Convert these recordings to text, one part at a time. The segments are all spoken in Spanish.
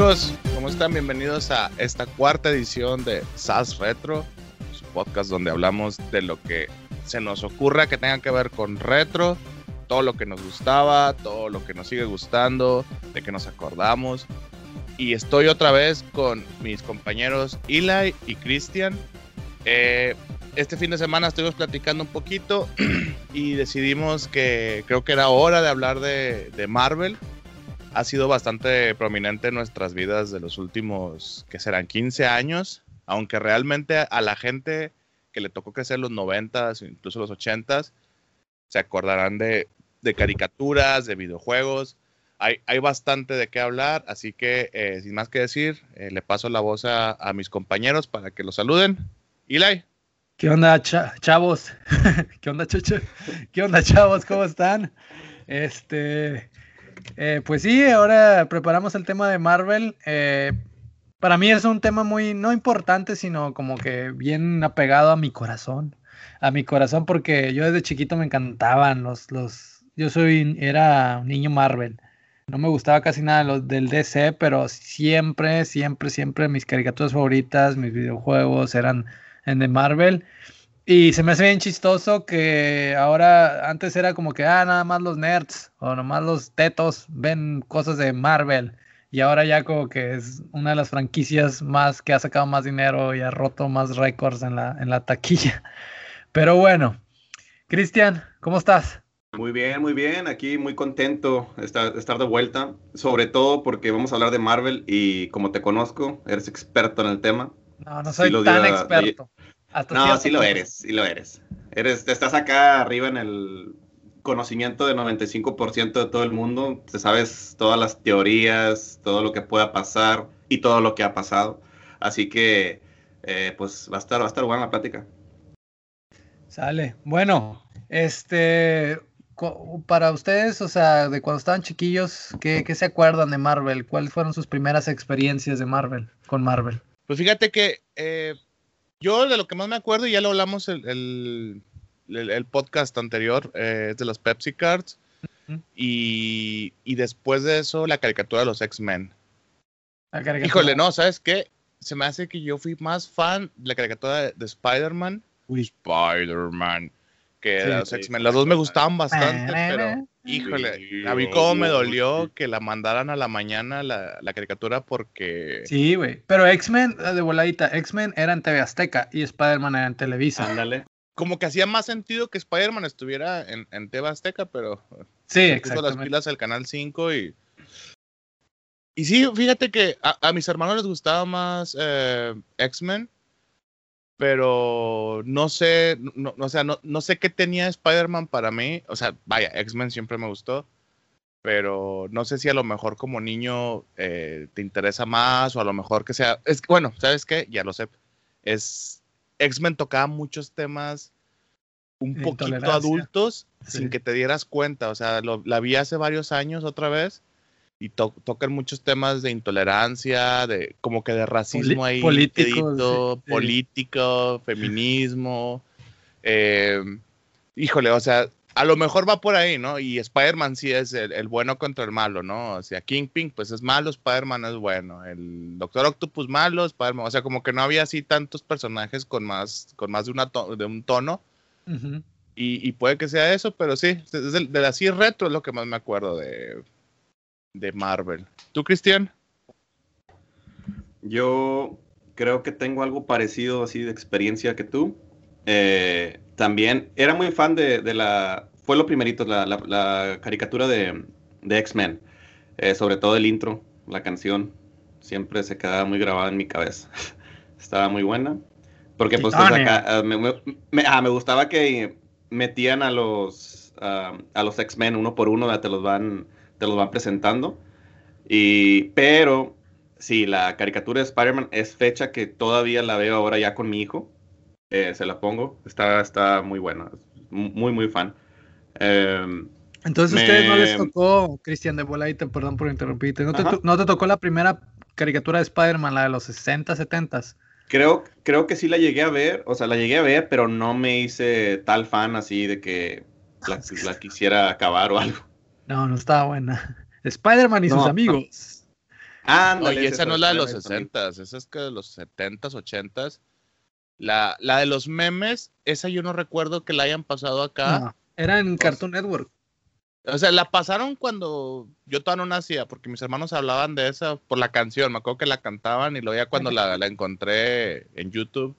Amigos, ¿cómo están? Bienvenidos a esta cuarta edición de SAS Retro, su podcast donde hablamos de lo que se nos ocurra que tenga que ver con retro, todo lo que nos gustaba, todo lo que nos sigue gustando, de que nos acordamos. Y estoy otra vez con mis compañeros Eli y Cristian. Eh, este fin de semana estuvimos platicando un poquito y decidimos que creo que era hora de hablar de Marvel ha sido bastante prominente en nuestras vidas de los últimos, que serán 15 años, aunque realmente a la gente que le tocó crecer los 90s, incluso los 80s, se acordarán de, de caricaturas, de videojuegos. Hay, hay, bastante de qué hablar, así que eh, sin más que decir, eh, le paso la voz a, a, mis compañeros para que los saluden. Eli. ¿Qué onda, cha chavos? ¿Qué onda, chucho? ¿Qué onda, chavos? ¿Cómo están? Este, eh, pues sí, ahora preparamos el tema de Marvel. Eh, para mí es un tema muy, no importante, sino como que bien apegado a mi corazón. A mi corazón, porque yo desde chiquito me encantaban los, los, yo soy, era un niño Marvel. No me gustaba casi nada los del DC, pero siempre, siempre, siempre mis caricaturas favoritas, mis videojuegos eran en de Marvel. Y se me hace bien chistoso que ahora, antes era como que, ah, nada más los nerds o nomás los tetos ven cosas de Marvel. Y ahora ya como que es una de las franquicias más que ha sacado más dinero y ha roto más récords en la, en la taquilla. Pero bueno, Cristian, ¿cómo estás? Muy bien, muy bien. Aquí muy contento de estar, de estar de vuelta. Sobre todo porque vamos a hablar de Marvel y como te conozco, eres experto en el tema. No, no soy sí tan experto. Hasta no, sí lo eres, sí lo eres. eres. Estás acá arriba en el conocimiento de 95% de todo el mundo. Te sabes todas las teorías, todo lo que pueda pasar y todo lo que ha pasado. Así que, eh, pues va a estar, va a estar buena la plática. Sale. Bueno, este, para ustedes, o sea, de cuando estaban chiquillos, ¿qué, ¿qué, se acuerdan de Marvel? ¿Cuáles fueron sus primeras experiencias de Marvel, con Marvel? Pues fíjate que eh, yo de lo que más me acuerdo, y ya lo hablamos el, el, el, el podcast anterior, eh, es de los Pepsi Cards. Uh -huh. y, y, después de eso, la caricatura de los X-Men. Híjole, no, ¿sabes qué? Se me hace que yo fui más fan de la caricatura de, de Spider-Man. Spider-Man. Que sí, los X-Men. Las dos me gustaban bastante, pero híjole, a mí cómo me dolió que la mandaran a la mañana la, la caricatura porque. Sí, güey. Pero X-Men, de voladita, X-Men era en TV Azteca y Spider-Man era en Televisa. Ándale como que hacía más sentido que Spider-Man estuviera en, en TV Azteca, pero sí, puso las pilas al Canal 5 y... Y sí, fíjate que a, a mis hermanos les gustaba más eh, X-Men, pero no sé, no, o sea, no, no sé qué tenía Spider-Man para mí. O sea, vaya, X-Men siempre me gustó, pero no sé si a lo mejor como niño eh, te interesa más o a lo mejor que sea... Es, bueno, ¿sabes qué? Ya lo sé. Es X-Men tocaba muchos temas un poquito adultos sí. sin que te dieras cuenta. O sea, lo, la vi hace varios años otra vez y to tocan muchos temas de intolerancia, de como que de racismo Poli ahí, político, sí, político, feminismo. Eh, híjole, o sea, a lo mejor va por ahí, ¿no? Y Spider-Man sí es el, el, bueno contra el malo, ¿no? O sea, Kingpin, pues es malo, Spider-Man es bueno. El Doctor Octopus malo, Spider-Man. O sea, como que no había así tantos personajes con más, con más de, una to de un tono. Uh -huh. y, y, puede que sea eso, pero sí, de, de así retro es lo que más me acuerdo de, de Marvel. ¿Tú, Cristian? Yo creo que tengo algo parecido así de experiencia que tú. Eh, también era muy fan de, de, la. Fue lo primerito, la, la, la caricatura de, de X-Men. Eh, sobre todo el intro, la canción. Siempre se quedaba muy grabada en mi cabeza. Estaba muy buena. Porque pues acá, uh, me, me, ah, me, gustaba que metían a los, uh, a los X-Men uno por uno, te los van, te los van presentando. Y, pero sí, la caricatura de Spider-Man es fecha que todavía la veo ahora ya con mi hijo eh, se la pongo. Está, está muy buena. Muy, muy fan. Eh, Entonces, ¿a ustedes no les tocó, Cristian de Volaita, perdón por interrumpirte, ¿no te, ¿no te, tocó la primera caricatura de Spider-Man, la de los 60, 70? Creo, creo que sí la llegué a ver, o sea, la llegué a ver, pero no me hice tal fan así de que la, la quisiera acabar o algo. No, no estaba buena. Spider-Man y no, sus amigos. Ah, Oye, esa no es la de los 60, esa es que de los 70s, 80s. La, la de los memes, esa yo no recuerdo que la hayan pasado acá. No, era en Cartoon Network. O sea, la pasaron cuando yo todavía no nacía, porque mis hermanos hablaban de esa por la canción. Me acuerdo que la cantaban y luego ya cuando la, la encontré en YouTube,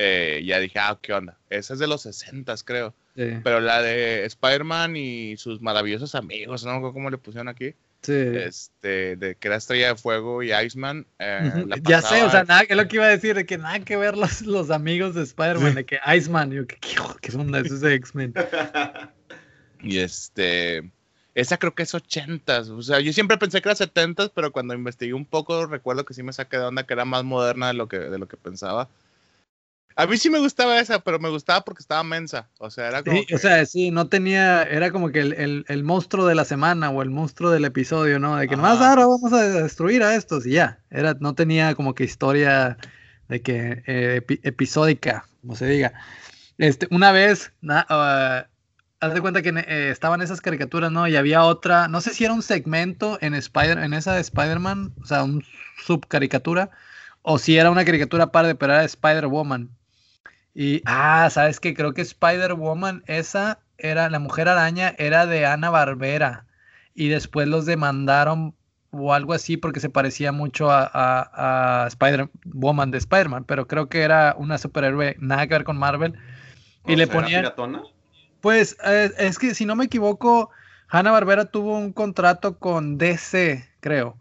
eh, ya dije, ah, ¿qué onda? Esa es de los 60, creo. Pero la de Spider-Man y sus maravillosos amigos, no cómo le pusieron aquí. Sí. Este, de que era Estrella de Fuego y Iceman. Eh, ya sé, o sea, nada, es lo que iba a decir, de que nada que ver los, los amigos de Spider-Man, de que Iceman, yo, ¿qué, qué, qué onda? Eso es de X-Men. y este, esa creo que es 80, o sea, yo siempre pensé que era 70, pero cuando investigué un poco recuerdo que sí me saqué de onda que era más moderna de lo que, de lo que pensaba. A mí sí me gustaba esa, pero me gustaba porque estaba mensa. O sea, era como. Sí, o sea, sí, no tenía. Era como que el, el, monstruo de la semana o el monstruo del episodio, ¿no? De que nomás ahora vamos a destruir a estos y ya. Era, no tenía como que historia de que eh, episódica, como se diga. Este, una vez, uh, haz de cuenta que eh, estaban esas caricaturas, ¿no? Y había otra, no sé si era un segmento en Spider, en esa de Spider-Man, o sea, un subcaricatura, o si era una caricatura aparte, pero era Spider-Woman. Y, ah, ¿sabes qué? Creo que Spider-Woman, esa era, la mujer araña, era de Ana Barbera. Y después los demandaron o algo así porque se parecía mucho a, a, Spider-Woman de Spider-Man. Pero creo que era una superhéroe, nada que ver con Marvel. Y le ponían. Pues eh, es que si no me equivoco, Hanna Barbera tuvo un contrato con DC, creo,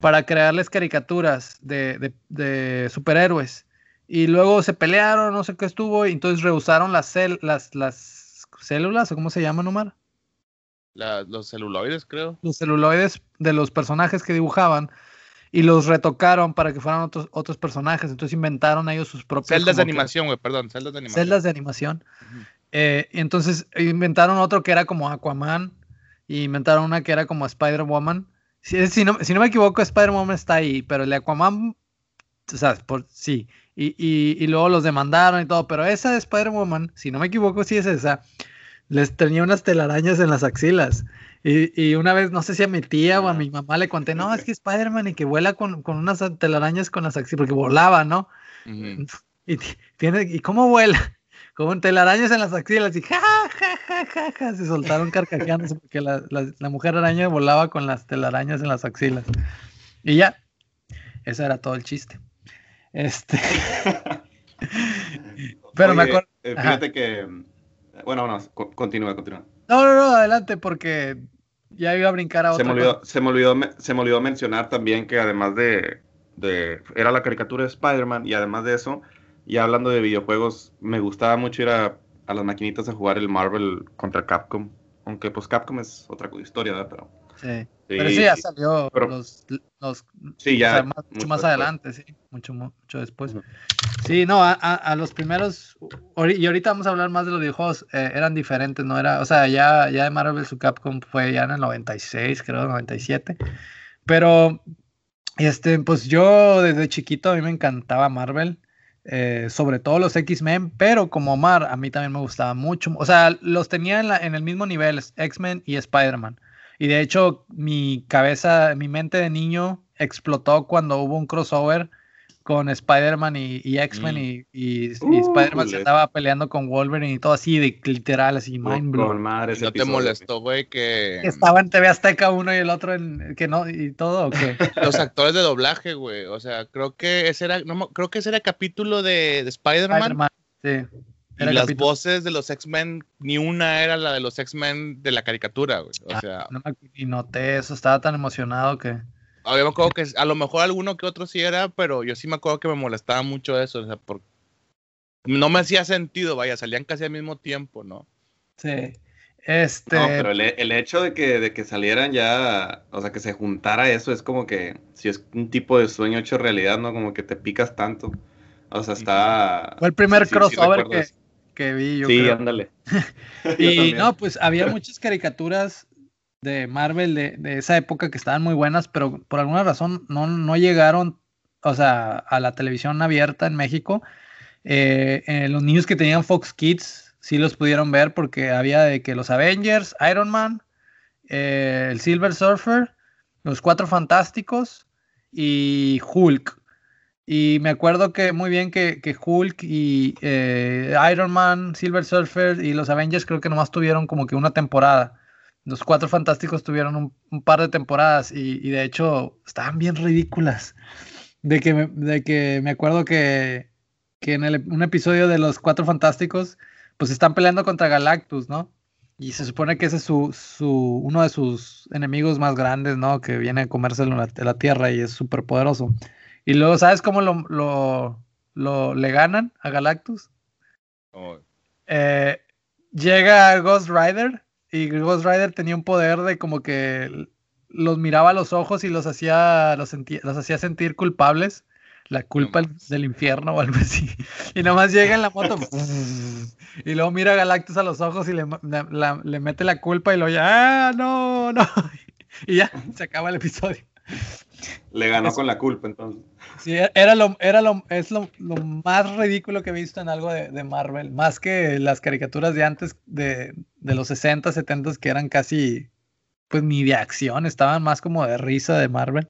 para crearles caricaturas de, de superhéroes. Y luego se pelearon, no sé qué estuvo, y entonces rehusaron las, las, las células, o cómo se llaman, Omar. los celuloides, creo. Los celuloides de los personajes que dibujaban y los retocaron para que fueran otros, otros personajes. Entonces inventaron ellos sus propios. Celdas de animación, güey, perdón, celdas de animación. Celdas de animación. Eh, y entonces inventaron otro que era como Aquaman, y inventaron una que era como Spider-Woman. Si, si, no, si no me equivoco, Spider-Woman está ahí, pero el de Aquaman, o sea, por, sí. Y, y, luego los demandaron y todo. Pero esa de Spider-Woman, si no me equivoco, si es esa, les tenía unas telarañas en las axilas. Y, y, una vez, no sé si a mi tía o a mi mamá le conté, no, es que Spider-Man y que vuela con, con, unas telarañas con las axilas, porque volaba, ¿no? y, tiene, ¿Y cómo vuela? Con telarañas en las axilas y ja, ja, ja, ja, ja se soltaron carcajeándose porque la, la, la mujer araña volaba con las telarañas en las axilas. Y ya, eso era todo el chiste. Este. Pero me acuerdo. Eh, fíjate que. Bueno, no, continúa, continúa. No, no, no, adelante, porque ya iba a brincar a otro. Se me olvidó, se me olvidó, se me olvidó mencionar también que además de, de. Era la caricatura de Spider-Man y además de eso, ya hablando de videojuegos, me gustaba mucho ir a, a las maquinitas a jugar el Marvel contra Capcom. Aunque pues Capcom es otra historia, ¿verdad? Pero. Sí. pero sí, ya salió los, los, sí, ya, mucho, más adelante, sí, mucho, mucho después. Sí, no, a, a, los primeros, y ahorita vamos a hablar más de los videojuegos, eh, eran diferentes, ¿no? Era, o sea, ya, ya de Marvel su Capcom fue ya en el 96, creo, 97. Pero, este, pues yo desde chiquito a mí me encantaba Marvel. Eh, sobre todo los X-Men, pero como Omar, a mí también me gustaba mucho. O sea, los tenía en, la, en el mismo nivel, X-Men y Spider-Man. Y de hecho, mi cabeza, mi mente de niño explotó cuando hubo un crossover con Spider-Man y, X-Men mm. y, y, uh, Spider-Man se estaba peleando con Wolverine y todo así de literal, así mind blowing. ¿No te molestó, güey, que... Estaba en TV Azteca uno y el otro en que no y todo o qué? Los actores de doblaje, güey, o sea, creo que ese era no, creo que ese era el capítulo de, de Spider-Man. Spider sí y las voces de los X-Men, ni una era la de los X-Men de la caricatura, güey. O ah, sea. No y noté eso, estaba tan emocionado que. A me acuerdo que a lo mejor alguno que otro sí era, pero yo sí me acuerdo que me molestaba mucho eso, o sea, porque no me hacía sentido, vaya, salían casi al mismo tiempo, ¿no? Sí. Este... No, pero el, hecho de que, de que salieran ya, o sea, que se juntara eso, es como que, si es un tipo de sueño hecho realidad, ¿no? Como que te picas tanto. O sea, está... Fue el primer crossover que, que vi, yo Sí, ándale. y no, pues había muchas caricaturas de Marvel de, esa época que estaban muy buenas, pero por alguna razón no, no llegaron, o sea, a la televisión abierta en México. Eh, eh, los niños que tenían Fox Kids sí los pudieron ver porque había de que los Avengers, Iron Man, eh, el Silver Surfer, los Cuatro Fantásticos, y Hulk. Y me acuerdo que muy bien que, Hulk y eh, Iron Man, Silver Surfer y los Avengers creo que nomás tuvieron como que una temporada. Los Cuatro Fantásticos tuvieron un, par de temporadas y, de hecho estaban bien ridículas. De que me, de que me acuerdo que, en un episodio de los Cuatro Fantásticos pues están peleando contra Galactus, ¿no? Y se supone que ese es su, su, uno de sus enemigos más grandes, ¿no? Que viene a comerse la, la Tierra y es súper poderoso. Y luego, ¿sabes cómo lo, lo, lo le ganan a Galactus? Eh, llega Ghost Rider y Ghost Rider tenía un poder de como que los miraba a los ojos y los hacía, los, los hacía sentir culpables. La culpa del infierno o algo así. Y nomás llega en la moto. y luego mira a Galactus a los ojos y le, le mete la culpa y lo ya, ah, no, no. Y ya, se acaba el episodio. Le ganó con la culpa entonces. Sí, era lo, era lo, es lo, más ridículo que he visto en algo de, Marvel, más que las caricaturas de antes, de, los 60, 70, que eran casi, pues ni de acción, estaban más como de risa de Marvel.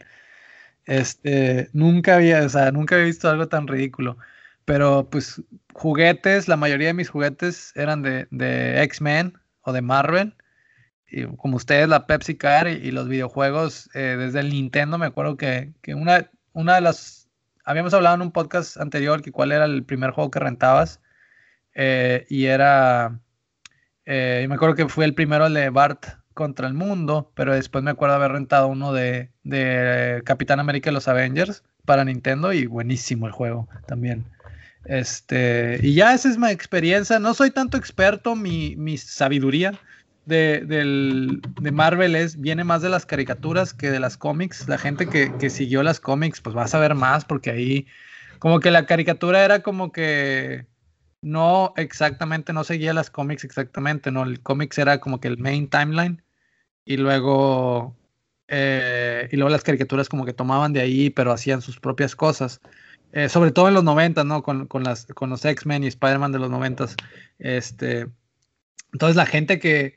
Este, nunca había, o sea, nunca había visto algo tan ridículo. Pero pues juguetes, la mayoría de mis juguetes eran de, de X-Men o de Marvel y como ustedes, la Pepsi Car y, los videojuegos, eh, desde el Nintendo, me acuerdo que, una, una de las... Habíamos hablado en un podcast anterior que cuál era el primer juego que rentabas. Eh, y era... Eh, y me acuerdo que fue el primero de Bart contra el mundo, pero después me acuerdo haber rentado uno de, de Capitán América y los Avengers para Nintendo y buenísimo el juego también. Este, y ya esa es mi experiencia. No soy tanto experto, mi, mi sabiduría de, del, de Marvel es, viene más de las caricaturas que de las cómics. La gente que, que, siguió las cómics, pues va a saber más, porque ahí, como que la caricatura era como que no exactamente, no seguía las cómics exactamente, ¿no? El cómics era como que el main timeline, y luego, eh, y luego las caricaturas como que tomaban de ahí, pero hacían sus propias cosas. Eh, sobre todo en los 90, ¿no? Con, con, las, con los X-Men y Spider-Man de los 90. Este, entonces la gente que,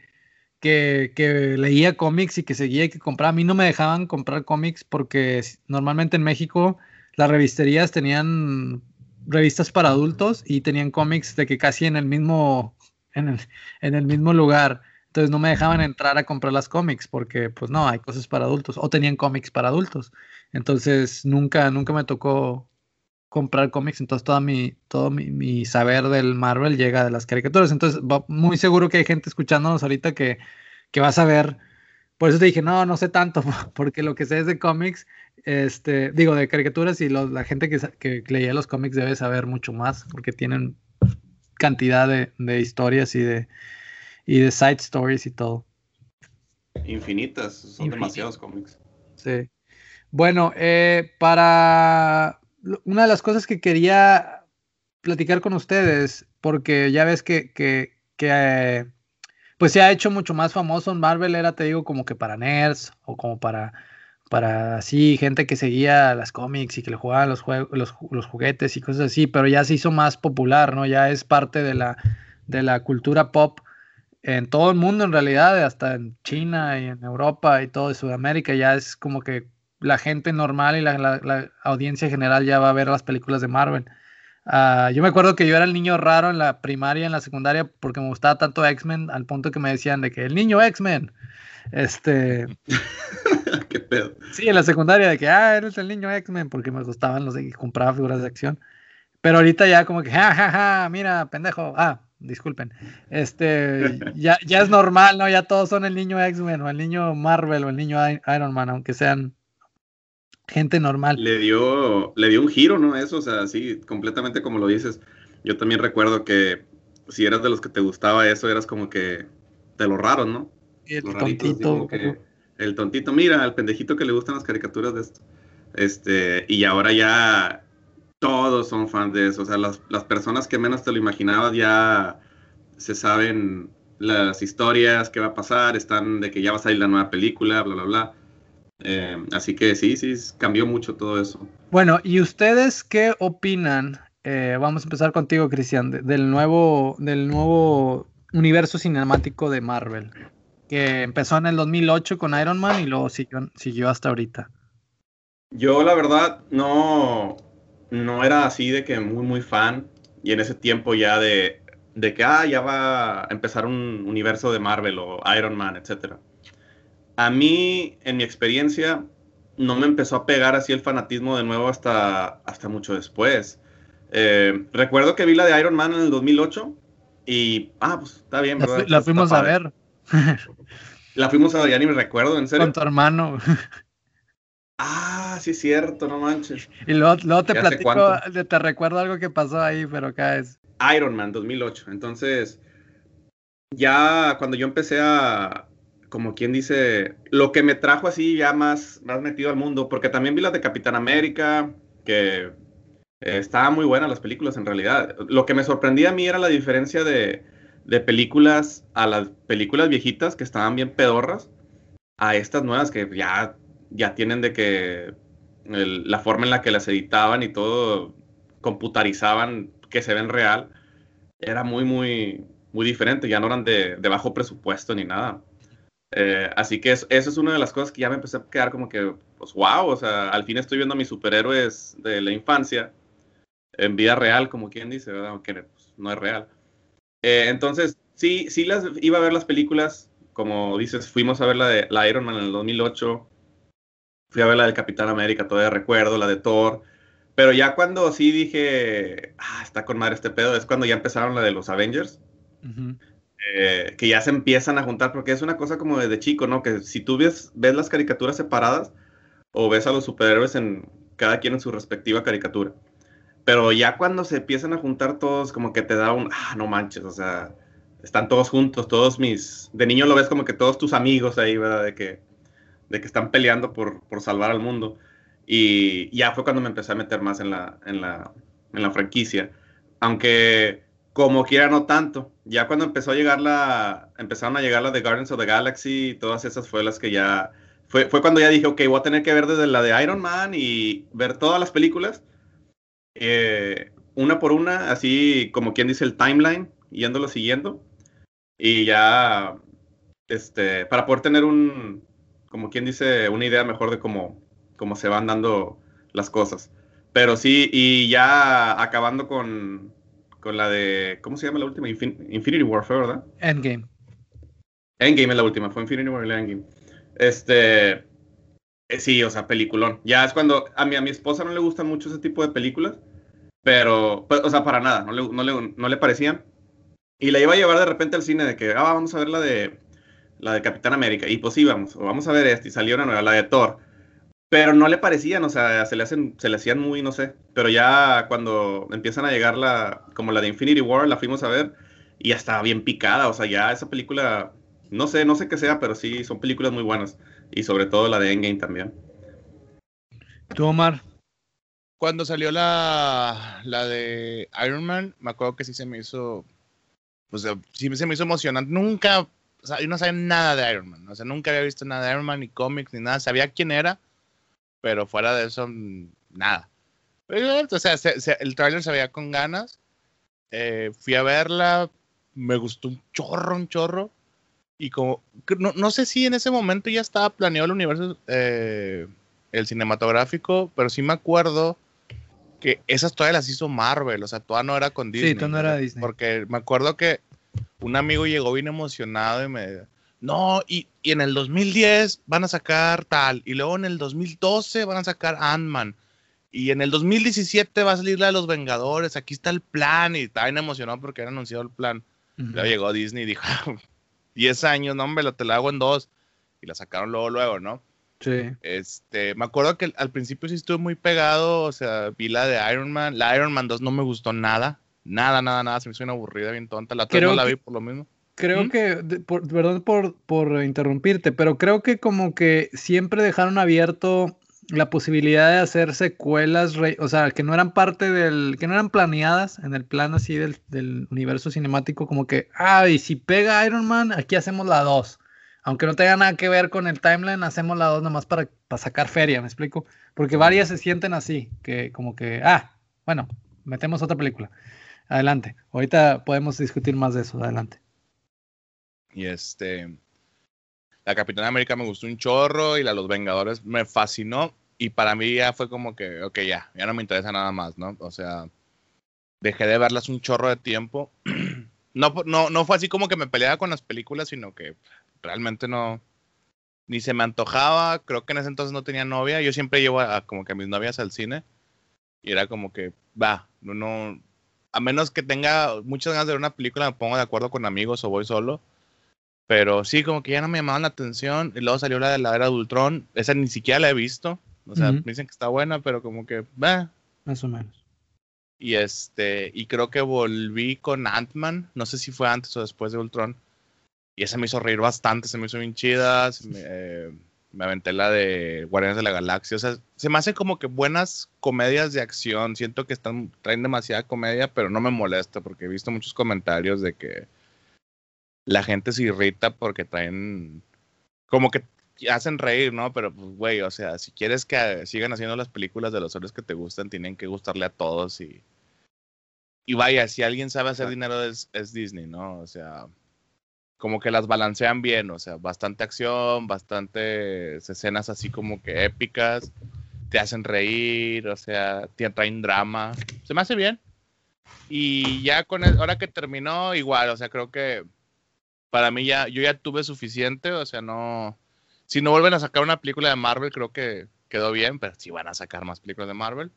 que, leía cómics y que seguía y que compraba. A mí no me dejaban comprar cómics porque normalmente en México las revisterías tenían revistas para adultos y tenían cómics de que casi en el mismo, en el, en el mismo lugar. Entonces no me dejaban entrar a comprar las cómics porque pues no, hay cosas para adultos o tenían cómics para adultos. Entonces nunca, nunca me tocó comprar cómics, entonces toda mi, todo mi, saber del Marvel llega de las caricaturas. Entonces, muy seguro que hay gente escuchándonos ahorita que, que va a saber. Por eso te dije, no, no sé tanto, porque lo que sé es de cómics, este, digo, de caricaturas y la gente que, que, leía los cómics debe saber mucho más, porque tienen cantidad de, de historias y de, y de side stories y todo. Infinitas, son demasiados cómics. Sí. Bueno, eh, para una de las cosas que quería platicar con ustedes, porque ya ves que, que, que pues se ha hecho mucho más famoso en Marvel, era, te digo, como que para nerds o como para, para así, gente que seguía las cómics y que le jugaban los, los, los, juguetes y cosas así, pero ya se hizo más popular, ¿no? Ya es parte de la, de la cultura pop en todo el mundo en realidad, hasta en China y en Europa y todo Sudamérica, ya es como que la gente normal y la, audiencia general ya va a ver las películas de Marvel. Ah, yo me acuerdo que yo era el niño raro en la primaria, en la secundaria, porque me gustaba tanto X-Men, al punto que me decían de que el niño X-Men. Este. ¿Qué pedo? Sí, en la secundaria, de que, ah, eres el niño X-Men, porque me gustaban los de compraba figuras de acción. Pero ahorita ya como que, ja, ja, ja, mira, pendejo. Ah, disculpen. Este, ya, ya es normal, ¿no? Ya todos son el niño X-Men o el niño Marvel o el niño Iron Man, aunque sean gente normal. Le dio, le dio un giro, ¿no? Eso, o sea, sí, completamente como lo dices. Yo también recuerdo que si eras de los que te gustaba eso, eras como que de lo raro, ¿no? El tontito. el tontito, mira, al pendejito que le gustan las caricaturas de esto. Este, y ahora ya todos son fans de eso. O sea, las, las personas que menos te lo imaginabas ya se saben las historias, qué va a pasar, están de que ya va a salir la nueva película, bla, bla, bla. Eh, así que sí, sí, cambió mucho todo eso. Bueno, ¿y ustedes qué opinan? Eh, vamos a empezar contigo, Cristian, del nuevo, del nuevo universo cinemático de Marvel, que empezó en el 2008 con Iron Man y luego siguió, siguió hasta ahorita. Yo la verdad no, no era así de que muy, muy fan. Y en ese tiempo ya de, de que, ah, ya va a empezar un universo de Marvel o Iron Man, etc. A mí, en mi experiencia, no me empezó a pegar así el fanatismo de nuevo hasta, hasta mucho después. Eh, recuerdo que vi la de Iron Man en el 2008 y, ah, pues está bien, ¿verdad? La, fuimos a ver. la fuimos a ver, ya ni me recuerdo, en serio. Con tu hermano. Ah, sí es cierto, no manches. Y luego, te platico, te recuerdo algo que pasó ahí, pero acá es. Iron Man 2008. Entonces, ya cuando yo empecé a, como quien dice, lo que me trajo así ya más, más metido al mundo, porque también vi las de Capitán América, que eh, estaban muy buenas las películas en realidad. Lo que me sorprendía a mí era la diferencia de, de películas a las películas viejitas que estaban bien pedorras, a estas nuevas que ya ya tienen de que la forma en la que las editaban y todo computarizaban que se ven real, era muy, muy, muy diferente. Ya no eran de, bajo presupuesto ni nada. Eh, así que eso, es una de las cosas que ya me empecé a quedar como que, pues wow, o sea, al fin estoy viendo a mis superhéroes de la infancia en vida real, como quien dice, ¿verdad? Aunque pues, no es real. Eh, entonces, sí, sí las iba a ver las películas, como dices, fuimos a ver la de la Iron Man en el 2008, Fui a ver la del Capitán América, todavía recuerdo, la de Thor. Pero ya cuando sí dije, ah, está con madre este pedo, es cuando ya empezaron la de los Avengers. Eh, que ya se empiezan a juntar, porque es una cosa como desde chico, ¿no? Que si tú ves, ves las caricaturas separadas o ves a los superhéroes en cada quien en su respectiva caricatura. Pero ya cuando se empiezan a juntar todos, como que te da un, ah, no manches, o sea, están todos juntos, todos mis, de niño lo ves como que todos tus amigos ahí, ¿verdad? De que de que están peleando por, salvar al mundo. Y ya fue cuando me empecé a meter más en la, en la, en la franquicia. Aunque como quiera no tanto. Ya cuando empezó a llegar la, empezaron a llegar las de Guardians of the Galaxy y todas esas fue las que ya, fue, fue cuando ya dije, ok, voy a tener que ver desde la de Iron Man y ver todas las películas, eh, una por una, así como quien dice el timeline, yéndolo siguiendo. Y ya, este, para poder tener un, como quien dice, una idea mejor de cómo, cómo se van dando las cosas. Pero sí, y ya acabando con, con la de, ¿cómo se llama la última? Infinity Warfare, ¿verdad? Endgame. Endgame es la última, fue Infinity Warfare Endgame. Este, eh, sí, o sea, peliculón. Ya es cuando, a mi, a mi esposa no le gustan mucho ese tipo de películas, pero, pues, o sea, para nada, no le, no le, no le parecían. Y la iba a llevar de repente al cine de que, ah, vamos a ver la de la de Capitán América, y pues íbamos, vamos a ver esta, y salió una nueva, la de Thor. Pero no le parecían, o sea, se le, hacen, se le hacían muy, no sé. Pero ya cuando empiezan a llegar la, como la de Infinity War, la fuimos a ver, y ya estaba bien picada, o sea, ya esa película, no sé, no sé qué sea, pero sí, son películas muy buenas. Y sobre todo la de Endgame también. ¿Tú, Omar? Cuando salió la, la de Iron Man, me acuerdo que sí se me hizo, pues sí se me hizo emocionante. Nunca o sea, yo no sabía nada de Iron Man. O sea, nunca había visto nada de Iron Man, ni cómics, ni nada. Sabía quién era, pero fuera de eso, nada. o sea, el tráiler se veía con ganas. Eh, fui a verla, me gustó un chorro, un chorro. Y como, no, no sé si en ese momento ya estaba planeado el universo, eh, el cinematográfico, pero sí me acuerdo que esas todas las hizo Marvel, o sea, toda no era con Disney. Sí, toda no era Disney. Porque me acuerdo que un amigo llegó bien emocionado y me no, y, en el 2010 van a sacar tal, y luego en el 2012 van a sacar Ant-Man, y en el 2017 va a salir la de los Vengadores, aquí está el plan, y estaba bien emocionado porque había anunciado el plan. Luego llegó Disney y dijo, 10 años, no, hombre, lo te lo hago en dos, y la sacaron luego, luego, ¿no? Sí. Este, me acuerdo que al principio sí estuve muy pegado, o sea, vi la de Iron Man, la Iron Man 2 no me gustó nada, Nada, nada, nada. Se me hizo una aburrida, bien tonta. La 3 no la vi por lo mismo. Creo que, perdón por, por interrumpirte, pero creo que como que siempre dejaron abierto la posibilidad de hacer secuelas, o sea, que no eran parte del, que no eran planeadas en el plan así del, del universo cinemático, como que, ah, y si pega Iron Man, aquí hacemos la 2. Aunque no tenga nada que ver con el timeline, hacemos la 2 nomás para, para sacar feria, ¿me explico? Porque varias se sienten así, que como que, ah, bueno, metemos otra película. Adelante. Ahorita podemos discutir más de eso. Adelante. Y este. La Capitana América me gustó un chorro y la Los Vengadores me fascinó. Y para mí ya fue como que, ok, ya, ya no me interesa nada más, ¿no? O sea, dejé de verlas un chorro de tiempo. no, no, no fue así como que me peleaba con las películas, sino que realmente no, ni se me antojaba. Creo que en ese entonces no tenía novia. Yo siempre llevo a, como que a mis novias al cine. Y era como que, va, no, no, a menos que tenga muchas ganas de ver una película, me pongo de acuerdo con amigos o voy solo. Pero sí, como que ya no me llamaban la atención. Y luego salió la de la era de Ultron. Esa ni siquiera la he visto. O sea, me dicen que está buena, pero como que. Más o menos. Y este, y creo que volví con Ant-Man. No sé si fue antes o después de Ultron. Y esa me hizo reír bastante, se me hizo bien chida. Me, eh, me, aventé la de Guardianes de la Galaxia. O sea, se me hacen como que buenas comedias de acción. Siento que están, traen demasiada comedia, pero no me molesta porque he visto muchos comentarios de que la gente se irrita porque traen como que hacen reír, ¿no? Pero pues, güey, o sea, si quieres que sigan haciendo las películas de los héroes que te gustan, tienen que gustarle a todos y y vaya, si alguien sabe hacer dinero es, es Disney, ¿no? O sea, como que las balancean bien, o sea, bastante acción, bastantes escenas así como que épicas, te hacen reír, o sea, te traen drama, se me hace bien. Y ya con el, ahora que terminó, igual, o sea, creo que para mí ya, yo ya tuve suficiente, o sea, no, si no vuelven a sacar una película de Marvel, creo que quedó bien, pero si van a sacar más películas de Marvel.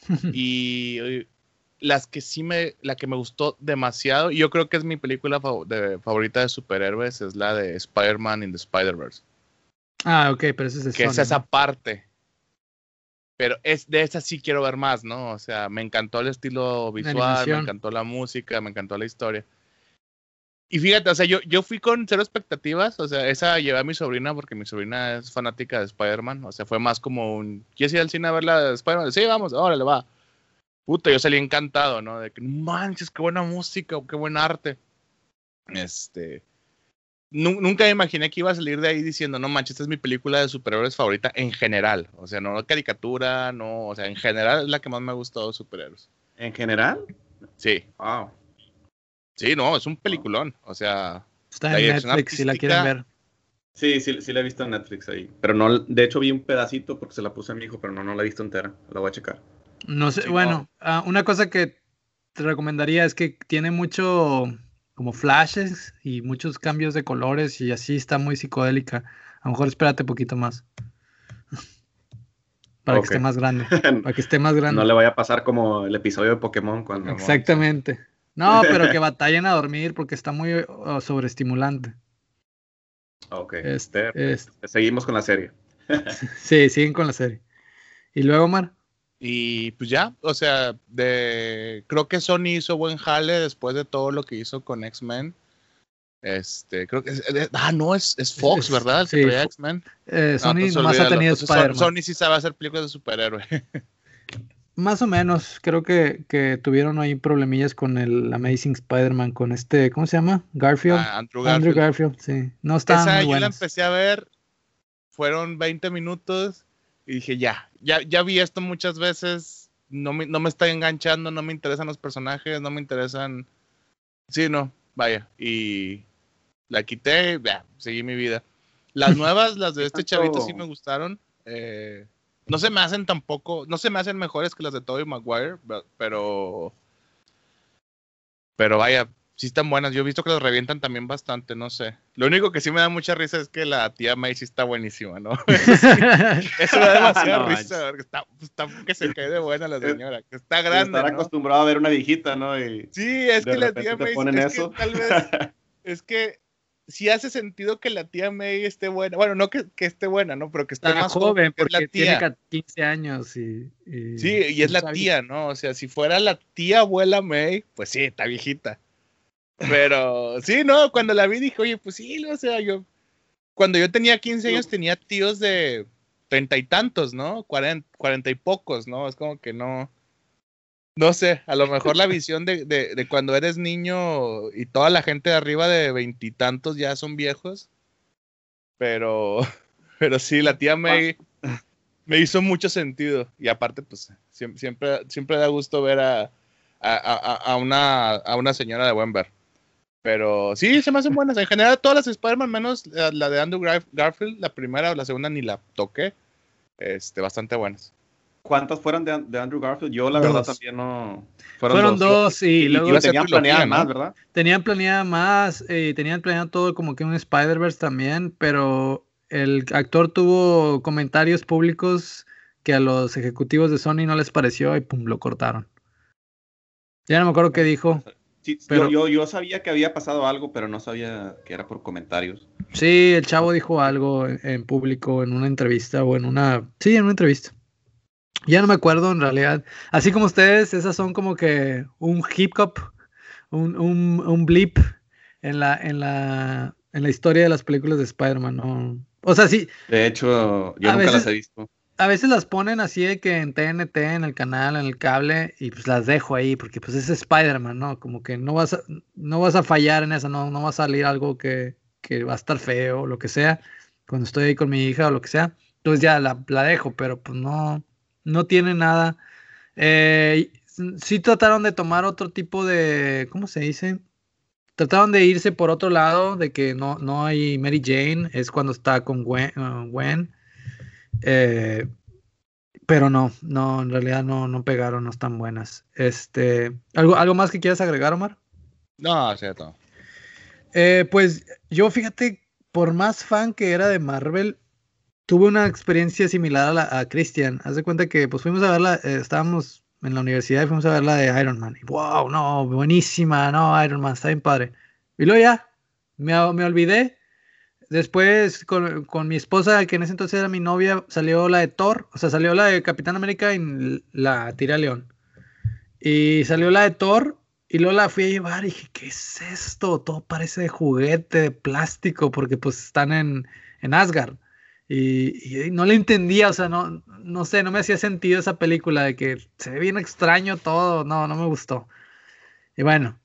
y las que sí me, la que me gustó demasiado, y yo creo que es mi película favorita de superhéroes, es la de Spider-Man in the Spider-Verse. Ah, ok, pero esa es Que es esa parte. Pero es de esa sí quiero ver más, ¿no? O sea, me encantó el estilo visual, me encantó la música, me encantó la historia. Y fíjate, o sea, yo, yo fui con cero expectativas, o sea, esa llevé a mi sobrina porque mi sobrina es fanática de Spider-Man, o sea, fue más como un, ¿quieres ir al cine a ver la de Spider-Man? Sí, vamos, órale, va. Puta, yo salí encantado, ¿no? De que, manches, qué buena música, qué buen arte. Este, nunca me imaginé que iba a salir de ahí diciendo, no manches, esta es mi película de superhéroes favorita en general. O sea, no caricatura, no, o sea, en general es la que más me ha gustado de superhéroes. ¿En general? Sí. Wow. Sí, no, es un peliculón. O sea, está en Netflix si la quieren ver. Sí, sí, sí la he visto en Netflix ahí. Pero no, de hecho vi un pedacito porque se la puse a mi hijo, pero no, no la he visto entera. La voy a checar. No sé, bueno, ah, una cosa que te recomendaría es que tiene mucho como flashes y muchos cambios de colores y así está muy psicodélica. A lo mejor espérate un poquito más. para que esté más grande. Para que esté más grande. No le vaya a pasar como el episodio de Pokémon cuando. Exactamente. No, pero que batallen a dormir porque está muy uh, sobreestimulante. Ok. Este, Seguimos con la serie. sí, siguen con la serie. ¿Y luego, Mar? Y pues ya, o sea, de creo que Sony hizo buen jale después de todo lo que hizo con X-Men. Este, creo que ah, no, es, es Fox, ¿verdad? sí, X-Men. Eh, Sony nomás ha tenido Spider-Man. Sony sí sabe hacer películas de superhéroe. Más o menos, creo que, que, tuvieron ahí problemillas con el Amazing Spider-Man, con este, ¿cómo se llama? Garfield. Ah, Andrew, Garfield. Andrew Garfield. sí. No está Esa, muy Yo la empecé a ver, fueron 20 minutos y dije, ya, ya, ya vi esto muchas veces, no me, no me está enganchando, no me interesan los personajes, no me interesan... Sí, no, vaya, y la quité, ya, seguí mi vida. Las nuevas, las de este chavito sí me gustaron. Eh, no se me hacen tampoco, no se me hacen mejores que las de Tobey Maguire, pero. Pero vaya, sí están buenas. Yo he visto que las revientan también bastante, no sé. Lo único que sí me da mucha risa es que la tía May sí está buenísima, ¿no? Eso, me da demasiada risa, está, está, que se cae de buena la señora, que está grande. Estar acostumbrado a ver una viejita, ¿no? Y sí, es que la tía May. Es que tal vez. Es que sí hace sentido que la tía May esté buena. Bueno, no que, esté buena, ¿no? Pero que esté más joven, porque tiene 15 años y, Sí, y es la tía, ¿no? O sea, si fuera la tía abuela May, pues sí, está viejita. Pero sí, no, cuando la vi dije, oye, pues sí, o sea, yo. Cuando yo tenía 15 años tenía tíos de treinta y tantos, ¿no? Cuarenta, y pocos, ¿no? Es como que no no sé, a lo mejor la visión de, de, cuando eres niño y toda la gente de arriba de veintitantos ya son viejos. Pero, pero sí, la tía May me hizo mucho sentido. Y aparte, pues siempre, siempre, da gusto ver a, a, a, una, a una señora de buen. Pero sí, se me hacen buenas. En general, todas las Spider-Man, menos la, de Andrew Garfield, la primera o la segunda ni la toqué. este, bastante buenas. ¿Cuántas fueron de, Andrew Garfield? Yo la verdad también no... Fueron, dos, y, luego tenían planeadas más, ¿verdad? Tenían planeada más y tenían planeado todo como que un Spider-Verse también, pero el actor tuvo comentarios públicos que a los ejecutivos de Sony no les pareció y pum, lo cortaron. Ya no me acuerdo qué dijo. pero, yo, yo, sabía que había pasado algo, pero no sabía que era por comentarios. Sí, el chavo dijo algo en público, en una entrevista o en una... Sí, en una entrevista. Ya no me acuerdo en realidad. Así como ustedes, esas son como que un hip hop, un, un, un blip en la, en, la, en la historia de las películas de Spider-Man. ¿no? O sea, sí. De hecho, yo nunca las he visto. A veces las ponen así de que en TNT, en el canal, en el cable, y pues las dejo ahí, porque pues es Spider-Man, ¿no? Como que no vas a, no vas a fallar en eso, no, no va a salir algo que, que va a estar feo o lo que sea, cuando estoy ahí con mi hija o lo que sea. Entonces ya la, la dejo, pero pues no, no tiene nada. Eh, sí trataron de tomar otro tipo de, ¿cómo se dice? Trataron de irse por otro lado, de que no, no hay Mary Jane, es cuando está con Gwen. Uh, eh, pero no, no, en realidad no, no pegaron, no están buenas. Este, ¿algo, ¿Algo más que quieras agregar, Omar? No, cierto. Eh, pues yo fíjate, por más fan que era de Marvel, tuve una experiencia similar a, a Christian. Haz de cuenta que pues fuimos a verla, eh, estábamos en la universidad y fuimos a ver la de Iron Man. Y wow, no, buenísima, no, Iron Man, está bien padre. Y luego ya, me, me olvidé. Después con, con, mi esposa, que en ese entonces era mi novia, salió la de Thor, o sea, salió la de Capitán América y la tiré a León. Y salió la de Thor y luego la fui a llevar y dije, ¿qué es esto? Todo parece de juguete, de plástico, porque pues están en, en Asgard. Y, no le entendía, o sea, no, no sé, no me hacía sentido esa película de que se ve bien extraño todo, no, no me gustó. Y bueno,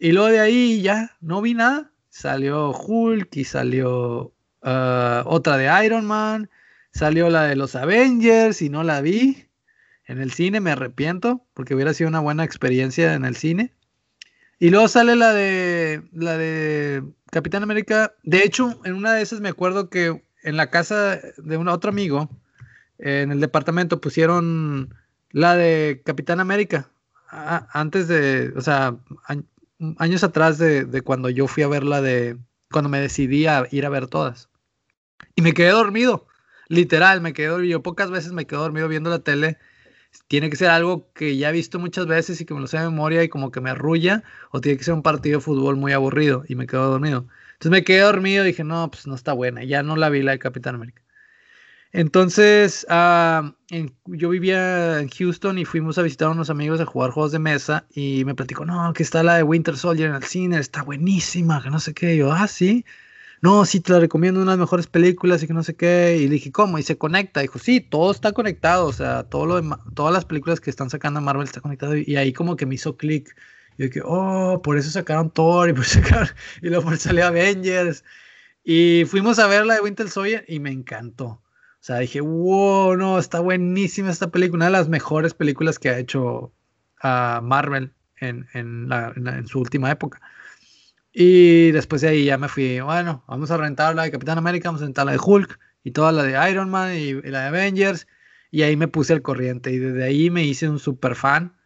y luego de ahí ya no vi nada. Salió Hulk y salió ah, otra de Iron Man, salió la de los Avengers y no la vi. En el cine me arrepiento porque hubiera sido una buena experiencia en el cine. Y luego sale la de la de Capitán América. De hecho, en una de esas me acuerdo que en la casa de un otro amigo, en el departamento, pusieron la de Capitán América. antes de, o sea, años atrás de, cuando yo fui a ver la de, cuando me decidí a ir a ver todas. Y me quedé dormido, literal, me quedé dormido. Pocas veces me quedé dormido viendo la tele. Tiene que ser algo que ya he visto muchas veces y que me lo sé de memoria y como que me arrulla, o tiene que ser un partido de fútbol muy aburrido y me quedo dormido. Entonces me quedé dormido y dije, no, pues no está buena. Ya no la vi la de Capitán América. Entonces, ah, yo vivía en Houston y fuimos a visitar a unos amigos a jugar juegos de mesa y me platicó, no, que está la de Winter Soldier en el cine, está buenísima, que no sé qué. Y yo, ah, sí. No, sí, te la recomiendo, una de las mejores películas y que no sé qué. Y le dije, ¿cómo? Y se conecta. Dijo, sí, todo está conectado. O sea, todo lo todas las películas que están sacando Marvel está conectado. Y ahí como que me hizo clic. Y que, oh, por eso sacaron Thor y por sacaron, y luego por salió Avengers. Y fuimos a ver la de Winter Soldier y me encantó. O sea, dije, wow, no, está buenísima esta película, una de las mejores películas que ha hecho uh, Marvel en, en, la, en, su última época. Y después de ahí ya me fui, bueno, vamos a rentar la de Capitán América, vamos a rentar la de Hulk y toda la de Iron Man y, y la de Avengers. Y ahí me puse al corriente y desde ahí me hice un super fan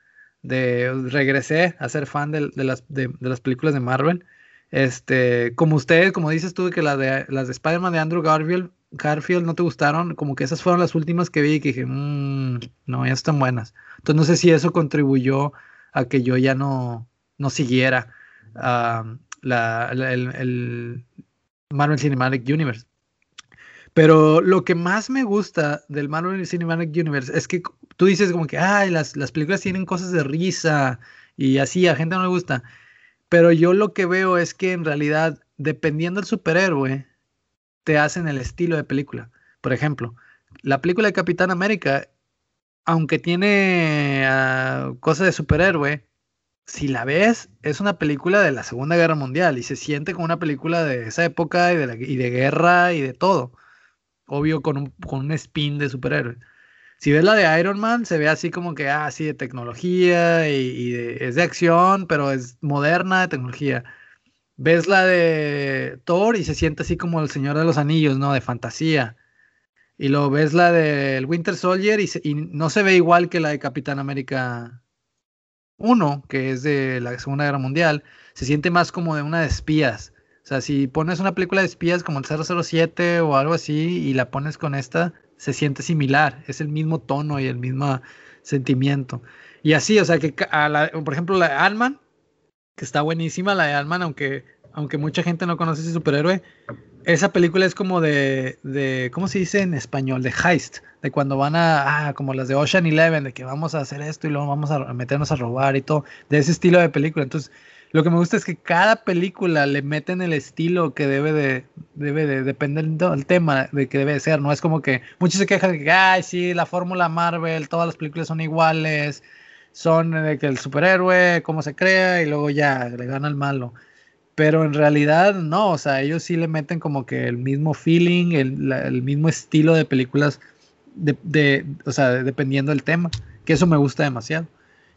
de regresé a ser fan de, las, de, las películas de Marvel. Este, como ustedes, como dices tú, que las de, las de Spider-Man de Andrew Garfield, Garfield no te gustaron, como que esas fueron las últimas que vi y que dije, mmm, no, ya están buenas. Entonces no sé si eso contribuyó a que yo ya no, no siguiera la, el, el Marvel Cinematic Universe. Pero lo que más me gusta del Marvel Cinematic Universe es que tú dices como que, ay, las, las películas tienen cosas de risa y así, a gente no le gusta. Pero yo lo que veo es que en realidad, dependiendo del superhéroe, te hacen el estilo de película. Por ejemplo, la película de Capitán América, aunque tiene uh, cosas de superhéroe, si la ves, es una película de la Segunda Guerra Mundial y se siente como una película de esa época y de, y de guerra y de todo obvio con un, con un spin de superhéroe. Si ves la de Iron Man, se ve así como que, ah, sí, de tecnología y, es de acción, pero es moderna de tecnología. Ves la de Thor y se siente así como el Señor de los Anillos, ¿no? De fantasía. y lo ves la del Winter Soldier y, y, no se ve igual que la de Capitán América 1, que es de la Segunda Guerra Mundial, se siente más como de una de espías. O sea, si pones una película de espías como el 007 o algo así y la pones con esta, se siente similar, es el mismo tono y el mismo sentimiento. Y así, o sea, que a la, por ejemplo, la de Ant-Man, que está buenísima, la de Ant-Man, aunque, aunque mucha gente no conoce ese superhéroe, esa película es como de, de, ¿cómo se dice en español? De heist, de cuando van a, ah, como las de Ocean Eleven, de que vamos a hacer esto y luego vamos a meternos a robar y todo, de ese estilo de película. Entonces, lo que me gusta es que cada película le meten el estilo que debe de, debe de, depender del tema de que debe de ser, no es como que muchos se quejan de que, ay, sí, la fórmula Marvel, todas las películas son iguales, son de que el superhéroe, cómo se crea, y luego ya, le gana el malo. Pero en realidad no, o sea, ellos sí le meten como que el mismo feeling, el, el mismo estilo de películas, de, de, o sea, dependiendo del tema, que eso me gusta demasiado.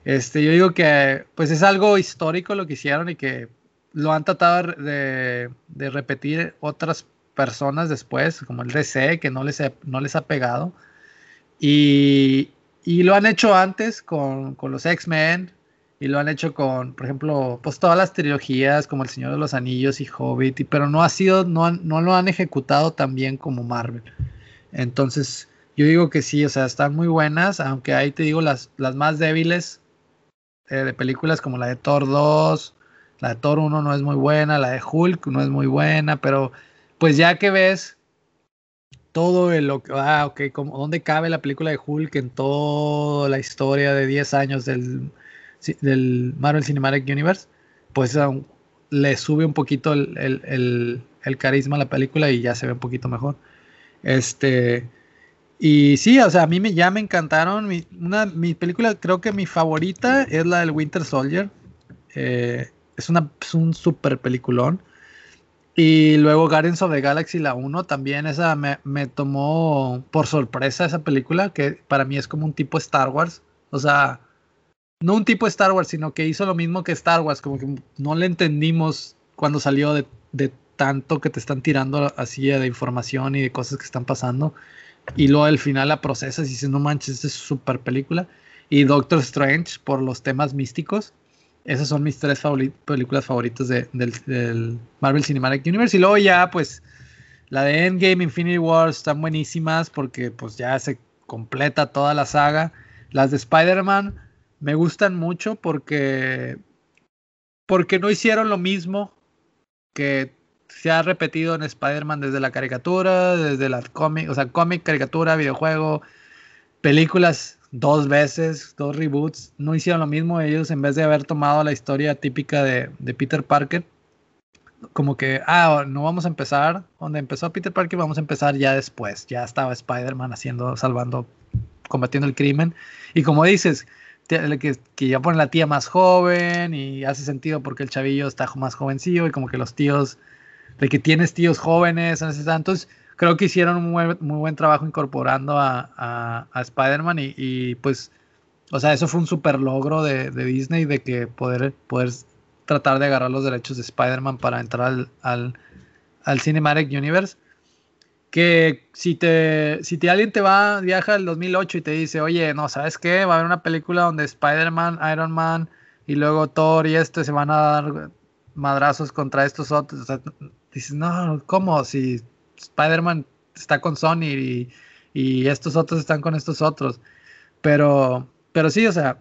Este, yo digo que pues es algo histórico lo que hicieron y que lo han tratado de, repetir otras personas después, como el DC, que no les, no les ha pegado. Y, y lo han hecho antes con, con los X-Men, y lo han hecho con, por ejemplo, pues todas las trilogías como El Señor de los Anillos y Hobbit, pero no ha sido, no, no lo han ejecutado tan bien como Marvel. Entonces, yo digo que sí, o sea, están muy buenas, aunque ahí te digo las, las más débiles de películas como la de Thor 2, la de Thor 1 no es muy buena, la de Hulk no es muy buena, pero pues ya que ves todo lo que, ah, ok, como, ¿dónde cabe la película de Hulk en toda la historia de 10 años del, del Marvel Cinematic Universe? Pues le sube un poquito el, el, el, carisma a la película y ya se ve un poquito mejor. Este, y sí, o sea, a mí me, ya me encantaron. Mi, una, mi película, creo que mi favorita es la del Winter Soldier. Eh, es, una, es un super peliculón. Y luego Guardians of the Galaxy, la 1, también esa me, me, tomó por sorpresa esa película, que para mí es como un tipo Star Wars. O sea, no un tipo Star Wars, sino que hizo lo mismo que Star Wars, como que no le entendimos cuando salió de, de tanto que te están tirando así de información y de cosas que están pasando y luego al final la procesas y dices, no manches, esta es súper película. Y Doctor Strange por los temas místicos. Esas son mis tres películas favoritas de, del, Marvel Cinematic Universe. Y luego ya, pues, la de Endgame, Infinity Wars están buenísimas porque pues ya se completa toda la saga. Las de Spider-Man me gustan mucho porque, porque no hicieron lo mismo que se ha repetido en Spider-Man desde la caricatura, desde la cómic, o sea, cómic, caricatura, videojuego, películas dos veces, dos reboots. No hicieron lo mismo ellos en vez de haber tomado la historia típica de, de Peter Parker. Como que, ah, no vamos a empezar donde empezó Peter Parker, vamos a empezar ya después. Ya estaba Spider-Man haciendo, salvando, combatiendo el crimen. Y como dices, que, que, ya pone la tía más joven y hace sentido porque el chavillo está más jovencillo y como que los tíos de que tienes tíos jóvenes, entonces creo que hicieron un muy, buen trabajo incorporando a, a, Spider-Man y, pues, o sea, eso fue un super logro de, Disney de que poder, poder tratar de agarrar los derechos de Spider-Man para entrar al, al, al, Cinematic Universe. Que si te, si te, alguien te va, viaja al 2008 y te dice, oye, no, ¿sabes qué? Va a haber una película donde Spider-Man, Iron Man y luego Thor y este se van a dar madrazos contra estos otros. O sea, dices, no, ¿cómo? Si Spider-Man está con Sony y, y, estos otros están con estos otros. Pero, pero sí, o sea,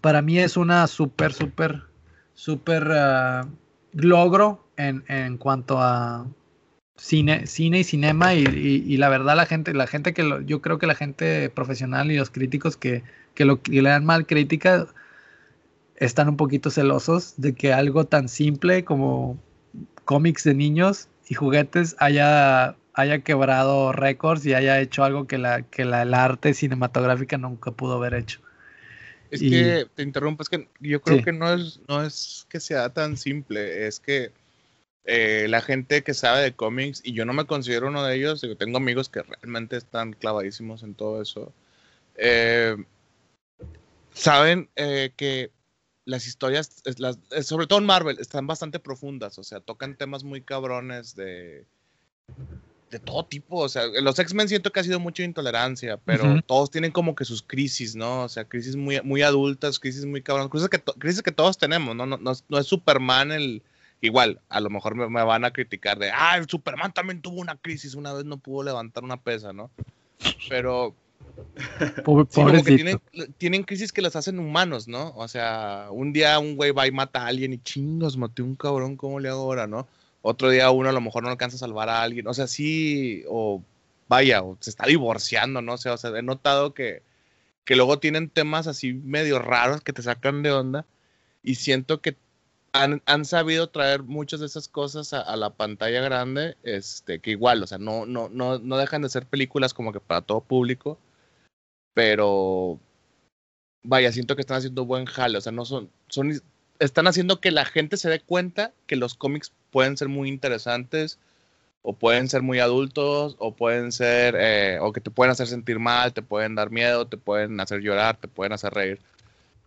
para mí es una súper, súper, súper uh, logro en, en, cuanto a cine, cine y cinema y, y, la verdad la gente, la gente que lo, yo creo que la gente profesional y los críticos que, que, lo, que le dan mal crítica están un poquito celosos de que algo tan simple como cómics de niños y juguetes haya, haya quebrado récords y haya hecho algo que la que la, el arte cinematográfica nunca pudo haber hecho. Es que te interrumpo, es que yo creo que no es, no es que sea tan simple, es que eh, la gente que sabe de cómics, y yo no me considero uno de ellos, yo tengo amigos que realmente están clavadísimos en todo eso, eh, saben eh, que las historias, las, eh, sobre todo en Marvel, están bastante profundas, o sea, tocan temas muy cabrones de, de todo tipo, o sea, los X-Men siento que ha sido mucha intolerancia, pero todos tienen como que sus crisis, ¿no? O sea, crisis muy, muy adultas, crisis muy cabronas, crisis que, crisis que todos tenemos, ¿no? No, no, es Superman el... Igual, a lo mejor me, van a criticar de, ah, el Superman también tuvo una crisis, una vez no pudo levantar una pesa, ¿no? Pero... Pobre, que tienen, tienen, crisis que los hacen humanos, ¿no? O sea, un día un güey va y mata a alguien y chingos, maté un cabrón, ¿cómo le hago ahora, no? otro día uno a lo mejor no alcanza a salvar a alguien, o sea, sí, o vaya, o se está divorciando, ¿no? O sea, o sea he notado que, que luego tienen temas así medio raros que te sacan de onda y siento que han, han sabido traer muchas de esas cosas a, la pantalla grande, este, que igual, o sea, no, no, no, no dejan de ser películas como que para todo público, pero vaya, siento que están haciendo buen jale, o sea, no son, son, están haciendo que la gente se dé cuenta que los cómics pueden ser muy interesantes o pueden ser muy adultos o pueden ser eh, o que te pueden hacer sentir mal, te pueden dar miedo, te pueden hacer llorar, te pueden hacer reír.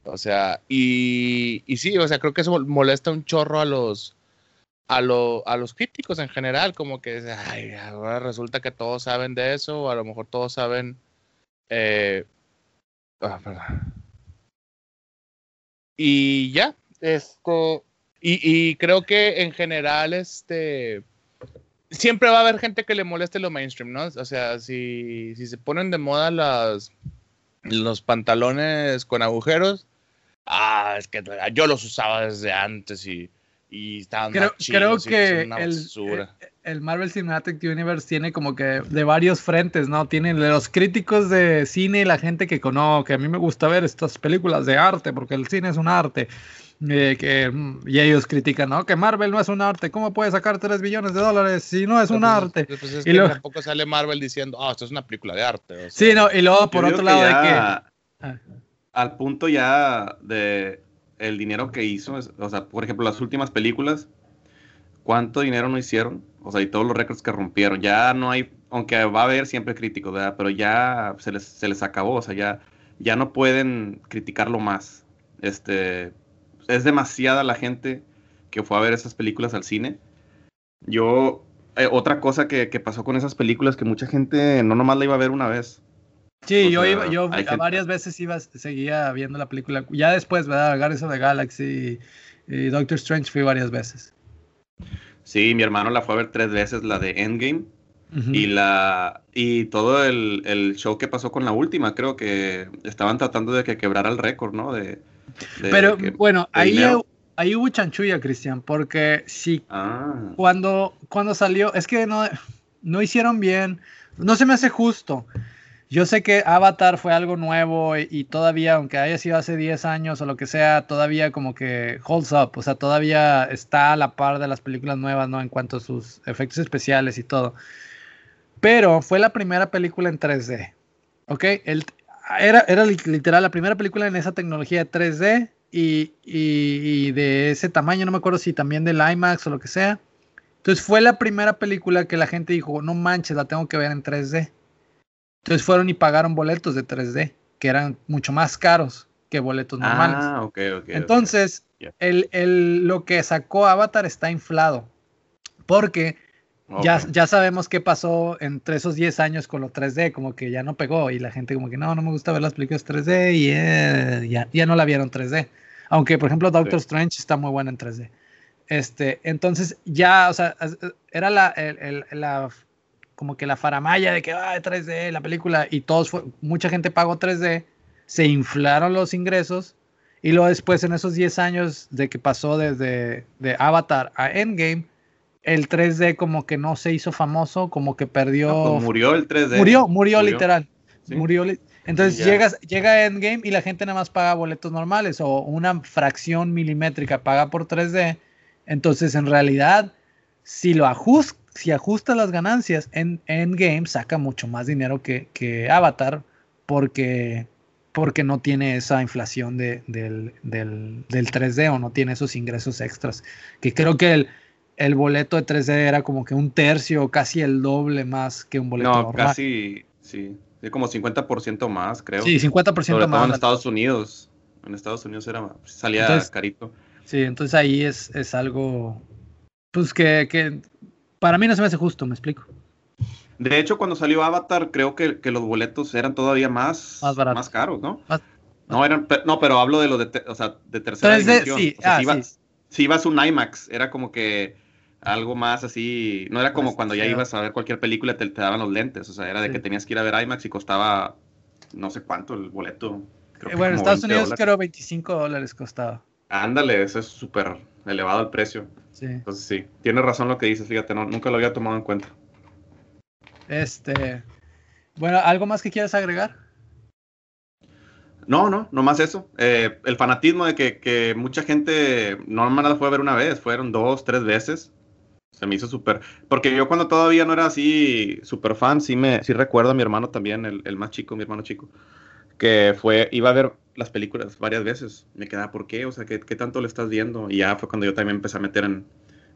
O sea, y, y sí, o sea, creo que eso molesta un chorro a los a, a los críticos en general, como que ay, ahora resulta que todos saben de eso, o a lo mejor todos saben eh, ah, y ya, esto y, creo que en general, este, siempre va a haber gente que le moleste lo mainstream, ¿no? O sea, si, si se ponen de moda las, los pantalones con agujeros, ah, es que yo los usaba desde antes y, y estaban creo, creo que el, eh, el, Marvel Cinematic Universe tiene como que de varios frentes, ¿no? Tienen los críticos de cine y la gente que conoce, que a mí me gusta ver estas películas de arte, porque el cine es un arte. Eh, que, mm, y ellos critican, ¿no? Que Marvel no es un arte. ¿Cómo puede sacar 3 billones de dólares si no es un pues, arte? Pues, pues, es y que tampoco sale Marvel diciendo, ah, esto es una película de arte. sí, no, y luego por otro lado de que... Al punto ya de el dinero que hizo, o sea, por ejemplo, las últimas películas, ¿cuánto dinero no hicieron? O sea, y todos los récords que rompieron. Ya no hay, aunque va a haber siempre críticos, ¿verdad? Pero ya se les, se les acabó, o sea, ya, ya no pueden criticarlo más. Este, es demasiada la gente que fue a ver esas películas al cine. Yo, eh, otra cosa que, pasó con esas películas, que mucha gente no nomás la iba a ver una vez. Sí, yo iba, yo varias veces iba, seguía viendo la película. Ya después, ¿verdad? Guardians of the Galaxy y, Doctor Strange fui varias veces. Sí, mi hermano la fue a ver tres veces, la de Endgame. Y la y todo el, el, show que pasó con la última, creo que estaban tratando de que quebrara el récord, ¿no? De, pero bueno, ahí, ahí hubo chanchulla, Cristian, porque sí, ah. cuando, cuando salió, es que no, no hicieron bien, no se me hace justo. Yo sé que Avatar fue algo nuevo y, todavía, aunque haya sido hace 10 años o lo que sea, todavía como que holds up, o sea, todavía está a la par de las películas nuevas, ¿no? En cuanto a sus efectos especiales y todo. Pero fue la primera película en 3D, ¿ok? Era, era literal la primera película en esa tecnología 3D y, de ese tamaño, no me acuerdo si también del IMAX o lo que sea. Entonces fue la primera película que la gente dijo, no manches, la tengo que ver en 3D. Entonces fueron y pagaron boletos de 3D, que eran mucho más caros que boletos normales. Ah, ok, ok. Entonces, El, el, lo que sacó Avatar está inflado. Porque ya, ya sabemos qué pasó entre esos 10 años con lo 3D, como que ya no pegó y la gente como que no, no me gusta ver las películas 3D y eh, ya, ya no la vieron 3D. Aunque, por ejemplo, Doctor Strange está muy buena en 3D. Este, entonces ya, o sea, era la, la como que la faramaya de que, ah, 3D, la película, y todos, fue, mucha gente pagó 3D, se inflaron los ingresos, y luego después en esos 10 años de que pasó desde de Avatar a Endgame, el 3D como que no se hizo famoso, como que perdió. Pues murió el 3D. Murió, murió, literal. Murió. Entonces llegas, llega Endgame y la gente nada más paga boletos normales o una fracción milimétrica paga por 3D. Entonces, en realidad, si lo ajustas, si ajusta las ganancias, en Endgame saca mucho más dinero que, que Avatar porque, porque no tiene esa inflación de, del, del, del 3D o no tiene esos ingresos extras. Que creo que el, el boleto de 3D era como que un tercio, casi el doble más que un boleto no, normal. casi, sí, sí, como 50% más, creo. Sí, 50% Sobre más. en Estados Unidos. En Estados Unidos era, salía carito. Sí, entonces ahí es, es algo, pues que, que para mí no se me hace justo, me explico. De hecho, cuando salió Avatar, creo que, que los boletos eran todavía más, Más baratos. más caros, ¿no? Más- No, eran, no, pero hablo de los de, te- o sea, de tercera 3D, dimensión. sí, O sea, ah, si, ibas, sí. si ibas a un IMAX, era como que algo más así, no era como cuando ya ibas a ver cualquier película, te, te daban los lentes, o sea, era de que tenías que ir a ver IMAX y costaba no sé cuánto el boleto. creo Eh, que bueno, en Estados 20 Unidos dólares. creo 25 dólares costaba. Ándale, eso es súper elevado el precio. Sí. Entonces sí, tienes razón lo que dices, fíjate, no, nunca lo había tomado en cuenta. Este. Bueno, ¿algo más que quieras agregar? No, no, no más eso. Eh, el fanatismo de que, que mucha gente no me la fue a ver una vez, fueron dos, tres veces. Se me hizo súper. Porque yo cuando todavía no era así súper fan, sí me sí recuerdo a mi hermano también, el, el más chico, mi hermano chico, que fue, iba a ver las películas varias veces. Me quedaba, ¿por qué? O sea, ¿qué, qué tanto le estás viendo? Y ya fue cuando yo también empecé a meter en,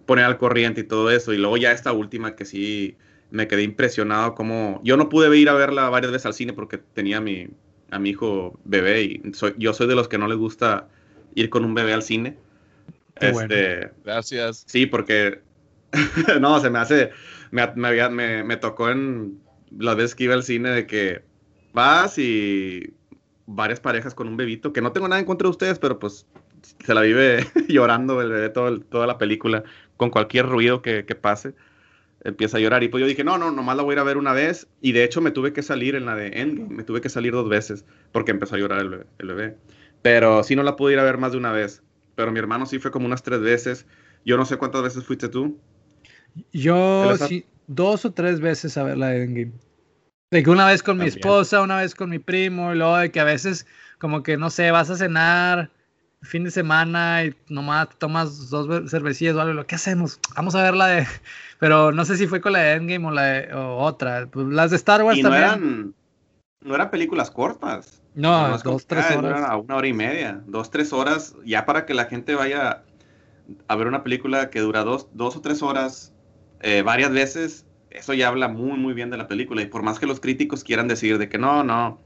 poner al corriente y todo eso. Y luego ya esta última que sí me quedé impresionado como... Yo no pude ir a verla varias veces al cine porque tenía mi, a mi hijo bebé y soy, yo soy de los que no les gusta ir con un bebé al cine. Qué bueno. Este, Gracias. Sí, porque no, se me hace, me, me, había- me- me tocó en las veces que iba al cine de que vas y varias parejas con un bebito, que no tengo nada en contra de ustedes, pero pues se la vive llorando el bebé todo toda la película, con cualquier ruido que, que pase, empieza a llorar. Y pues yo dije, no, no, nomás la voy a ir a ver una vez, y de hecho me tuve que salir en la de Endgame, me tuve que salir dos veces, porque empezó a llorar el bebé. el bebé. Pero sí no la pude ir a ver más de una vez, pero mi hermano sí fue como unas tres veces. Yo no sé cuántas veces fuiste tú. Yo ¿Te las ha- sí, dos o tres veces a ver la de Endgame. De que una vez con mi esposa, una vez con mi primo, y luego de que a veces, como que no sé, vas a cenar fin de semana y nomás tomas dos ve- cervecillas o algo. ¿Qué hacemos? Vamos a ver la de. Pero no sé si fue con la de Endgame o la de o otra. Pues las de Star Wars Y no también. eran, no eran películas cortas. No, dos, tres ah, horas. duran a una hora y media, dos, tres horas, ya para que la gente vaya a ver una película que dura dos, dos o tres horas eh, varias veces, eso ya habla muy, muy bien de la película. Y por más que los críticos quieran decir de que no, no,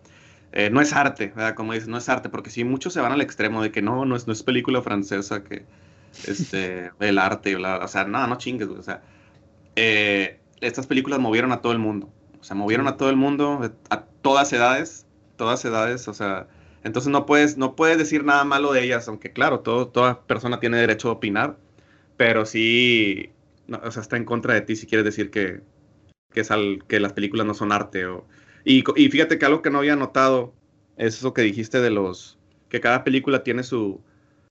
eh, no es arte, ¿verdad? como dicen, no es arte, porque sí, muchos se van al extremo de que no, no es, no es película francesa, que este, el arte, bla, o sea, no, no chingues, güey, o sea, eh, estas películas movieron a todo el mundo, o sea, movieron a todo el mundo, a todas edades, todas edades, o sea, entonces no puedes, no puedes decir nada malo de ellas, aunque claro, todo, toda persona tiene derecho a opinar, pero sí, no, o sea, está en contra de ti si quieres decir que, que, es al- que las películas no son arte. O, y, y fíjate que algo que no había notado es eso que dijiste de los, que cada película tiene su,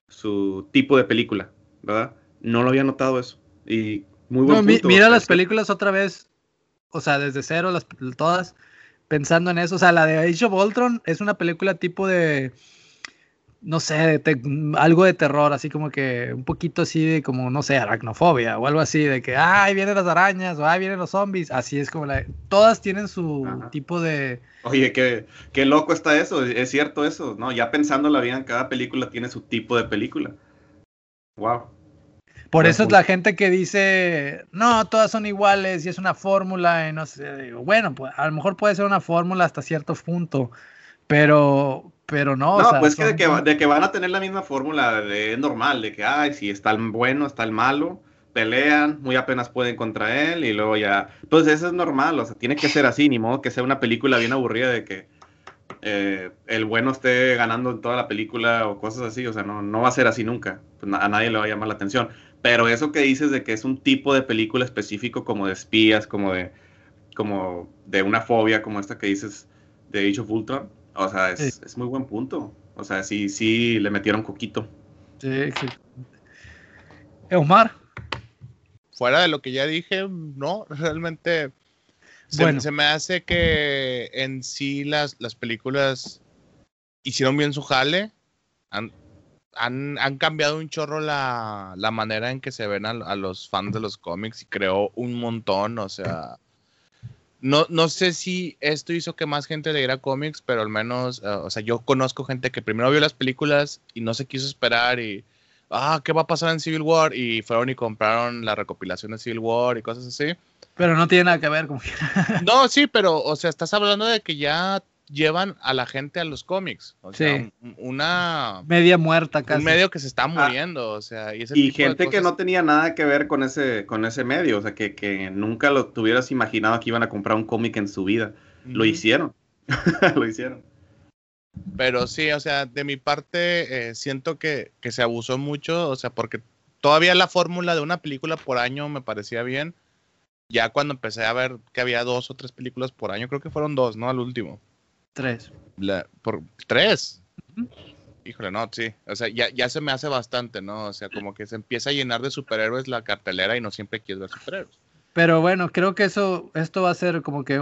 su tipo de película, ¿verdad? No lo había notado eso. Y muy buen No, mi- punto, mira las películas otra vez, o sea, desde cero, las, todas, pensando en eso. O sea, la de Age of Ultron es una película tipo de, no sé, te- algo de terror, así como que un poquito así de como, no sé, aracnofobia o algo así, de que, "Ah, ahí vienen las arañas o ahí vienen los zombies. Así es como la... Todas tienen su Ajá. tipo de... Oye, qué, qué loco está eso, es cierto eso, ¿no? Ya pensando la vida, cada película tiene su tipo de película. Wow. Por eso es la gente que dice, no, todas son iguales y es una fórmula y no sé, digo, bueno, pues a lo mejor puede ser una fórmula hasta cierto punto, pero, pero no, No, o sea, pues que de, son- que de que van a tener la misma fórmula de es normal, de que, ay, si está el bueno, está el malo, pelean, muy apenas pueden contra él y luego ya. Pues eso es normal, o sea, tiene que ser así, ni modo que sea una película bien aburrida de que eh, el bueno esté ganando en toda la película o cosas así, o sea, no, no va a ser así nunca, Pues a nadie le va a llamar la atención. Pero eso que dices de que es un tipo de película específico como de espías, como de, como de una fobia como esta que dices de Age of Ultron, o sea, es, Sí. es muy buen punto. O sea, sí, sí le metieron coquito. Sí, exactamente. Omar, Fuera de lo que ya dije, no, realmente se, Bueno. se me hace que en sí las, las películas hicieron bien su jale. Han, han, han cambiado un chorro la, la manera en que se ven a, a los fans de los cómics y creó un montón, o sea... No, no sé si esto hizo que más gente leyera cómics, pero al menos, eh, o sea, yo conozco gente que primero vio las películas y no se quiso esperar y, ah, ¿qué va a pasar en Civil War? Y fueron y compraron la recopilación de Civil War y cosas así. pero no tiene nada que ver, que... No, sí, pero, o sea, estás hablando de que ya, llevan a la gente a los cómics. O sea, Sí. un- una Media muerta casi. un medio que se está muriendo, o sea, y, ese Y tipo de gente que no tenía nada que ver con ese, con ese medio, o sea, que, que nunca lo tuvieras imaginado que iban a comprar un cómic en su vida. Lo hicieron. lo hicieron. Pero sí, o sea, de mi parte eh, siento que, que se abusó mucho, o sea, porque todavía la fórmula de una película por año me parecía bien. Ya cuando empecé a ver que había dos o tres películas por año, creo que fueron dos, ¿no? Al último. Tres. La- por tres. Híjole, no, sí. O sea, ya, ya se me hace bastante, ¿no? O sea, como que se empieza a llenar de superhéroes la cartelera y no siempre quieres ver superhéroes. Pero bueno, creo que eso, esto va a ser como que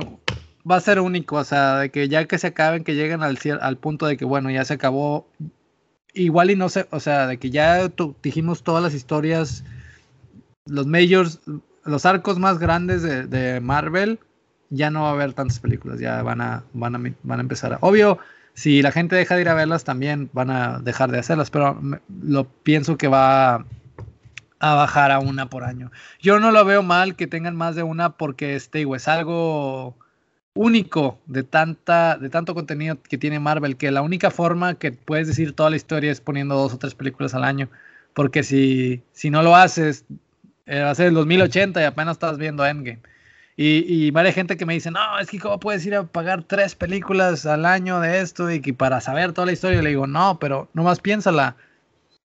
va a ser único, o sea, de que ya que se acaben, que lleguen al, al punto de que bueno, ya se acabó, igual y no sé, o sea, de que ya dijimos todas las historias, los majors, los arcos más grandes de, de Marvel, ya no va a haber tantas películas, ya van a, van a, van a empezar a, obvio, si la gente deja de ir a verlas, también van a dejar de hacerlas, pero lo pienso que va a bajar a una por año. Yo no lo veo mal que tengan más de una porque este es algo único de tanta de tanto contenido que tiene Marvel que la única forma que puedes decir toda la historia es poniendo dos o tres películas al año, porque si si no lo haces eh, va a ser el 2080 y apenas estás viendo Endgame. Y, y varias gente que me dice, no, es que cómo puedes ir a pagar tres películas al año de esto y que para saber toda la historia, le digo, no, pero nomás piénsala.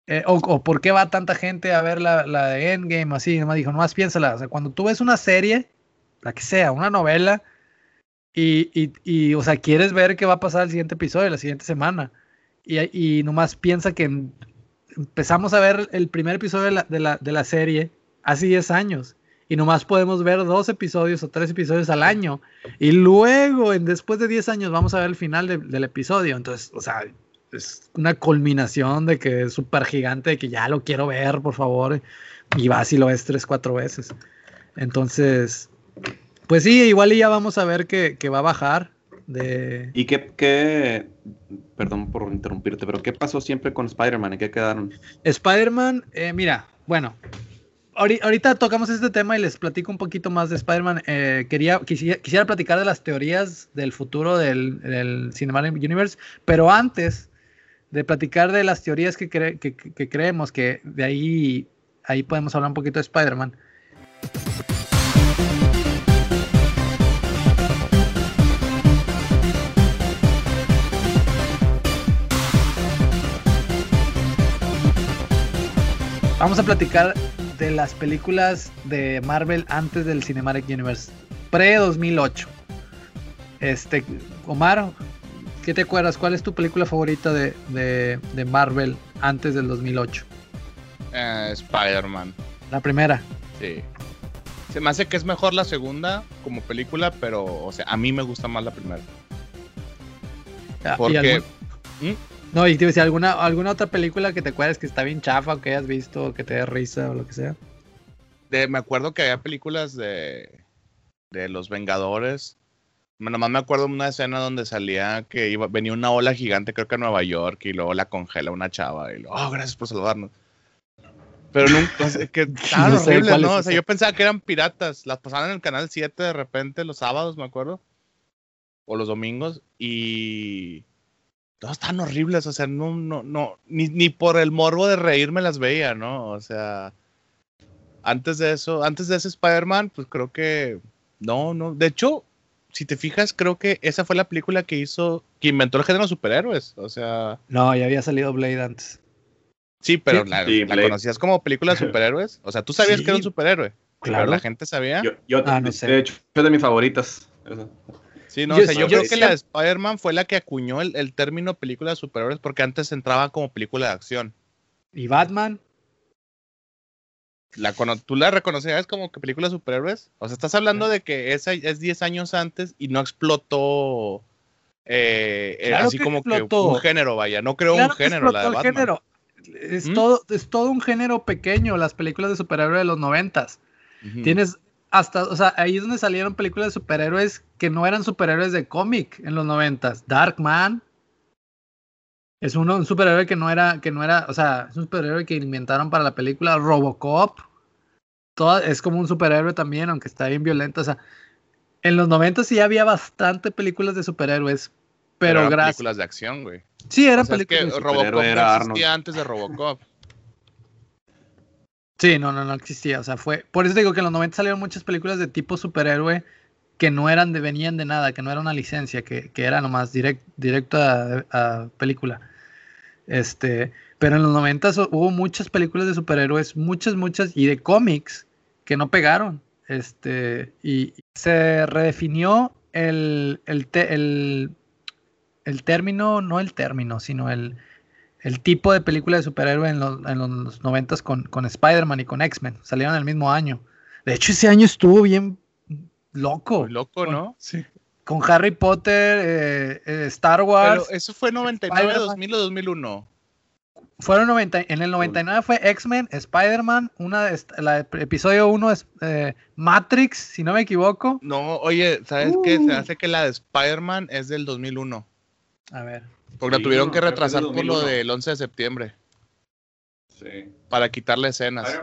Eh, o, o por qué va tanta gente a ver la, la de Endgame, así, nomás dijo, nomás piénsala. O sea, cuando tú ves una serie, la que sea, una novela, y, y, o sea, quieres ver qué va a pasar el siguiente episodio, la siguiente semana, y, y nomás piensa que em- empezamos a ver el primer episodio de la, de la, de la serie hace 10 años, y nomás podemos ver dos episodios o tres episodios al año, y luego, en, después de 10 años, vamos a ver el final de- del episodio. Entonces, o sea, es una culminación de que es súper gigante, de que ya lo quiero ver, por favor. Y vas y lo ves tres, cuatro veces. Entonces, pues sí, igual y ya vamos a ver que, que va a bajar de... ¿Y qué, qué, perdón por interrumpirte, pero qué pasó siempre con Spider-Man? ¿En qué quedaron? Spider-Man, eh, mira, bueno, ahorita tocamos este tema y les platico un poquito más de Spider-Man. Eh, quisiera, platicar de las teorías del futuro del, del Cinematic Universe, pero antes de platicar de las teorías que- que creemos que de ahí, ahí podemos hablar un poquito de Spider-Man. Vamos a platicar de las películas de Marvel antes del Cinematic Universe, pre-2008. Este, Omar, ¿qué te acuerdas? ¿Cuál es tu película favorita de, de- de Marvel antes del 2008? Eh, Spider-Man, La primera. sí. Se me hace que es mejor la segunda como película, pero, o sea, a mí me gusta más la primera. Ah, ¿y Porque. No, y te iba a decir, ¿alguna, alguna otra película que te acuerdas que está bien chafa o que hayas visto o que te dé risa o lo que sea? de- me acuerdo que había películas de, de los Vengadores. Nomás me acuerdo de una escena donde salía que iba, venía una ola gigante, creo que a Nueva York, y luego la congela una chava. Y luego, oh, gracias por saludarnos. Pero nunca, que estaban No sé horribles, es ¿no? O sea, yo pensaba que eran piratas. Las pasaban en el canal 7 de repente los sábados, me acuerdo. O los domingos. Y. Todas estaban horribles. O sea, no, no, no. Ni, ni por el morbo de reírme las veía, ¿no? O sea. Antes de eso, antes de ese Spider-Man, pues creo que. No, no. De hecho, si te fijas, creo que esa fue la película que hizo. que inventó el género de superhéroes. O sea. No, ya había salido Blade antes. Sí, pero Sí. la, Sí, la Blade. conocías como película de superhéroes. O sea, tú sabías Sí. que era un superhéroe. Claro. Pero la gente sabía. Yo, yo Ah, no sé. de hecho, es de mis favoritas. Sí, no, yo o sea, yo, creo que la de Spider-Man fue la que acuñó el, el término película de superhéroes porque antes entraba como película de acción. ¿Y Batman? La cono- ¿Tú la reconocías como que película de superhéroes? O sea, estás hablando de que esa es 10 años antes y no explotó eh, eh, Claro así que como explotó. que un género, vaya. No creo Claro un que género la de explotó el Batman. género. Es, ¿Mm? todo, es todo un género pequeño, las películas de superhéroes de los noventas. Ujú. Tienes hasta, o sea, ahí es donde salieron películas de superhéroes que no eran superhéroes de cómic en los noventas. Darkman es uno, un superhéroe que no era, que no era, o sea, es un superhéroe que inventaron para la película Robocop. Toda, es como un superhéroe también, aunque está bien violento. O sea, en los noventas sí había bastante películas de superhéroes, pero eran gracias. películas de acción, güey. Sí, eran O sea, es películas. que de- superhéroe Robocop era no Arnold. existía antes de Robocop. Sí, no, no, no existía. O sea, fue. Por eso digo que en los 90 salieron muchas películas de tipo superhéroe que no eran de, venían de nada, que no era una licencia, que, que era nomás direct, directo a, película. Este, pero en los 90 hubo muchas películas de superhéroes, muchas, muchas, y de cómics que no pegaron. Este, y se redefinió el, el, te- el término, no el término, sino el, el tipo de película de superhéroe en los, en los 90 con, con Spider-Man y con X-Men. Salieron el mismo año. De hecho, ese año estuvo bien loco. Muy loco, ¿no? Sí. Con Harry Potter, eh, eh, Star Wars. Pero eso fue 99, Spider-Man. 2000 o 2001. Fueron 90, en el 99 fue X-Men, Spider-Man, una de la episodio 1 es eh, Matrix, si no me equivoco. No, oye, ¿sabes qué? Se Uh. hace que la de Spider-Man es del 2001. A ver. Porque Sí, la tuvieron no, que es retrasar por lo 2001. del 11 de septiembre. Sí. Para quitarle escenas.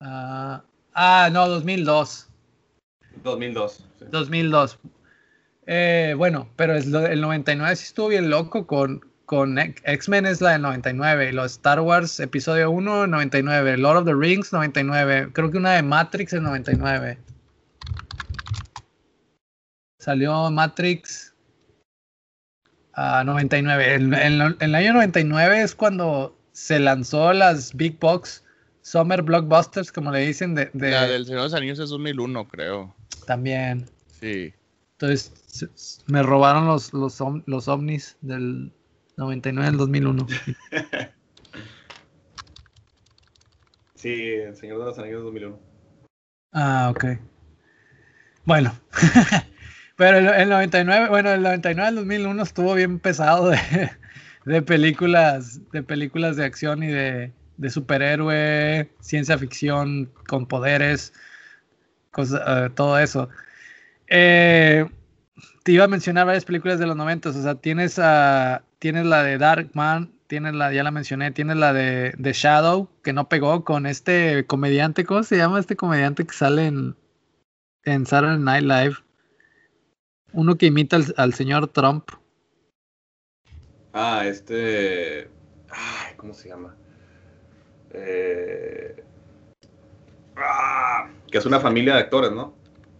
Ah, ah, no, 2002. 2002. sí. 2002. Eh, bueno, pero es lo- el 99 sí estuvo bien loco con, con X-Men es la del 99 y los Star Wars episodio 1 99, Lord of the Rings 99, creo que una de Matrix en 99. Salió Matrix a 99. En, en- en el año 99 es cuando se lanzó las Big Box Summer Blockbusters, como le dicen, de, de- La del Señor de los Anillos es 2001, creo. también. Sí. Entonces me robaron los, los, los ovnis del 99 al 2001. Sí, El Señor de los Anillos 2001. Ah, ok. Bueno, pero el, el 99, bueno, el 99 al 2001 estuvo bien pesado de, de películas, de películas de acción y de, de superhéroe, ciencia ficción con poderes, cosa- eh, todo eso. Eh, te iba a mencionar varias películas de los 90, o sea, tienes, a tienes la de Darkman, tienes la, ya la mencioné, tienes la de, de Shadow, que no pegó con este comediante, ¿cómo se llama este comediante que sale en, en Saturday Night Live? Uno que imita al, al señor Trump. Ah, este. Ay, ¿cómo se llama? Eh... Ah, que es una familia de actores, ¿no?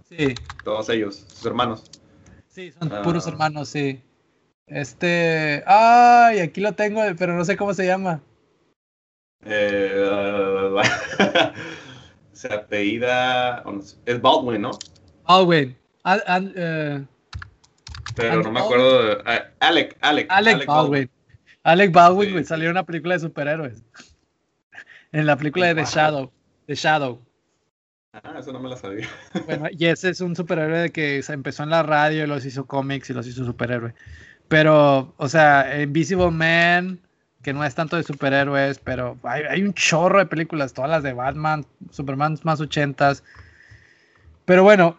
Sí, Todos ellos, sus hermanos. sí, son Ah. puros hermanos, sí. Este, ay, aquí lo tengo, pero no sé cómo se llama. Eh, se apellida. Es Baldwin, ¿no? Baldwin. Al- al- eh, Pero Alec no me acuerdo. de- ah, Alec, Alec. Alec Baldwin. Alec Baldwin, Sí, güey, salió en una película de superhéroes. En la película de The. Shadow. The Shadow. Ah, eso no me la sabía. Bueno, y ese es un superhéroe de que se empezó en la radio y los hizo cómics y los hizo superhéroe. Pero, o sea, Invisible Man, que no es tanto de superhéroes, pero hay, hay un chorro de películas, todas las de Batman, Superman más ochentas. Pero bueno,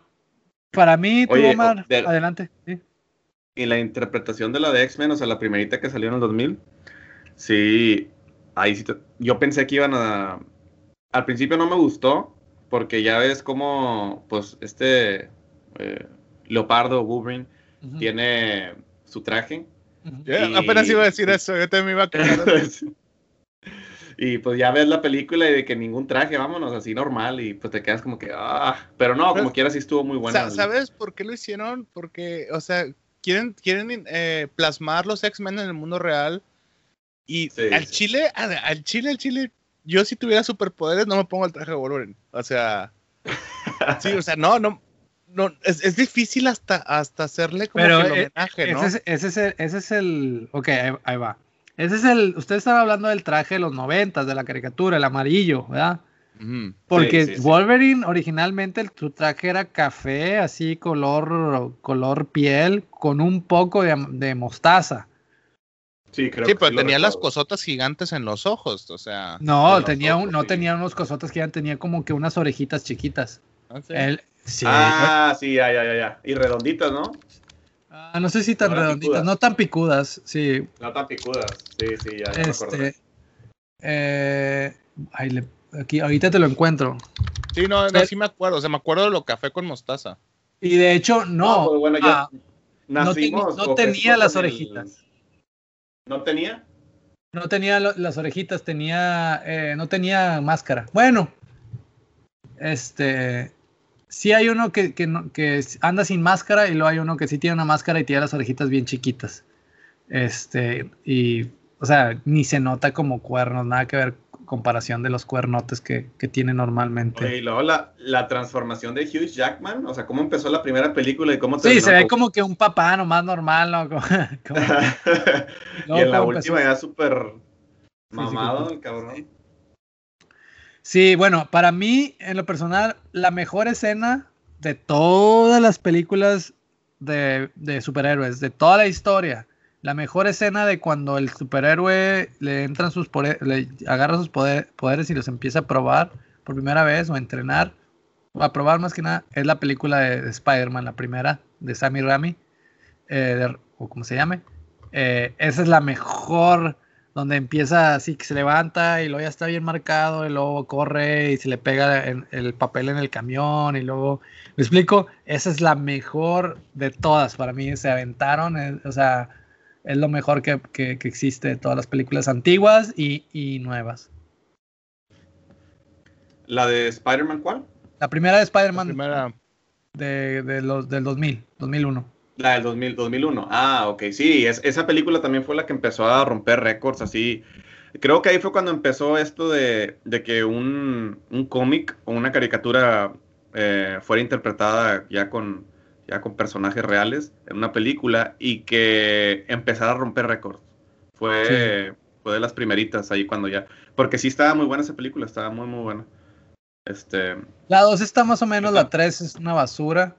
para mí, tú, Oye, Omar, del- adelante. sí. Y la interpretación de la de X-Men, o sea, la primerita que salió en el 2000, sí, ahí sí, yo pensé que iban a... Al principio no me gustó, porque ya ves cómo, pues, este eh, Leopardo, Wolverine, Ujú, tiene su traje. Y- Apenas iba a decir eso, yo también me iba a quedar. y pues ya ves la película y de que ningún traje, vámonos, así normal, y pues te quedas como que, ah, pero no, como Pues, quiera sí estuvo muy buena. Sa- ¿Sabes por qué lo hicieron? Porque, o sea, quieren, quieren eh, plasmar los X-Men en el mundo real. Y Sí, al sí. Chile, al, al Chile, al Chile, yo si tuviera superpoderes no me pongo el traje de Wolverine. O sea, sí, o sea, no, no, no, es, es difícil hasta, hasta hacerle como Pero, que el eh, homenaje, ¿no? Ese es, ese es el, ese es el, ok, ahí, ahí va. Ese es el, ustedes están hablando del traje de los noventas, de la caricatura, el amarillo, ¿verdad? Porque sí, sí. Wolverine originalmente su traje era café, así color, color piel, con un poco de, de mostaza. Sí, creo Sí, que pero tenía las cosotas gigantes en los ojos, o sea. No, tenía un, ojos, no sí. tenía unos cosotas que ya tenía como que unas orejitas chiquitas. no sé. Él- sí, Ah, sí, ya, ya, ya, ya. Y redonditas, ¿no? ah, no sé si tan no redonditas, picudas. no tan picudas, sí. No tan picudas. Sí, sí, ya, ya me acordé. Este, eh, ay, le- aquí, ahorita te lo encuentro. Sí, no, no, Pero- sí me acuerdo, o sea, me acuerdo de lo café con mostaza. Y de hecho, no. pues bueno, yo, ah, nacimos. No, tenía las orejitas. ¿No tenía? No tenía las orejitas, tenía, eh, no tenía máscara. Bueno, este, sí hay uno que, que, anda sin máscara y luego hay uno que sí tiene una máscara y tiene las orejitas bien chiquitas. Este, y, o sea, ni se nota como cuernos, nada que ver comparación de los cuernotes que, tiene normalmente. y luego la, la, transformación de Hugh Jackman, o sea, cómo empezó la primera película y cómo Sí, se ve como que un papá nomás normal, ¿no? y en la última ya súper mamado el cabrón. Sí, bueno, para mí, en lo personal, la mejor escena de todas las películas de, superhéroes, de toda la historia, la mejor escena de cuando el superhéroe le entran sus agarra sus poderes y los empieza a probar por primera vez o a entrenar, o a probar más que nada, es la película de, Spider-Man, la primera, de Sammy Rami, eh, o como se llame. Eh, esa es la mejor donde empieza así que se levanta y luego ya está bien marcado y luego corre y se le pega el papel en el camión y luego, ¿me explico? Esa es la mejor de todas para mí, se aventaron, eh, o sea, es lo mejor que, existe de todas las películas antiguas y, nuevas. ¿La de Spider-Man cuál? La primera de Spider-Man. Primera... De, los, del 2000, 2001. La del 2000, 2001. Ah, ok, sí, esa película también fue la que empezó a romper récords así. Creo que ahí fue cuando empezó esto de, que un, cómic o una caricatura eh, fuera interpretada ya con, ya con personajes reales en una película y que empezara a romper récords. Fue, fue de las primeritas ahí cuando ya. Porque sí estaba muy buena esa película, estaba muy, muy buena. Este. La 2 está más o menos, la 3 es una basura.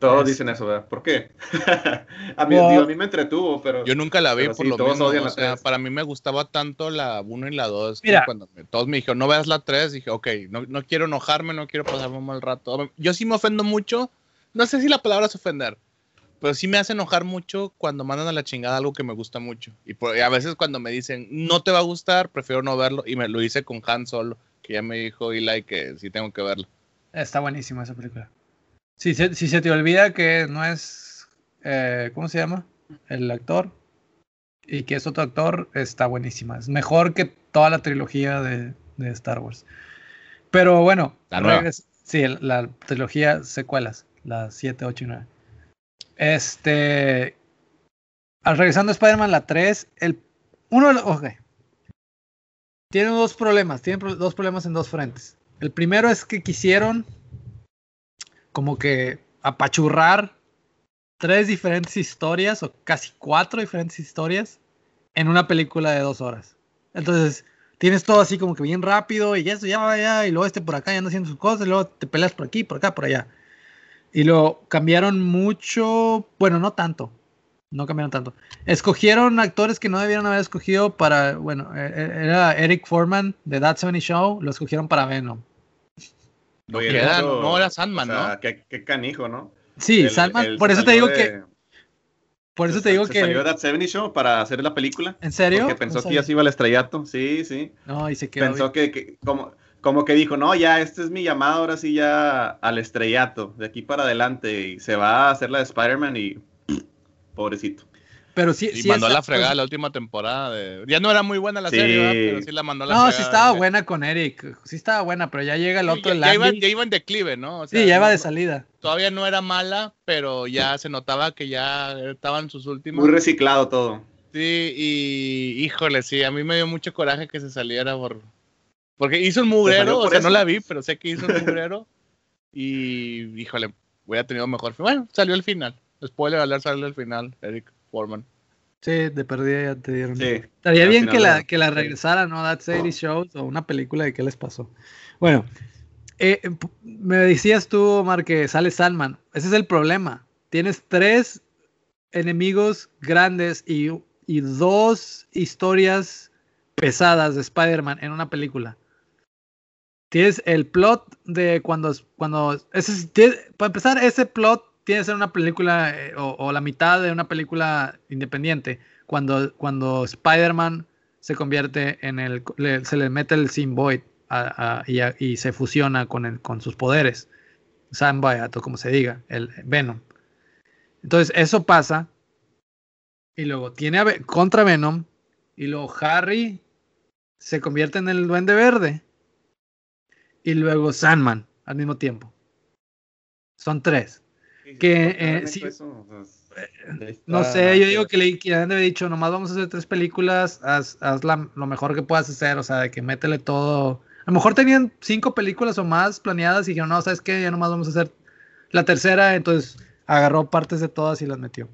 Todos dicen eso, ¿verdad? ¿Por qué? a, mí, a mí me entretuvo, pero... Yo nunca la vi por lo mismo, o sea, para mí me gustaba tanto la 1 y la 2, cuando todos me dijeron, no veas la 3, dije, ok, no, no quiero enojarme, no quiero pasarme un mal rato. Yo sí me ofendo mucho, no sé si la palabra es ofender, pero sí me hace enojar mucho cuando mandan a la chingada algo que me gusta mucho. Y, a veces cuando me dicen, no te va a gustar, prefiero no verlo, y me lo hice con Han Solo, que ya me dijo Eli que sí tengo que verlo. Está buenísima esa película. Si se, si se te olvida que no es, eh, ¿cómo se llama? El actor. Y que es otro actor, está buenísima. Es mejor que toda la trilogía de, Star Wars. Pero bueno, la sí, la trilogía secuelas, las 7, 8 y 9. Este. Al regresando a Spider-Man, la 3, el. Uno de Ok. Tiene dos problemas. Tiene dos problemas en dos frentes. El primero es que quisieron como que apachurrar tres diferentes historias o casi cuatro diferentes historias en una película de dos horas. Entonces, tienes todo así como que bien rápido y eso ya allá y luego este por acá ya anda haciendo sus cosas y luego te peleas por aquí, por acá, por allá. Y lo cambiaron mucho, bueno, no tanto, no cambiaron tanto. Escogieron actores que no debieron haber escogido para, bueno, e, e, era Eric Foreman de That 70 Show, lo escogieron para Venom. No, era Sandman, ¿no? Qué, canijo, ¿no? Sí, Sandman, por eso te digo que. Por eso te digo que. Salió That 70 Show para hacer la película. ¿En serio? Porque pensó que ya se iba al estrellato. Sí, sí. No, y se quedó. Pensó que, como, como que dijo, no, ya, este es mi llamado, ahora sí ya al estrellato, de aquí para adelante. Y se va a hacer la de Spider-Man y. Pobrecito. Pero sí, y mandó a la fregada pues la última temporada. De... Ya no era muy buena la serie, pero sí la mandó a la fregada. No, sí estaba buena con Eric. Sí estaba buena, pero ya llega el otro. Ya, ya, iba, ya, iba, en declive, ¿no? sí, ya iba de salida. Todavía no era mala, pero ya se notaba que ya estaban sus últimos. Muy reciclado todo. Sí, y híjole, sí, a mí me dio mucho coraje que se saliera por. Porque hizo un mugrero, o sea, no la vi, pero sé que hizo un mugrero. y híjole, hubiera tenido mejor. Bueno, salió el final. Spoiler alert, salió el final, Eric. Sí, de perdida ya te dieron. Sí, Estaría bien que la, que la regresara, ¿no? That 80 Shows o una película de qué les pasó. Bueno, eh, me decías tú, Omar, que sale Salman. Ese es el problema. Tienes tres enemigos grandes y, y dos historias pesadas de Spider-Man en una película. Tienes el plot de cuando, cuando ese, para empezar, ese plot tiene que ser una película eh, o, la mitad de una película independiente. Cuando, cuando Spider-Man se convierte en el. se le mete el Symbiote y, se fusiona con, con sus poderes. Symbiote, o como se diga, el Venom. Entonces, eso pasa. Y luego tiene a contra Venom. Y luego Harry se convierte en el Duende Verde. Y luego Sandman al mismo tiempo. Son tres. Que eh, eh, no sé, yo digo que le que han dicho, nomás vamos a hacer tres películas, haz, lo mejor que puedas hacer, o sea, de que métele todo. A lo mejor tenían cinco películas o más planeadas y dijeron, no, ¿sabes qué? Ya nomás vamos a hacer la tercera, entonces agarró partes de todas y las metió.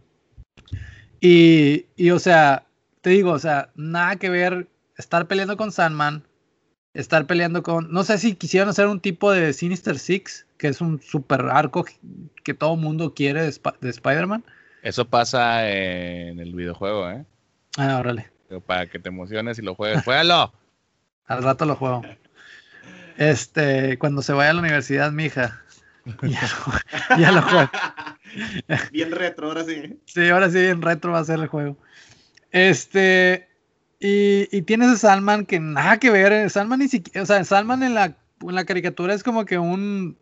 Y, y o sea, te digo, o sea, nada que ver estar peleando con Sandman, estar peleando con, no sé si quisieran hacer un tipo de Sinister Six, que es un super arco que todo mundo quiere de, Spider-Man. Eso pasa en el videojuego, ¿eh? Ah, órale. para que te emociones y lo juegues, juégalo. Al rato lo juego. Este, cuando se vaya a la universidad, mi hija. Ya lo, juego. Bien retro, ahora sí. Sí, ahora sí, bien retro va a ser el juego. Este, y, y tienes a Salman que nada que ver. Salman ni siquiera, o sea, Salman en la, en la caricatura es como que un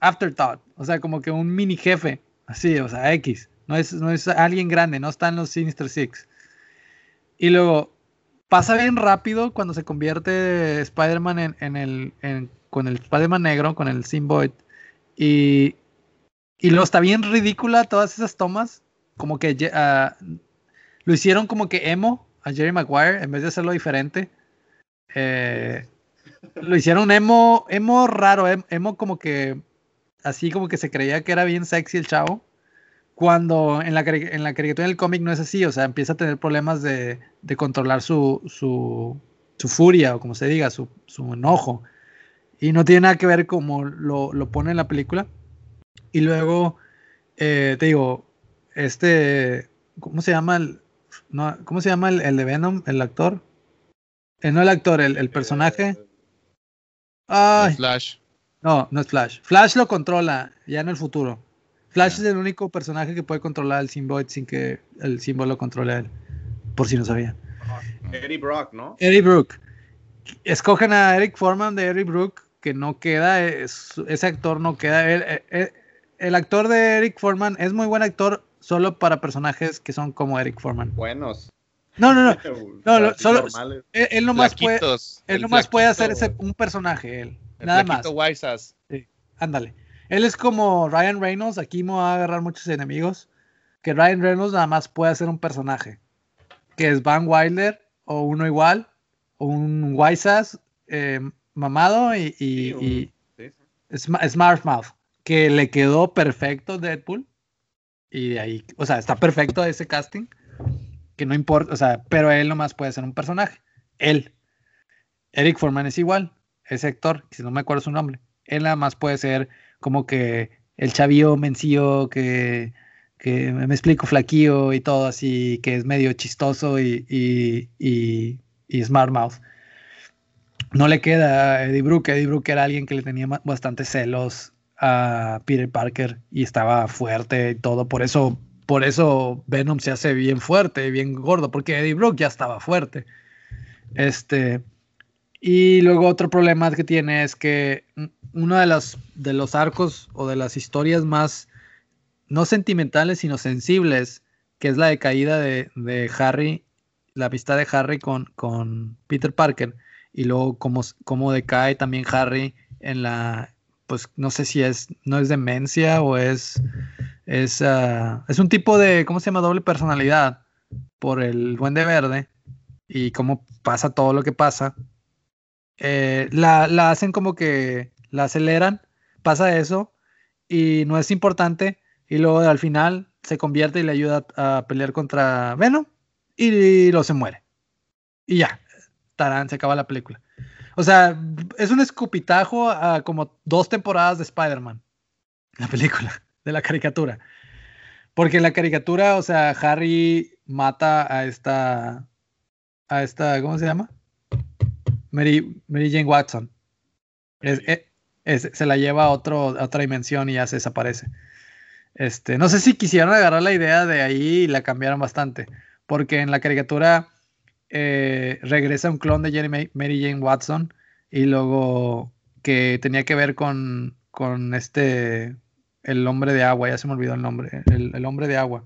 afterthought, o sea, como que un mini jefe, así, o sea, X. No es, no es alguien grande, no está en los Sinister Six. Y luego pasa bien rápido cuando se convierte Spider-Man en, el, con el Spider-Man negro, con el Symbiote. Y, y luego está bien ridícula todas esas tomas. Como que uh, lo hicieron como que emo a Jerry Maguire en vez de hacerlo diferente. Eh, lo hicieron emo, emo raro, em, emo como que así como que se creía que era bien sexy el chavo. Cuando en la, en la caricatura del cómic no es así, o sea, empieza a tener problemas de, de controlar su, su, su, furia o como se diga, su, su, enojo. Y no tiene nada que ver como lo, lo pone en la película. Y luego, eh, te digo, este, ¿cómo se llama el, no, ¿cómo se llama el, el de Venom, el actor? Eh, no el actor, el, el personaje. Ay. Flash. No, no es Flash. Flash lo controla ya en el futuro. Flash es el único personaje que puede controlar el Symbiote sin que el símbolo lo controle a él. Por si no sabía. Eddie Brock, ¿no? Eddie Brook. Escogen a Eric Foreman de Eddie Brook, que no queda, ese actor no queda. El, el, actor de Eric Foreman es muy buen actor solo para personajes que son como Eric Foreman. Buenos. No, no, no. no, solo, él, él, nomás puede, él nomás puede hacer ese, un personaje, él. Nada más. Sí, ándale. Él es como Ryan Reynolds. Aquí me va a agarrar muchos enemigos. Que Ryan Reynolds nada más puede hacer un personaje. Que es Van Wilder o uno igual. O un Wisas eh, mamado y, y, Smart Mouth. Que le quedó perfecto Deadpool. Y de ahí, o sea, está perfecto ese casting. Que no importa, o sea, pero él nomás puede ser un personaje. Él. Eric Foreman es igual ese actor, si no me acuerdo su nombre, él nada más puede ser como que el chavío mencillo que, que me explico flaquillo y todo así, que es medio chistoso y, y, y, smart mouth. No le queda a Eddie Brooke. Eddie Brooke era alguien que le tenía bastante celos a Peter Parker y estaba fuerte y todo. Por eso, por eso Venom se hace bien fuerte, bien gordo, porque Eddie Brooke ya estaba fuerte. Este, y luego otro problema que tiene es que uno de los, de los arcos o de las historias más, no sentimentales, sino sensibles, que es la decaída de, de Harry, la amistad de Harry con, con Peter Parker, y luego cómo, cómo decae también Harry en la, pues no sé si es, no es demencia o es, es, ah, es un tipo de, ¿cómo se llama? Doble personalidad por el Duende Verde y cómo pasa todo lo que pasa eh, la, hacen como que la aceleran, pasa eso y no es importante y luego al final se convierte y le ayuda a pelear contra Venom y lo se muere. Y ya, tarán, se acaba la película. O sea, es un escupitajo a como dos temporadas de Spider-Man, la película, de la caricatura. Porque en la caricatura, o sea, Harry mata a esta, a esta, ¿cómo se llama? Mary, Jane Watson. se la lleva a, otro, otra dimensión y ya se desaparece. Este, no sé si quisieron agarrar la idea de ahí y la cambiaron bastante. Porque en la caricatura eh, regresa un clon de Mary Jane Watson y luego que tenía que ver con, con este el hombre de agua, ya se me olvidó el nombre, el, el hombre de agua.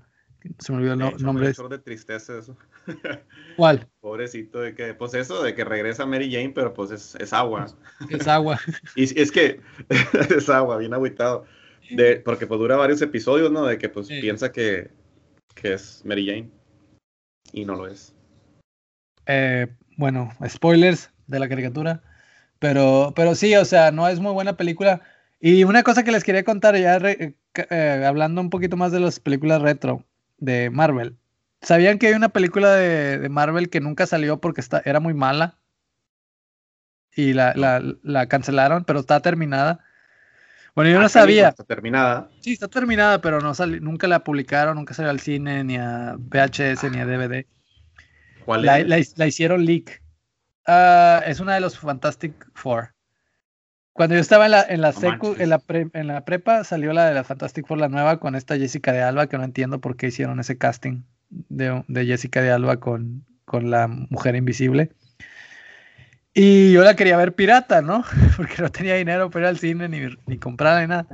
Se me olvidó el no- hecho, nombre. de tristeza eso. ¿Cuál? Pobrecito de que, pues eso, de que regresa Mary Jane, pero pues es, es agua. Es agua. Y es- es que es agua, bien agüitado. De, porque pues dura varios episodios, ¿no? De que pues Sí. piensa que, que es Mary Jane. Y no lo es. Eh, bueno, spoilers de la caricatura. Pero, pero sí, o sea, no es muy buena película. Y una cosa que les quería contar, ya re- ca- eh, hablando un poquito más de las películas retro de Marvel. ¿Sabían que hay una película de, de Marvel que nunca salió porque está, era muy mala? Y la, la, la cancelaron, pero está terminada. Bueno, yo no Ah, sí, sabía. Está terminada. Sí, está terminada, pero no sali- nunca la publicaron, nunca salió al cine, ni a VHS, ni a DVD. ¿Cuál La, es? la- la hicieron leak. Ah, es una de los Fantastic Four. Cuando yo estaba en la, en la No secu, en la, pre- en la prepa, salió la de la Fantastic Four, la nueva, con esta Jessica de Alba, que no entiendo por qué hicieron ese casting de, de Jessica de Alba con, con la mujer invisible. Y yo la quería ver pirata, ¿no? Porque no tenía dinero para ir al cine ni, ni comprar ni nada.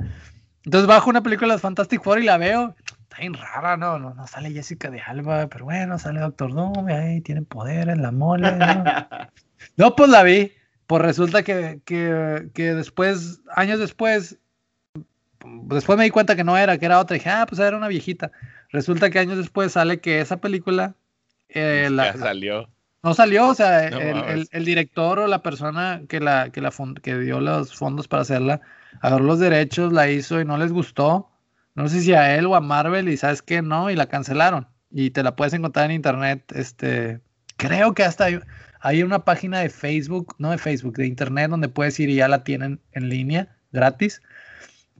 Entonces bajo una película de las Fantastic Four y la veo. Está bien rara, ¿no? No, no sale Jessica de Alba, pero bueno, sale Doctor Doom, ahí tiene poderes, la mole, ¿no? No, pues la vi. Pues resulta que, que, que después, años después, después me di cuenta que no era, que era otra. Y dije, ah, pues era una viejita. Resulta que años después sale que esa película eh, la- ya salió. no salió, o sea, No el, mames. el- el director o la persona que, la, que, la que dio los fondos para hacerla, agarró los derechos, la hizo y no les gustó. No sé si a él o a Marvel y sabes qué, no, y la cancelaron. Y te la puedes encontrar en internet, este, creo que hasta hay, hay una página de Facebook, no de Facebook, de internet donde puedes ir y ya la tienen en línea, gratis.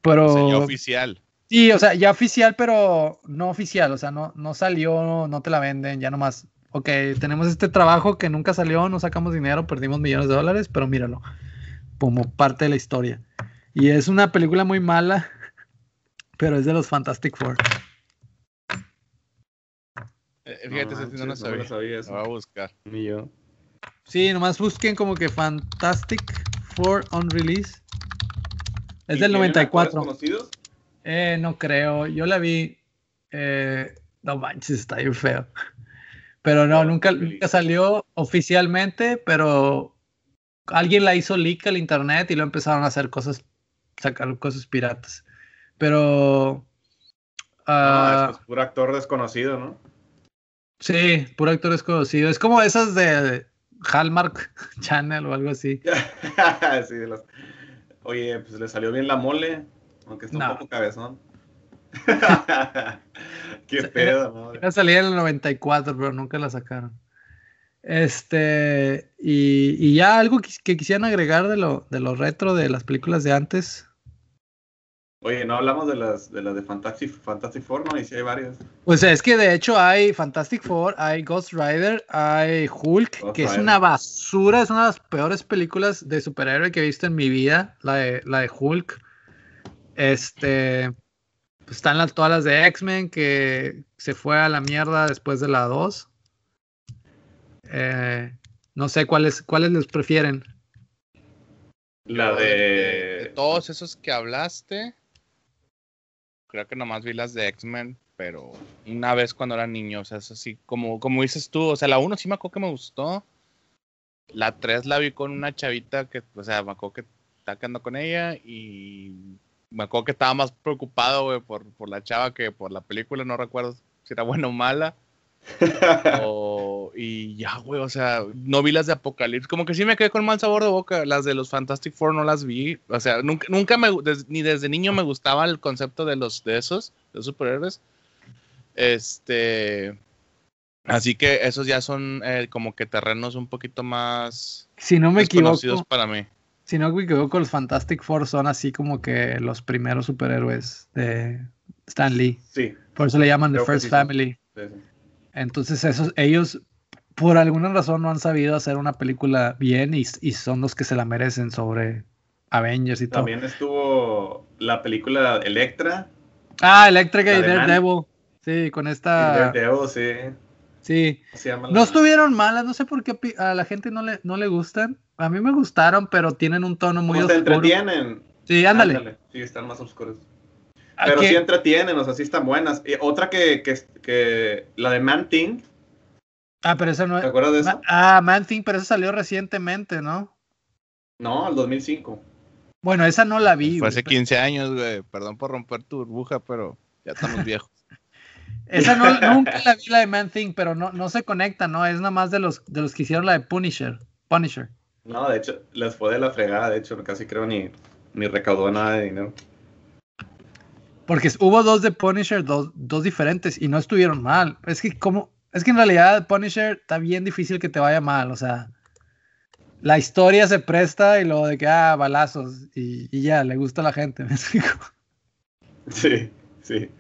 Pero... Oficial. Sí, o sea, ya oficial, pero no oficial, o sea, no, no salió, no te la venden, ya nomás, ok, tenemos este trabajo que nunca salió, no sacamos dinero, perdimos millones de dólares, pero míralo, como parte de la historia. Y es una película muy mala, pero es de los Fantastic Four. Eh, Fíjate, no lo no sabía. lo sabía Lo eso. voy a buscar. Ni yo. Sí, nomás busquen como que Fantastic Four on release. Es ¿Y del tienen actores 94. conocidos? Eh, no creo. Yo la vi. eh, no manches, está bien feo. Pero no, Oh, nunca, nunca salió oficialmente, pero alguien la hizo leak al internet y lo empezaron a hacer cosas, sacar cosas piratas. Pero. Ah, es pues, puro actor desconocido, ¿no? sí, puro actor desconocido. Es como esas de Hallmark Channel o algo así. sí, Oye, pues le salió bien la mole, aunque está No. un poco cabezón. Qué Era- pedo, ¿no? Iba a salir en el 94, pero nunca la sacaron. Este, y, y ya algo que, que quisieran agregar de lo, de lo retro de las películas de antes. Oye, no hablamos de las de las de Fantastic, Fantastic Four, ¿no? Y sí hay varias. Pues es que de hecho hay Fantastic Four, hay Ghost Rider, hay Hulk, Ghost que es una basura, es una de las peores películas de superhéroe que he visto en mi vida, la de, la de Hulk. Este, pues están las, todas las de X-Men que se fue a la mierda después de la 2. Eh, no sé cuáles, cuáles les prefieren. La de... de todos esos que hablaste, creo que nomás vi las de X-Men, pero una vez cuando era niño, o sea, es así como, como dices tú, o sea, la 1 sí me acuerdo que me gustó. La 3 la vi con una chavita que, o sea, me acuerdo que estaba quedando con ella y me acuerdo que estaba más preocupado, güey, por, por la chava que por la película, no recuerdo si era buena o mala. O- y ya, güey, o sea, no vi las de Apocalipsis. Como que sí me quedé con mal sabor de boca. Las de los Fantastic Four no las vi. O sea, nunca, nunca me, des- ni desde niño me gustaba el concepto de los de esos, de los superhéroes. Este. Así que esos ya son eh, como que terrenos un poquito más Si no me equivoco, para mí. si no me equivoco, los Fantastic Four son así como que los primeros superhéroes de Stan Lee. sí, Por eso le llaman The Creo First sí. Family. sí, sí. Entonces esos, ellos por alguna razón no han sabido hacer una película bien y, y son los que se la merecen sobre Avengers y todo. También estuvo la película Electra. Ah, Electric La y. Daredevil. Sí, con esta. Daredevil, sí. Sí. ¿Cómo se llama No la- estuvieron malas, no sé por qué a la gente no le, no le gustan. A mí me gustaron, pero tienen un tono muy ¿Cómo te oscuro. entretienen? Sí, ándale. Sí, están más oscuros. Pero sí entretienen, o sea, sí están buenas. Y otra que, que, que la de Man Thing. Ah, pero esa no ¿Te acuerdas de eso? Ah, Man Thing, pero esa salió recientemente, ¿no? No, el 2005. Bueno, esa no la vi. Fue hace 15 años, güey. Perdón por romper tu burbuja, pero ya estamos viejos. esa no, nunca la vi la de Man Thing, pero no, no se conecta, ¿no? Es nada más de los, de los que hicieron la de Punisher. Punisher. No, de hecho, les fue de la fregada, de hecho, casi creo ni, ni recaudó nada de dinero. Porque hubo dos de Punisher, dos, dos diferentes, y no estuvieron mal. Es que como, es que en realidad Punisher está bien difícil que te vaya mal, o sea, la historia se presta y lo de que, ah, balazos, y, ya, le gusta a la gente, ¿me explico? Sí, sí.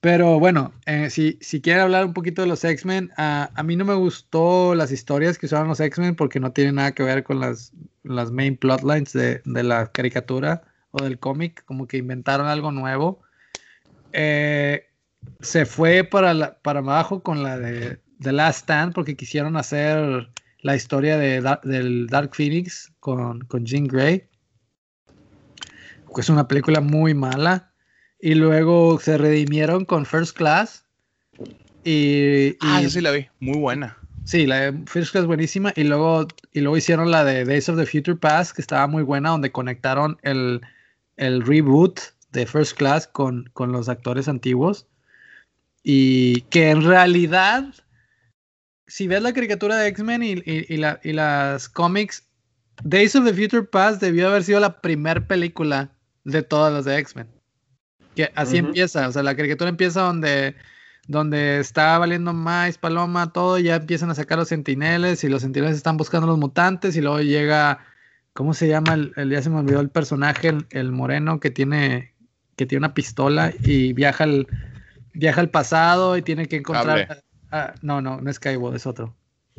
Pero bueno, eh, si, si quieren hablar un poquito de los X-Men, a mí no me gustó las historias que usaron los X-Men porque no tienen nada que ver con las, las main plotlines de, de la caricatura o del cómic, como que inventaron algo nuevo. Eh, se fue para, para abajo con la de The Last Stand porque quisieron hacer la historia de, del Dark Phoenix con, con Jean Grey. Es una película muy mala. Y luego se redimieron con First Class. Y, ah, yo sí la vi. Muy buena. Sí, la de First Class buenísima. Y luego, y luego hicieron la de Days of the Future Past, que estaba muy buena, donde conectaron el, el reboot de First Class con, con los actores antiguos. Y que en realidad, si ves la caricatura de X-Men y, y, las cómics, Days of the Future Past debió haber sido la primera película de todas las de X-Men. Que así empieza, o sea, la caricatura empieza donde, donde está valiendo más paloma, todo, ya empiezan a sacar los sentineles y los sentineles están buscando los mutantes y luego llega, ¿cómo se llama? El, el ya se me olvidó el personaje, el, moreno que tiene, que tiene una pistola y viaja al, viaja al pasado y tiene que encontrar... no, no, no es Cable, es otro.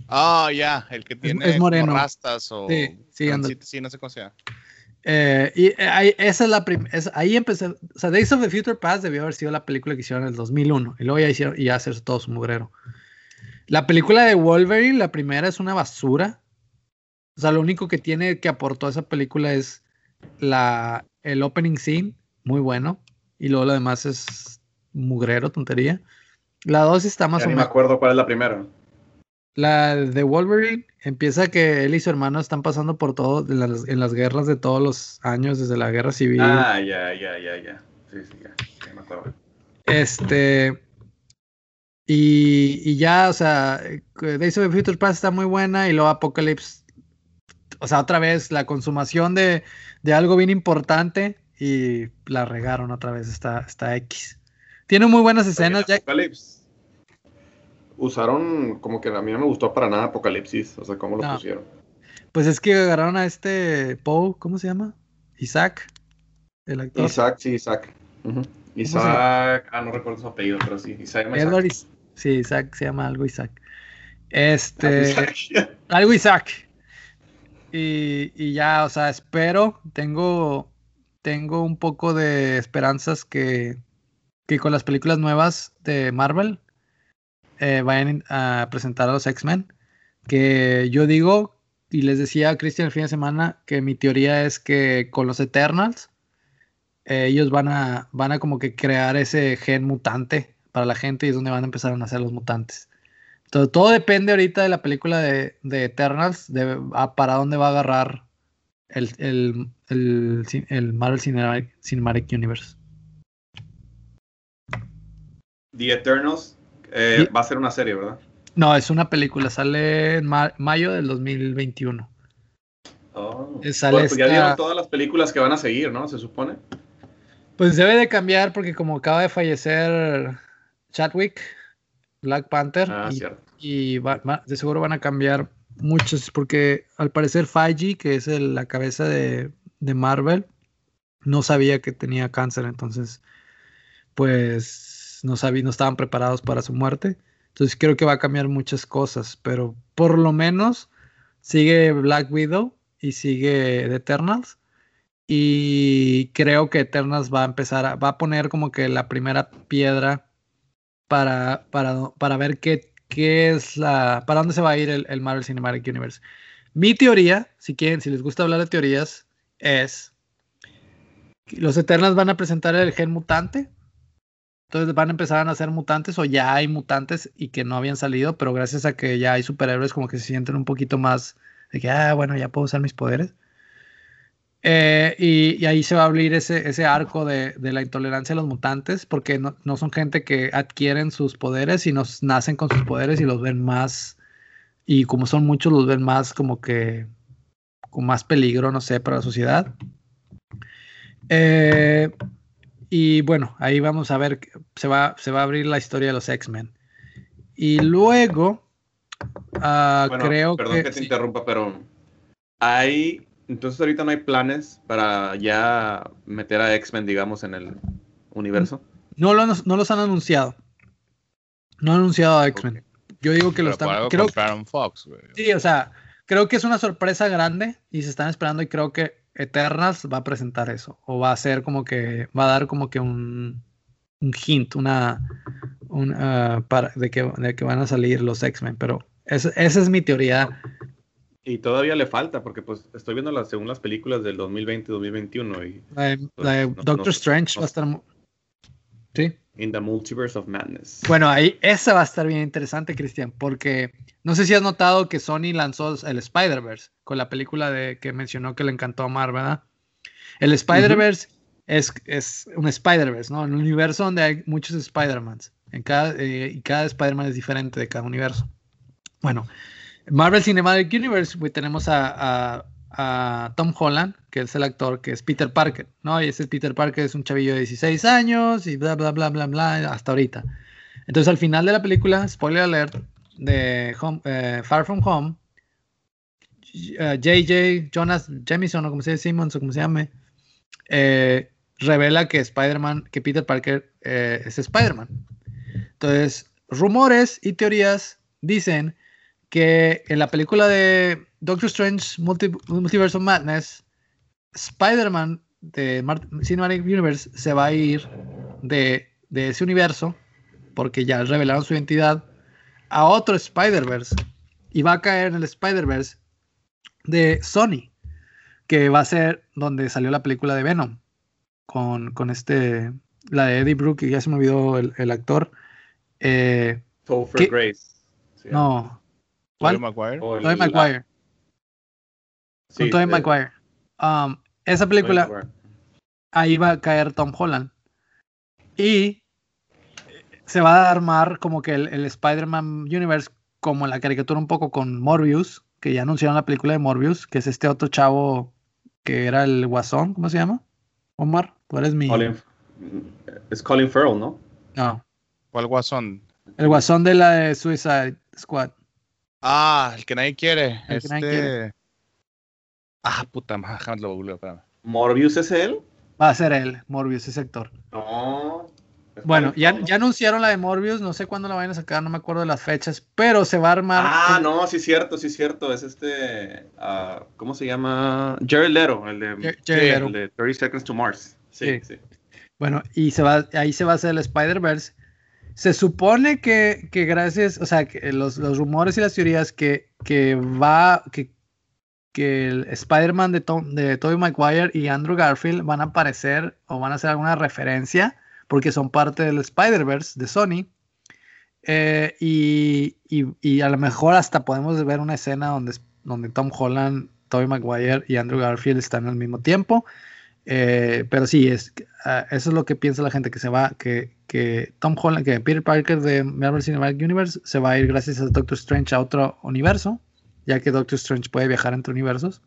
Ah, ya, el que tiene es, moreno. rastas o... Sí, sí, sí, no sé cómo se llama. Eh, y eh, ahí, esa es la ahí empecé, o sea, Days of the Future Past debió haber sido la película que hicieron en el 2001 y luego ya hicieron y ya hacer todo su mugrero. La película de Wolverine, la primera es una basura. O sea, lo único que tiene que aportó esa película es la el opening scene, muy bueno, y luego lo demás es mugrero, tontería. La 2 está más ya o menos. menos. me acuerdo cuál es la primera. La de Wolverine empieza que él y su hermano están pasando por todo en las, en las guerras de todos los años, desde la guerra civil. Ah, ya, ya, ya, ya. Sí, sí, ya. ya me acuerdo. Este. Y, y ya, o sea, Days of the Future Past está muy buena y luego Apocalypse. O sea, otra vez la consumación de, de algo bien importante y la regaron otra vez, está, está X. Tiene muy buenas escenas. Oye, Apocalypse. Usaron como que a mí no me gustó para nada Apocalipsis, o sea, cómo lo No. pusieron. Pues es que agarraron a este Poe, ¿cómo se llama? Isaac, el actor. Isaac, sí, Isaac. Isaac, ah, no recuerdo su apellido, pero sí, Isaac. Edward Sí, Isaac se llama algo Isaac. Este. Isaac. Algo Isaac. Y, y ya, o sea, espero, tengo, tengo un poco de esperanzas que, que con las películas nuevas de Marvel eh, vayan a presentar a los X-Men. Que yo digo, y les decía a Christian el fin de semana, que mi teoría es que con los Eternals, eh, ellos van a, van a como que crear ese gen mutante para la gente y es donde van a empezar a nacer los mutantes. Todo, todo depende ahorita de la película de, de Eternals, de para dónde va a agarrar el, el, el Marvel Cinematic, Cinematic Universe. The Eternals eh, va a ser una serie, ¿verdad? No, es una película, sale en ma- mayo del 2021. Oh. Eh, sale pues ya esta- dieron todas las películas que van a seguir, ¿no? Se supone. Pues debe de cambiar porque como acaba de fallecer Chadwick, Black Panther, Ah, y, cierto. y va- va- de seguro van a cambiar muchos, porque al parecer Feige, que es el- la cabeza de, de Marvel, no sabía que tenía cáncer, entonces pues no sabía, no estaban preparados para su muerte. Entonces creo que va a cambiar muchas cosas, pero por lo menos sigue Black Widow y sigue The Eternals. Y creo que Eternals va a empezar a, va a poner como que la primera piedra para, para, para ver qué, qué es la, para dónde se va a ir el, el Marvel Cinematic Universe. Mi teoría, si quieren, si les gusta hablar de teorías, es los Eternals van a presentar el gen mutante. Entonces van a empezar a nacer mutantes o ya hay mutantes y que no habían salido, pero gracias a que ya hay superhéroes como que se sienten un poquito más de que, ah, bueno, ya puedo usar mis poderes. Eh, y, ahí se va a abrir ese, ese arco de, la intolerancia a los mutantes, porque no, son gente que adquieren sus poderes, y nos nacen con sus poderes y los ven más, y como son muchos, los ven más como que con más peligro, no sé, para la sociedad. Eh, y bueno, ahí vamos a ver, se va, se va a abrir la historia de los X-Men. Y luego, uh, creo perdón que, te interrumpa, pero hay, entonces ahorita no hay planes para ya meter a X-Men, digamos, en el universo. No, lo, no los han anunciado. No han anunciado a X-Men. Yo digo que lo están. Creo, Fox, Sí, o sea, creo que es una sorpresa grande y se están esperando y creo que Eternals va a presentar eso. O va a ser como que, va a dar como que un, un hint, una, un, para, de, que, de que van a salir los X-Men. Pero esa es mi teoría. Y todavía le falta, porque pues estoy viendo las, según las películas del 2020-2021. y pues, Doctor Strange va a estar... Sí. In the Multiverse of Madness. Bueno, ahí esa va a estar bien interesante, Cristian, porque no sé si has notado que Sony lanzó el Spider-Verse con la película de que mencionó que le encantó a Mar, ¿verdad? El Spider-Verse es, es, un Spider-Verse, ¿no? Un universo donde hay muchos Spider-Mans. Cada, eh, y cada Spider-Man es diferente de cada universo. Bueno, Marvel Cinematic Universe, tenemos a, a, Tom Holland, que es el actor, que es Peter Parker, ¿no? Y ese Peter Parker es un chavillo de 16 años y bla, bla, bla, bla, bla, hasta ahorita. Entonces, al final de la película, spoiler alert, de eh, Far From Home, JJ, eh, Jonas Jamison, o como se llama, Simmons, o como se llame, eh, revela que Spider-Man, que Peter Parker es Spider-Man. Entonces, rumores y teorías dicen que en la película de Doctor Strange Multiverse of Madness, Spider-Man de Cinematic Universe se va a ir de, de ese universo porque ya revelaron su identidad a otro Spider-Verse y va a caer en el Spider-Verse de Sony, que va a ser donde salió la película de Venom, con, con este, la de Eddie Brooke, y ya se me olvidó el, actor. Eh, Grace. no. ¿Cuál? Maguire. Tobey Maguire. Con Tobey Maguire. Um, esa película, ahí va a caer Tom Holland. Y se va a armar como que el, Spider-Man Universe, como la caricatura un poco con Morbius, que ya anunciaron la película de Morbius, que es este otro chavo que era el Guasón, ¿cómo se llama? Omar, tú eres mi. es Colin Farrell, ¿no? No. ¿Cuál Guasón? El Guasón de la de Suicide Squad. Ah, el que nadie quiere. este... Ah, puta madre, lo googleo, ¿Morbius es él? Va a ser él, Morbius, ese actor. No. Bueno, ya, ya, anunciaron la de Morbius, no sé cuándo la vayan a sacar, no me acuerdo de las fechas, pero se va a armar. Ah, no, sí es cierto, sí es cierto, es este, uh, ¿cómo se llama? Jared Leto, el de, el de 30 Seconds to Mars. Sí, sí, Bueno, y se va, ahí se va a hacer el Spider-Verse. Se supone que, que, gracias, o sea, que los, los, rumores y las teorías que, que va, que, que el Spider-Man de, Tom, de Tobey Maguire y Andrew Garfield van a aparecer o van a hacer alguna referencia porque son parte del Spider-Verse de Sony. Eh, y, a lo mejor hasta podemos ver una escena donde, donde Tom Holland, Tobey Maguire y Andrew Garfield están al mismo tiempo. Eh, pero sí, es, ah, eso es lo que piensa la gente, que se va, que, que Tom Holland, que Peter Parker de Marvel Cinematic Universe se va a ir gracias a Doctor Strange a otro universo, ya que Doctor Strange puede viajar entre universos.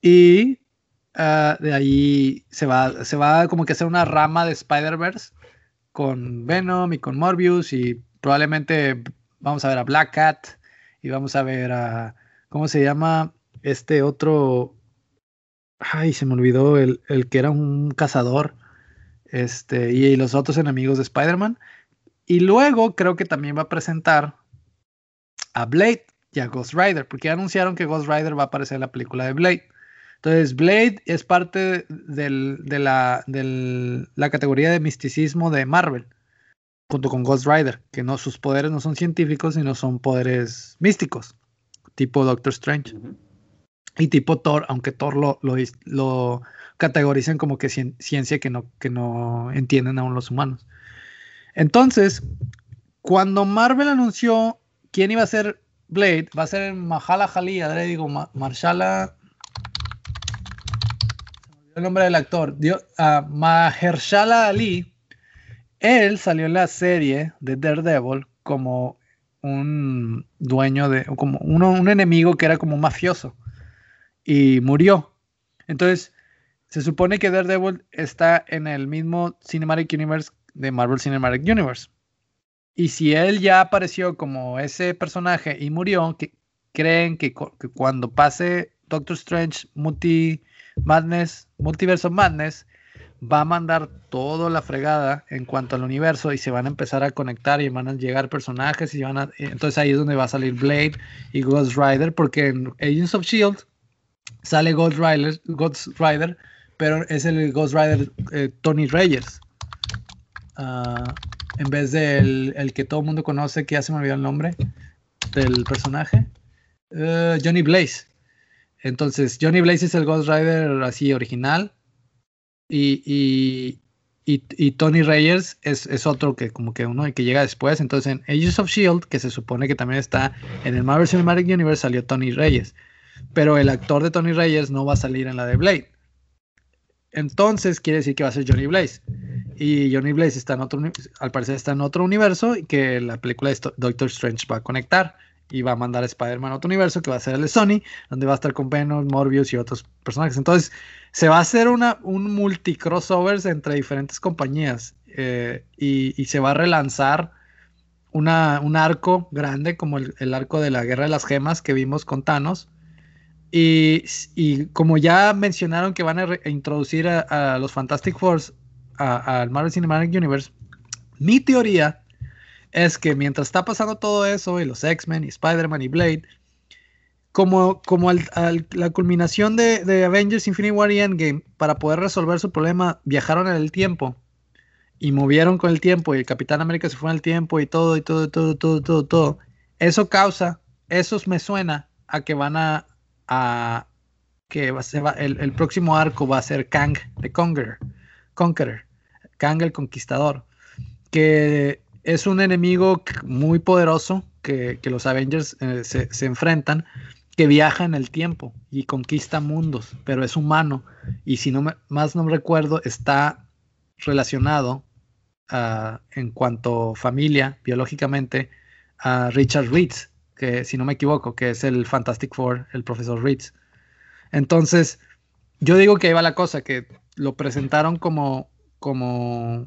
Y Ah, de ahí se va, se va como que hacer una rama de Spider-Verse con Venom y con Morbius y probablemente vamos a ver a Black Cat y vamos a ver a, ¿cómo se llama? Este otro, ay, se me olvidó, el, el que era un cazador, este, y, los otros enemigos de Spider-Man. Y luego creo que también va a presentar a Blade y a Ghost Rider, porque anunciaron que Ghost Rider va a aparecer en la película de Blade. Entonces, Blade es parte de, la, categoría de misticismo de Marvel, junto con Ghost Rider, que no, sus poderes no son científicos, sino son poderes místicos, tipo Doctor Strange. y tipo Thor, aunque Thor lo, lo, lo categorizan como que ciencia que no, que no entienden aún los humanos. Entonces, cuando Marvel anunció quién iba a ser Blade, va a ser Mahala Ali, le digo, Marshala. El nombre del actor, uh, Mahershala Ali. Él salió en la serie de Daredevil como un dueño de, como un enemigo que era como un mafioso y murió. Entonces, se supone que Daredevil está en el mismo Cinematic Universe de Marvel Cinematic Universe. Y si él ya apareció como ese personaje y murió, que creen que, cuando pase Doctor Strange Multi Madness, Multiverse of Madness, va a mandar toda la fregada en cuanto al universo y se van a empezar a conectar y van a llegar personajes y van a entonces ahí es donde va a salir Blade y Ghost Rider porque en Agents of Shield sale Ghost Rider, Ghost Rider pero es el Ghost Rider eh, Tony Reyes. Ah, en vez del el que todo el mundo conoce, que ya se me olvidó el nombre del personaje, uh, Johnny Blaze. Entonces, Johnny Blaze es el Ghost Rider así original. Y, y, y, Tony Reyes es, es, otro que como que uno que llega después. Entonces, en Ages of Shield, que se supone que también está en el Marvel Cinematic Universe, salió Tony Reyes. Pero el actor de Tony Reyes no va a salir en la de Blade. Entonces quiere decir que va a ser Johnny Blaze. Y Johnny Blaze está en otro, al parecer está en otro universo y que la película de Doctor Strange va a conectar y va a mandar a Spider-Man a otro universo que va a ser el de Sony, donde va a estar con Venom, Morbius y otros personajes. Entonces se va a hacer una, un multi crossovers entre diferentes compañías eh, y, se va a relanzar una, un arco grande como el, el arco de la Guerra de las Gemas que vimos con Thanos y, como ya mencionaron que van a, introducir a, los Fantastic Four al Marvel Cinematic Universe, mi teoría es que mientras está pasando todo eso, y los X-Men, y Spider-Man, y Blade, como, como la culminación de, Avengers Infinity War y Endgame, para poder resolver su problema, viajaron en el tiempo y movieron con el tiempo, y el Capitán América se fue en el tiempo, y todo, y todo, y todo, todo, todo, todo. Eso causa, eso me suena a que van a, a que va, se va, el, el, próximo arco va a ser Kang the Conqueror, Conqueror, Kang el Conquistador, que es un enemigo muy poderoso que, los Avengers eh, se, se, enfrentan, que viaja en el tiempo y conquista mundos, pero es humano y si no me, más no recuerdo está relacionado uh, en cuanto familia biológicamente a Richard Reeds, que si no me equivoco, que es el Fantastic Four, el profesor Reeds. Entonces, yo digo que ahí va la cosa, que lo presentaron como, como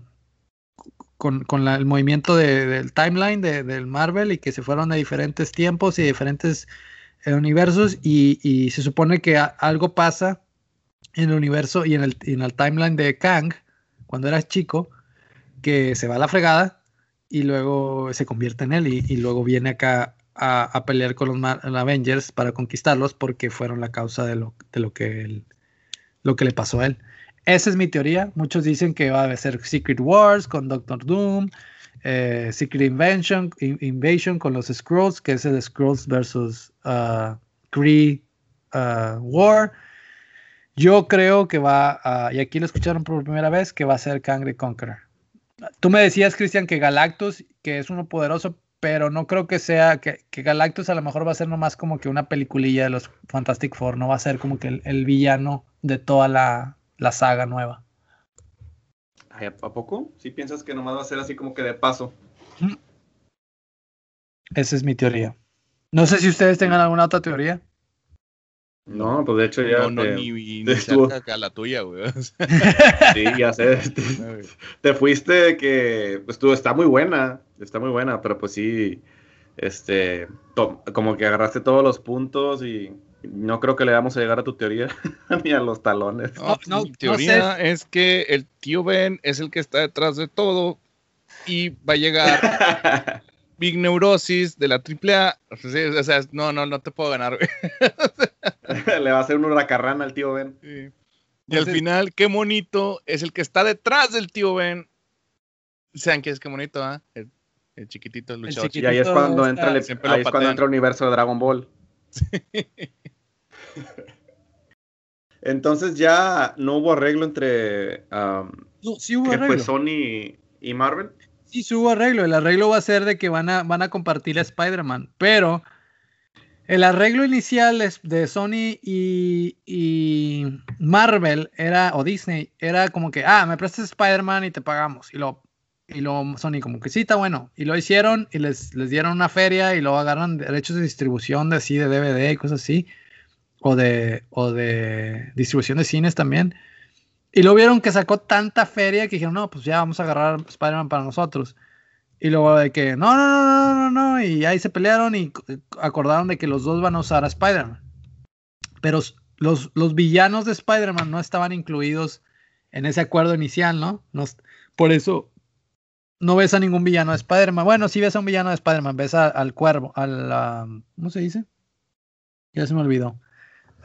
con, con el movimiento del timeline de, del Marvel y que se fueron a diferentes tiempos y diferentes eh, universos y, y, se supone que algo pasa en el universo y en el, en el timeline de Kang, cuando era chico, que se va a la fregada y luego se convierte en él y, luego viene acá a, pelear con los, Avengers para conquistarlos porque fueron la causa de lo, de lo, que, lo que le pasó a él. Esa es mi teoría. Muchos dicen que va a ser Secret Wars con Doctor Doom, eh, Secret Invention, Invasion con los Scrolls, que es el Scrolls versus uh, Kree uh, War. Yo creo que va a, y aquí lo escucharon por primera vez, que va a ser Kang the Conqueror. Tú me decías, Cristian, que Galactus, que es uno poderoso, pero no creo que sea que, Galactus a lo mejor va a ser nomás como que una peliculilla de los Fantastic Four, no va a ser como que el, villano de toda la, saga nueva. ¿A poco? ¿Sí piensas que nomás va a ser así como que de paso? Esa es mi teoría. No sé si ustedes tengan alguna otra teoría. No, pues de hecho ya. No, no, ni, ni cerca a la tuya, güey. sí, ya sé. Te, fuiste que. Pues tú, está muy buena. Está muy buena, pero pues sí. Este. como que agarraste todos los puntos y. No creo que le vamos a llegar a tu teoría ni a los talones. No, mi teoría es que el tío Ben es el que está detrás de todo y va a llegar Big Neurosis de la AAA. o sea, no, no, no te puedo ganar, güey. Le va a hacer un huracarrán al tío Ben. Y al final, qué bonito es el que está detrás del tío Ben. Sean que es qué bonito, ¿ah? El, chiquitito el luchador. y ahí es cuando entra el, ahí es cuando entra el universo de Dragon Ball. Entonces ya no hubo arreglo entre um, No, sí hubo ¿qué fue arreglo. Sony y Marvel. Sí, sí hubo arreglo. El arreglo va a ser de que van a, van a compartir a Spider-Man. Pero el arreglo inicial de Sony y, y Marvel era, o Disney, era como que, ah, me prestas Spider-Man y te pagamos. Y lo, y lo Sony como que sí, está bueno. Y lo hicieron y les, les dieron una feria y luego agarran derechos de distribución de así, de DVD y cosas así. O de, o de distribución de cines también. Y luego vieron que sacó tanta feria que dijeron, no, pues ya vamos a agarrar Spider-Man para nosotros. Y luego de que, no, no, no, no, no, no, y ahí se pelearon y acordaron de que los dos van a usar a Spider-Man. Pero los, los villanos de Spider-Man no estaban incluidos en ese acuerdo inicial, ¿no? No por eso no ves a ningún villano de Spider-Man. Bueno, sí ves a un villano de Spider-Man, ves al cuervo, al, ah, ¿cómo se dice? Ya se me olvidó.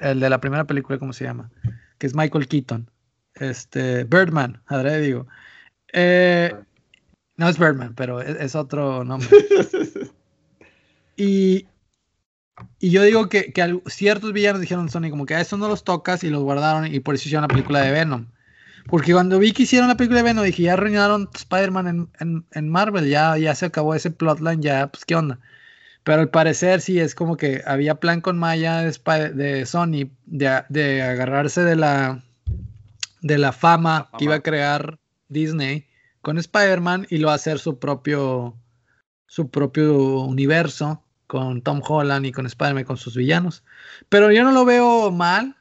El de la primera película, ¿cómo se llama? Que es Michael Keaton. Este, Birdman, adrede digo. Eh, no es Birdman, pero es, es otro nombre. Y, y yo digo que, que ciertos villanos dijeron Sony como que a eso no los tocas y los guardaron y por eso hicieron la película de Venom. Porque cuando vi que hicieron la película de Venom dije, ya arruinaron Spider-Man en, en- en Marvel, ya, ya se acabó ese plotline, ya, pues qué onda. Pero al parecer sí es como que había plan con Maya de, Sony de, de agarrarse de la, de la fama que iba a fama. crear Disney con Spider-Man y lo va a hacer su propio su propio universo con Tom Holland y con Spider-Man con sus villanos. Pero yo no lo veo mal.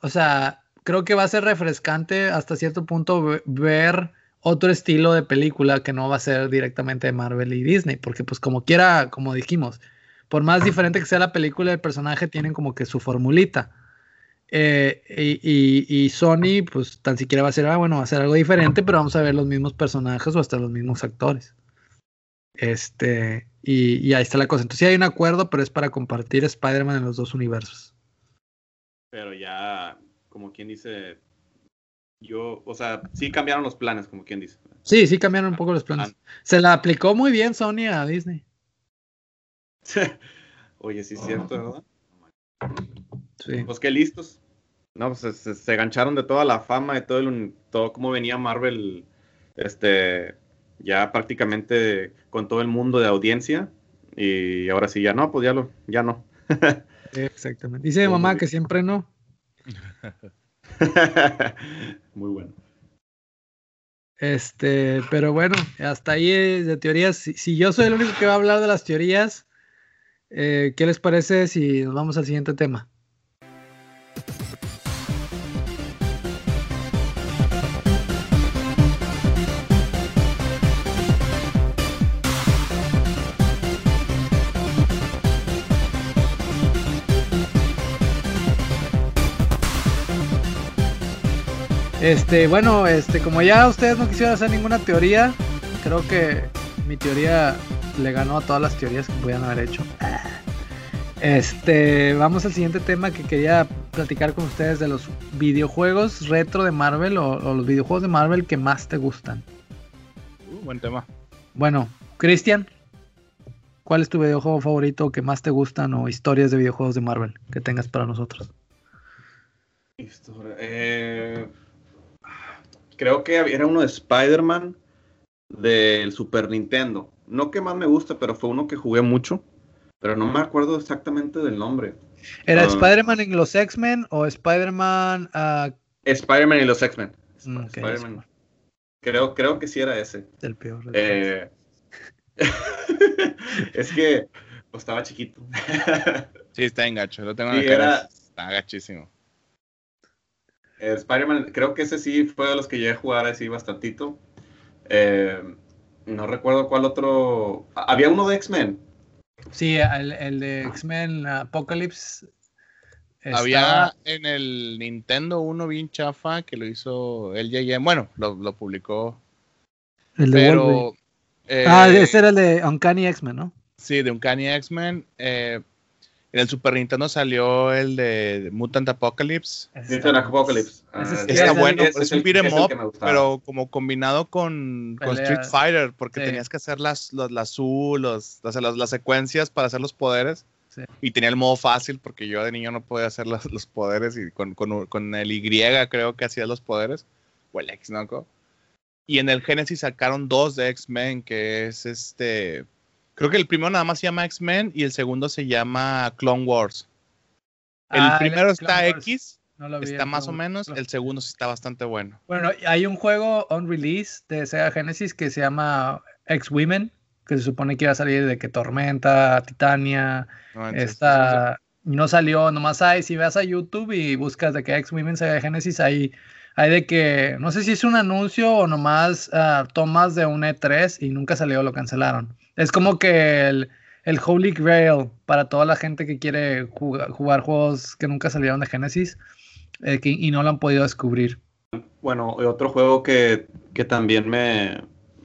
O sea, creo que va a ser refrescante hasta cierto punto ve- ver otro estilo de película que no va a ser directamente de Marvel y Disney, porque pues como quiera, como dijimos, por más diferente que sea la película, el personaje tienen como que su formulita. Eh, y, Sony, pues tan siquiera va a ser, ah, bueno, va a ser algo diferente, pero vamos a ver los mismos personajes o hasta los mismos actores. Este, y, y ahí está la cosa. Entonces sí hay un acuerdo, pero es para compartir Spider-Man en los dos universos. Pero ya, como quien dice, yo, o sea, sí cambiaron los planes, como quien dice. Sí, sí cambiaron un poco los planes. Se la aplicó muy bien Sony a Disney. Oye, sí es cierto, ¿verdad? Sí. Pues qué listos. No, pues se, se- gancharon de toda la fama, de todo el, todo cómo venía Marvel, este, ya prácticamente con todo el mundo de audiencia. Y ahora sí, ya no, pues ya lo, ya no. Exactamente. Dice mi Muy mamá que siempre no. Muy bueno. Este, pero bueno, hasta ahí eh, de teorías. Si, si yo soy el único que va a hablar de las teorías, eh, ¿qué les parece si nos vamos al siguiente tema? Este, bueno, este, como ya ustedes no quisieron hacer ninguna teoría, creo que mi teoría le ganó a todas las teorías que pudieran haber hecho. Este, vamos al siguiente tema que quería platicar con ustedes de los videojuegos retro de Marvel o, o los videojuegos de Marvel que más te gustan. Uh, buen tema. Bueno, Cristian, ¿cuál es tu videojuego favorito que más te gustan o historias de videojuegos de Marvel que tengas para nosotros? Historia, eh, creo que era uno de Spider-Man del Super Nintendo. No que más me gusta, pero fue uno que jugué mucho. Pero no me acuerdo exactamente del nombre. ¿Era Ah. Spider-Man en los X-Men o Spider-Man ah, Spider-Man y los X-Men. Sp- Mm, ok, Spider-Man. Creo, creo que sí era ese. del peor? Eh, es que pues, estaba chiquito. Sí, está en gacho. Lo tengo en Sí, la era- Está gachísimo. Eh, Spider-Man, creo que ese sí fue de los que llegué a jugar así bastantito. Eh, no recuerdo cuál otro. Había uno de X-Men. Sí, el, el de X-Men Apocalypse. Había en el Nintendo uno bien chafa que lo hizo el JM. Bueno, lo, lo publicó. el de Wolverine. Pero. eh, Ah, ese era el de Uncanny X-Men, ¿no? Sí, de Uncanny X-Men. eh, en el Super Nintendo salió el de Mutant Apocalypse. Mutant Apocalypse. Ah, sí, Está ese bueno, es un beat'em up, pero como combinado con. Street Fighter, porque Sí. tenías que hacer las, las, las U, los, las, las, las secuencias para hacer los poderes. Y tenía el modo fácil porque yo de niño no podía hacer los, los poderes y con, con, con, el Y creo que hacía los poderes. O el X, ¿no? Y en el Genesis sacaron dos de X-Men, que es este... Creo que el primero nada más se llama X-Men y el segundo se llama Clone Wars. El ah, primero está X, está más o menos, el segundo sí está bastante bueno. Bueno, hay un juego on release de Sega Genesis que se llama X-Women, que se supone que iba a salir de que Tormenta, Titania, no, esta... No salió, nomás hay, si vas a YouTube y buscas de que X-Women Sega Genesis, ahí hay de que, no sé si es un anuncio o nomás uh, tomas de un E3 y nunca salió, lo cancelaron. Es como que el, Holy Grail para toda la gente que quiere jugar, juegos que nunca salieron de Genesis eh, y no lo han podido descubrir. Bueno, otro juego que, que también me,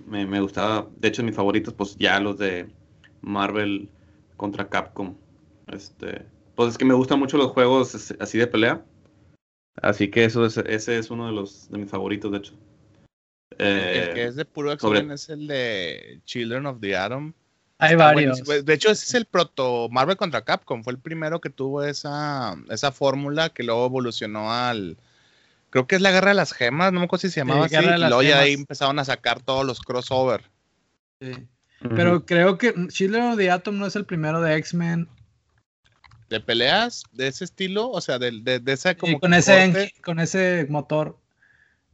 me, me, gustaba, de hecho mis favoritos, pues ya los de Marvel contra Capcom. Este, pues es que me gustan mucho los juegos así de pelea. Así que eso es, ese es uno de los de mis favoritos, de hecho. El que eh, es de puro X-Men es el de Children of the Atom. Hay varios. De hecho, ese es el proto Marvel contra Capcom. Fue el primero que tuvo esa, esa fórmula que luego evolucionó al. Creo que es la Guerra de las Gemas, no me acuerdo si se llamaba así. Y luego ya ahí empezaron a sacar todos los crossover. Sí. Pero creo que Children of the Atom no es el primero de X-Men. ¿De peleas de ese estilo? O sea, de, de, de esa como. con, ese, con ese motor.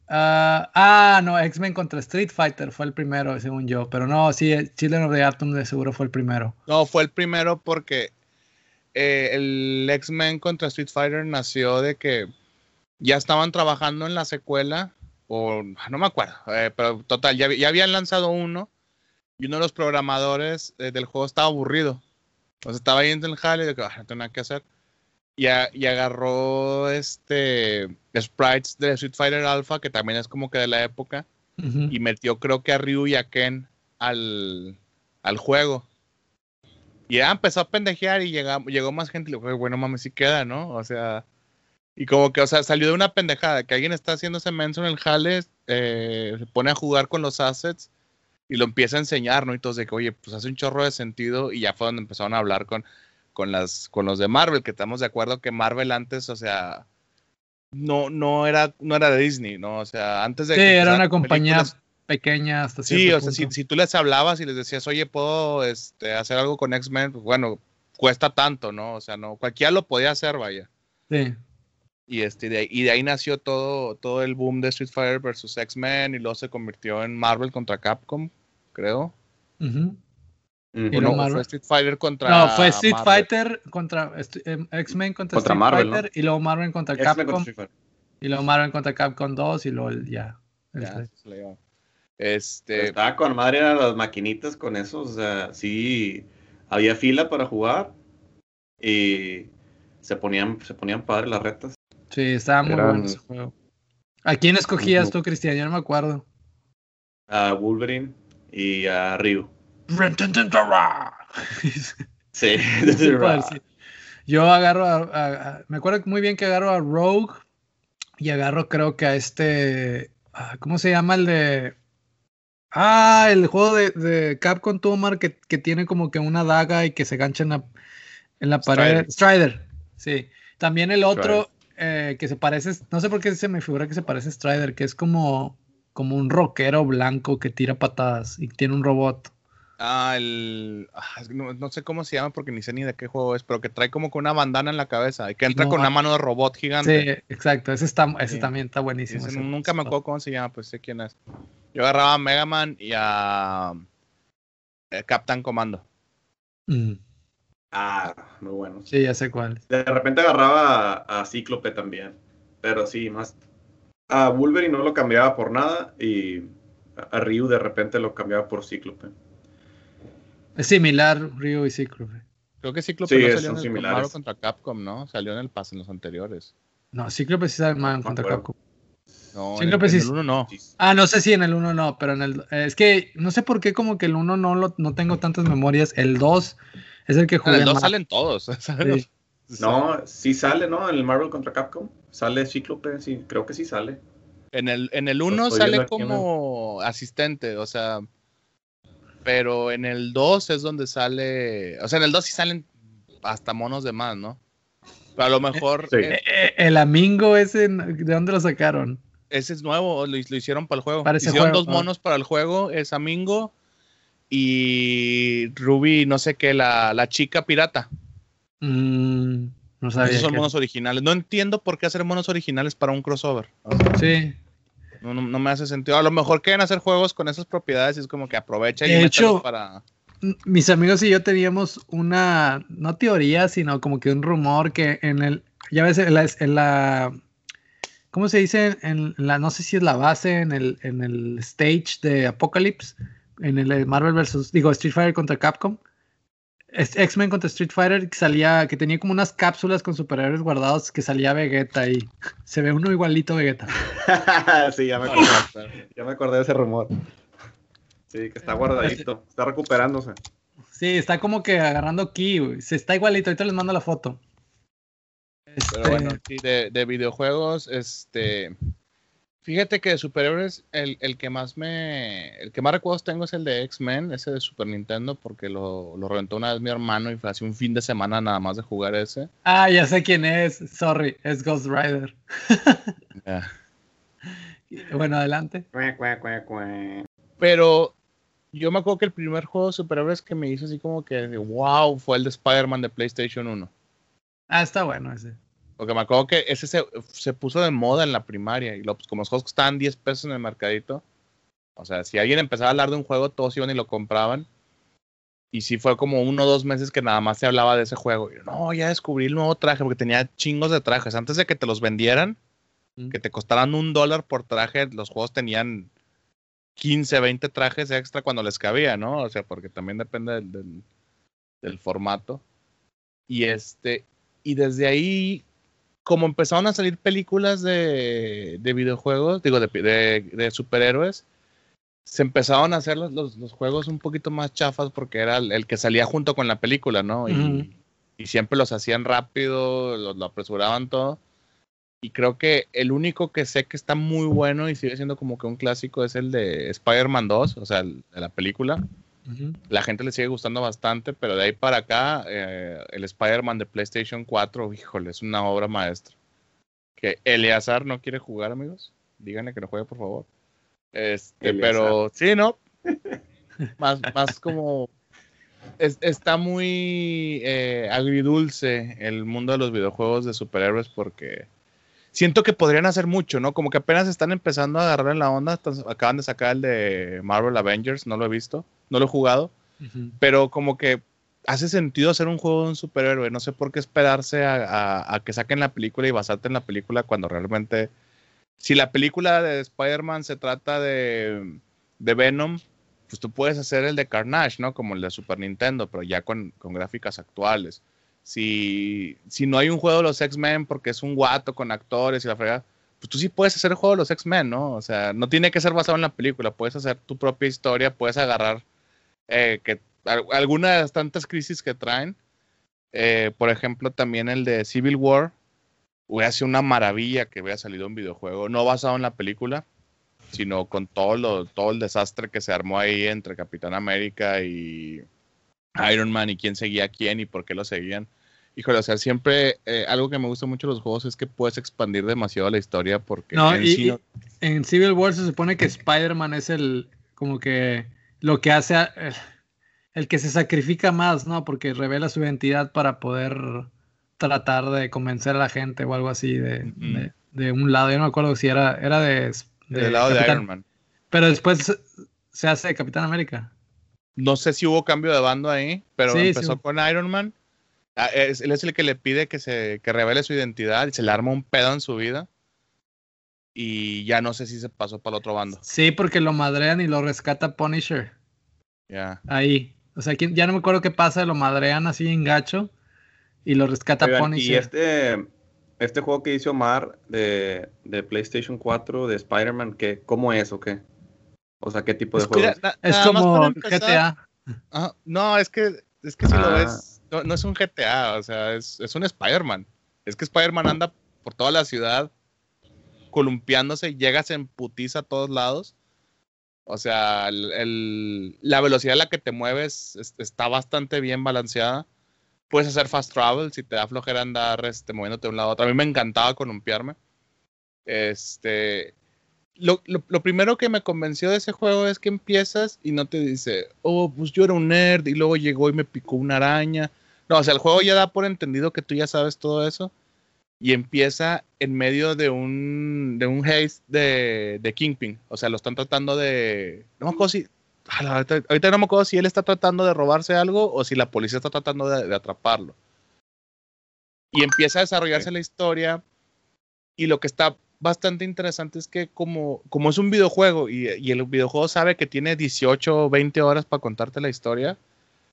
Ah, ah, no, X-Men contra Street Fighter fue el primero, según yo. Pero no, sí, Children of the Atom de seguro fue el primero. No, fue el primero porque eh, el X-Men contra Street Fighter nació de que ya estaban trabajando en la secuela, o no me acuerdo, eh, pero total, ya, habían lanzado uno y uno de los programadores eh, del juego estaba aburrido. Entonces estaba ahí en el jale y de que ah, no tenía que hacer y, agarró este sprites de Street Fighter Alpha, que también es como que de la época, y metió creo que a Ryu y a Ken al, al juego. Y ya empezó a pendejear y llegó, llegó más gente y le dijo, bueno, mames, si queda, ¿no? O sea, y como que, o sea, salió de una pendejada, que alguien está haciendo ese menso en el jale, eh, se pone a jugar con los assets y lo empieza a enseñar, ¿no? Y todos de que, oye, pues hace un chorro de sentido y ya fue donde empezaron a hablar con, con las con los de Marvel, que estamos de acuerdo que Marvel antes, o sea, no no era no era de Disney, ¿no? O sea, antes de Sí, era una compañía pequeña hasta Sí, o sea, si, tú les hablabas y les decías, "Oye, puedo este, hacer algo con X-Men", pues bueno, cuesta tanto, ¿no? O sea, no cualquiera lo podía hacer, vaya. Sí. Y, este, de ahí, y de ahí nació todo, todo el boom de Street Fighter versus X-Men y luego se convirtió en Marvel contra Capcom, creo. No, fue Street Fighter contra. No, fue Street Fighter contra X-Men contra, Street Marvel, Fighter y luego Marvel contra Capcom. y luego Marvel contra Capcom 2 y luego ya. ya este. estaba con madre eran las maquinitas con eso. O sea, sí. Había fila para jugar. Y se ponían, se ponían padres las retas. Sí, estaba muy bueno ese juego. ¿A quién escogías tú, Cristian? Yo no me acuerdo. A Wolverine y a Ryu. sí, Yo agarro Me acuerdo muy bien que agarro a Rogue y agarro creo que a este... Ah, ¿Cómo se llama el de... Ah, el juego de, de Capcom Tumor que, que, tiene como que una daga y que se gancha en la, en la pared. Strider. Sí. También el otro eh, que se parece, no sé por qué se me figura que se parece a Strider, que es como, como un rockero blanco que tira patadas y tiene un robot. Ah, el. Ah, no, sé cómo se llama porque ni sé ni de qué juego es, pero que trae como con una bandana en la cabeza y que entra con una mano de robot gigante. Sí, exacto. Ese, está, ese también está buenísimo. nunca me acuerdo cómo se llama, pues sé quién es. Yo agarraba a Mega Man y a. Eh, Captain Commando. Mm. Ah, muy bueno. Sí, ya sé cuál. De repente agarraba a, a Cíclope también. Pero sí, más. A Wolverine no lo cambiaba por nada y a Ryu de repente lo cambiaba por Cíclope. Es similar Ryu y Cíclope. Creo que Cíclope no salió en el Marvel contra Capcom, ¿no? Salió en el pas en los anteriores. No, Cíclope sí sale en contra Capcom. No, en el, sí. 1 no. Ah, no sé si en el 1 no, pero en el. es que no sé por qué, como que el 1 no, lo, no tengo tantas memorias. El 2 es el que jugué. En el 2 salen todos. No, sí sale, ¿no? En el Marvel contra Capcom. Sale Cíclope, sí, creo que sí sale. En el, en el 1 sale como asistente, o sea, pero en el 2 es donde sale, o sea, en el 2 sí salen hasta monos de más, ¿no? Pero a lo mejor. Sí. eh, Eh, El Amingo ese, ¿de dónde lo sacaron? ese es nuevo, lo, lo hicieron para el juego. Para hicieron juego, dos ah. monos para el juego, es Amingo y Ruby, no sé qué, la, la chica pirata. Mm, no sabía. Esos son que- monos originales. No entiendo por qué hacer monos originales para un crossover. O sea, Sí. No, no- no me hace sentido. A lo mejor quieren hacer juegos con esas propiedades y es como que aprovecha y De hecho, para. Mis amigos y yo teníamos una, no teoría, sino como que un rumor que en el, ya ves, en la, en la- ¿cómo se dice? En la, no sé si es la base, en el, en el stage de Apocalypse, en el Marvel versus, digo, Street Fighter contra Capcom. X-Men contra Street Fighter que salía, que tenía como unas cápsulas con superhéroes guardados que salía Vegeta y se ve uno igualito a Vegeta. sí, ya me acordé. Ya me acordé de ese rumor. Sí, que está guardadito. Está recuperándose. Sí, está como que agarrando ki, güey. Se está igualito, ahorita les mando la foto. Pero Este, bueno, sí, de, de videojuegos, este. Fíjate que de superhéroes, el, el que más me. El que más recuerdos tengo es el de X-Men, ese de Super Nintendo, porque lo, lo reventó una vez mi hermano y fue hace un fin de semana nada más de jugar ese. Ah, ya sé quién es. Sorry, es Ghost Rider. Bueno, adelante. Cue, cue, cue, cue. Pero yo me acuerdo que el primer juego de superhéroes que me hizo así como que wow fue el de Spider-Man de PlayStation 1. Ah, está bueno ese. Porque me acuerdo que ese se, se puso de moda en la primaria. Y lo, pues, como los juegos costaban 10 pesos en el mercadito. O sea, si alguien empezaba a hablar de un juego, todos iban y lo compraban. Y sí fue como uno o dos meses que nada más se hablaba de ese juego. Y yo, no, ya descubrí el nuevo traje porque tenía chingos de trajes. Antes de que te los vendieran, Mm. que te costaran un dólar por traje, los juegos tenían 15, 20 trajes extra cuando les cabía, ¿no? O sea, porque también depende del, del, del formato. Y este, y desde ahí, como empezaron a salir películas de, de videojuegos, digo, de, de, de superhéroes, se empezaron a hacer los, los, los juegos un poquito más chafas porque era el, el que salía junto con la película, ¿no? Y, siempre los hacían rápido, lo, lo apresuraban todo. Y creo que el único que sé que está muy bueno y sigue siendo como que un clásico es el de Spider-Man 2, o sea, el de la película. La gente le sigue gustando bastante, pero de ahí para acá, eh, el Spider-Man de PlayStation 4, híjole, es una obra maestra. Que Eleazar no quiere jugar, amigos. Díganle que no juegue, por favor. Este, Eleazar. pero sí, ¿no? más, más como. es- está muy eh, agridulce el mundo de los videojuegos de superhéroes porque siento que podrían hacer mucho, ¿no? Como que apenas están empezando a agarrar en la onda. acaban de sacar el de Marvel Avengers, no lo he visto, no lo he jugado pero como que hace sentido hacer un juego de un superhéroe. No sé por qué esperarse a, a- a que saquen la película y basarte en la película cuando realmente, si la película de Spider-Man se trata de, de Venom, pues tú puedes hacer el de Carnage, ¿no? Como el de Super Nintendo, pero ya con, con gráficas actuales. Si, si no hay un juego de los X-Men porque es un guato con actores y la fregada, pues tú sí puedes hacer el juego de los X-Men, ¿no? O sea, no tiene que ser basado en la película, puedes hacer tu propia historia, puedes agarrar eh, que al- alguna de las tantas crisis que traen, eh, por ejemplo, también el de Civil War, hubiera sido una maravilla que hubiera salido un videojuego, no basado en la película, sino con todo, lo, todo el desastre que se armó ahí entre Capitán América y Iron Man y quién seguía a quién y por qué lo seguían. Híjole, o sea, siempre eh, algo que me gusta mucho de los juegos es que puedes expandir demasiado la historia porque No, en y- sí no- y en Civil War se supone que Spider-Man es el, como que lo que hace, a- el, el que se sacrifica más, ¿no? Porque revela su identidad para poder tratar de convencer a la gente o algo así de, Ujú. de, de un lado. Yo no me acuerdo si era, era de, del lado de Iron Man. Pero después se hace Capitán América. No sé si hubo cambio de bando ahí, pero Sí, empezó con Iron Man. Ah, es- él es el que le pide que se que revele su identidad y se le arma un pedo en su vida. Y ya no sé si se pasó para el otro bando. Sí, porque lo madrean y lo rescata Punisher. Ya. Ahí. O sea, ¿quién- ya no me acuerdo qué pasa, lo madrean así en gacho y lo rescata Oigan, y Punisher. este, este juego que hizo Omar de, de PlayStation 4 de Spider-Man, ¿qué, ¿cómo es o qué? O sea, ¿qué tipo de juego? Es como GTA. Ajá, no, es que, es que si lo Ah. ves, no, no es un GTA, o sea, es, es un Spider-Man. Es que Spider-Man anda por toda la ciudad columpiándose, llegas en putiza a todos lados. O sea, el- el- la velocidad a la que te mueves es- está bastante bien balanceada. Puedes hacer fast travel si te da flojera andar este, moviéndote de un lado a otro. A mí me encantaba columpiarme. Este, lo, lo, primero que me convenció de ese juego es que empiezas y no te dice, oh, pues yo era un nerd y luego llegó y me picó una araña. No, o sea, el juego ya da por entendido que tú ya sabes todo eso y empieza en medio de un, de un haze de, de Kingpin. O sea, lo están tratando de... No me acuerdo si... Ahorita, no me acuerdo si él está tratando de robarse algo o si la policía está tratando de, atraparlo. Y empieza a desarrollarse la historia y lo que está bastante interesante es que como, como es un videojuego y, y, el videojuego sabe que tiene 18 o 20 horas para contarte la historia,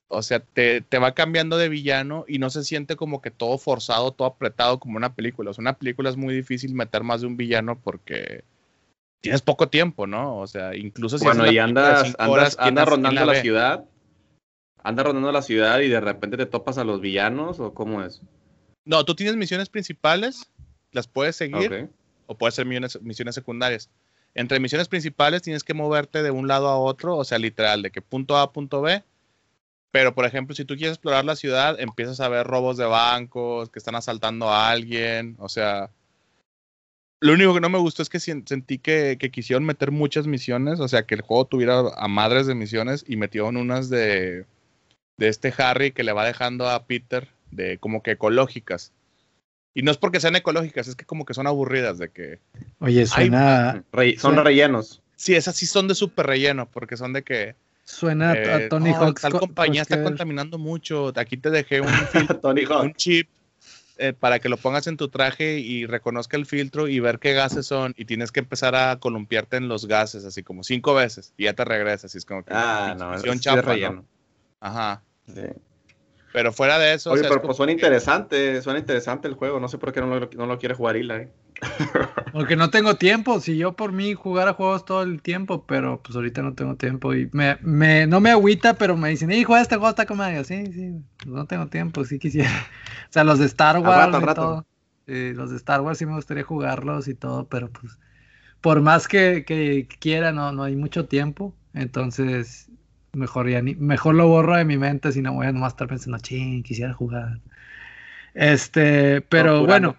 o sea, te, te, va cambiando de villano y no se siente como que todo forzado, todo apretado como una película. O sea, una película es muy difícil meter más de un villano porque tienes poco tiempo, ¿no? O sea, incluso si... Bueno, y andas, andas, andas rondando la, ciudad. Andas rondando la ciudad y de repente te topas a los villanos o cómo es? No, tú tienes misiones principales, las puedes seguir o puedes ser misiones, misiones secundarias. Entre misiones principales tienes que moverte de un lado a otro, o sea, literal, de que punto A a punto B. Pero, por ejemplo, si tú quieres explorar la ciudad, empiezas a ver robos de bancos, que están asaltando a alguien, o sea... Lo único que no me gustó es que sentí que, que quisieron meter muchas misiones, o sea, que el juego tuviera a madres de misiones y metieron unas de, de este Harry que le va dejando a Peter, de como que ecológicas. Y no es porque sean ecológicas, es que como que son aburridas de que... Oye, suena... son rellenos. Sí, esas sí son de súper relleno, porque son de que... Suena a eh, Tony Hawk. Tal compañía está contaminando mucho. Aquí te dejé un, un chip eh, para que lo pongas en tu traje y reconozca el filtro y ver qué gases son. Y tienes que empezar a columpiarte en los gases, así como cinco veces. Y ya te regresas. Y es como que... Ah, no, es relleno. Ajá. Sí. Pero fuera de eso. Oye, pero pues suena interesante, suena interesante el juego. No sé por qué no lo, no lo quiere jugar Ila, ¿eh? Porque no tengo tiempo. Si yo por mí jugara juegos todo el tiempo, pero pues ahorita no tengo tiempo. Y me, me no me agüita, pero me dicen, hijo, este juego está como Sí, sí, no tengo tiempo, sí quisiera. O sea, los de Star Wars y todo. los de Star Wars sí me gustaría jugarlos y todo, pero pues por más que, que quiera, no, no hay mucho tiempo. Entonces, mejor ya ni, mejor lo borro de mi mente si no voy a nomás estar pensando, ching, quisiera jugar. Este, pero bueno,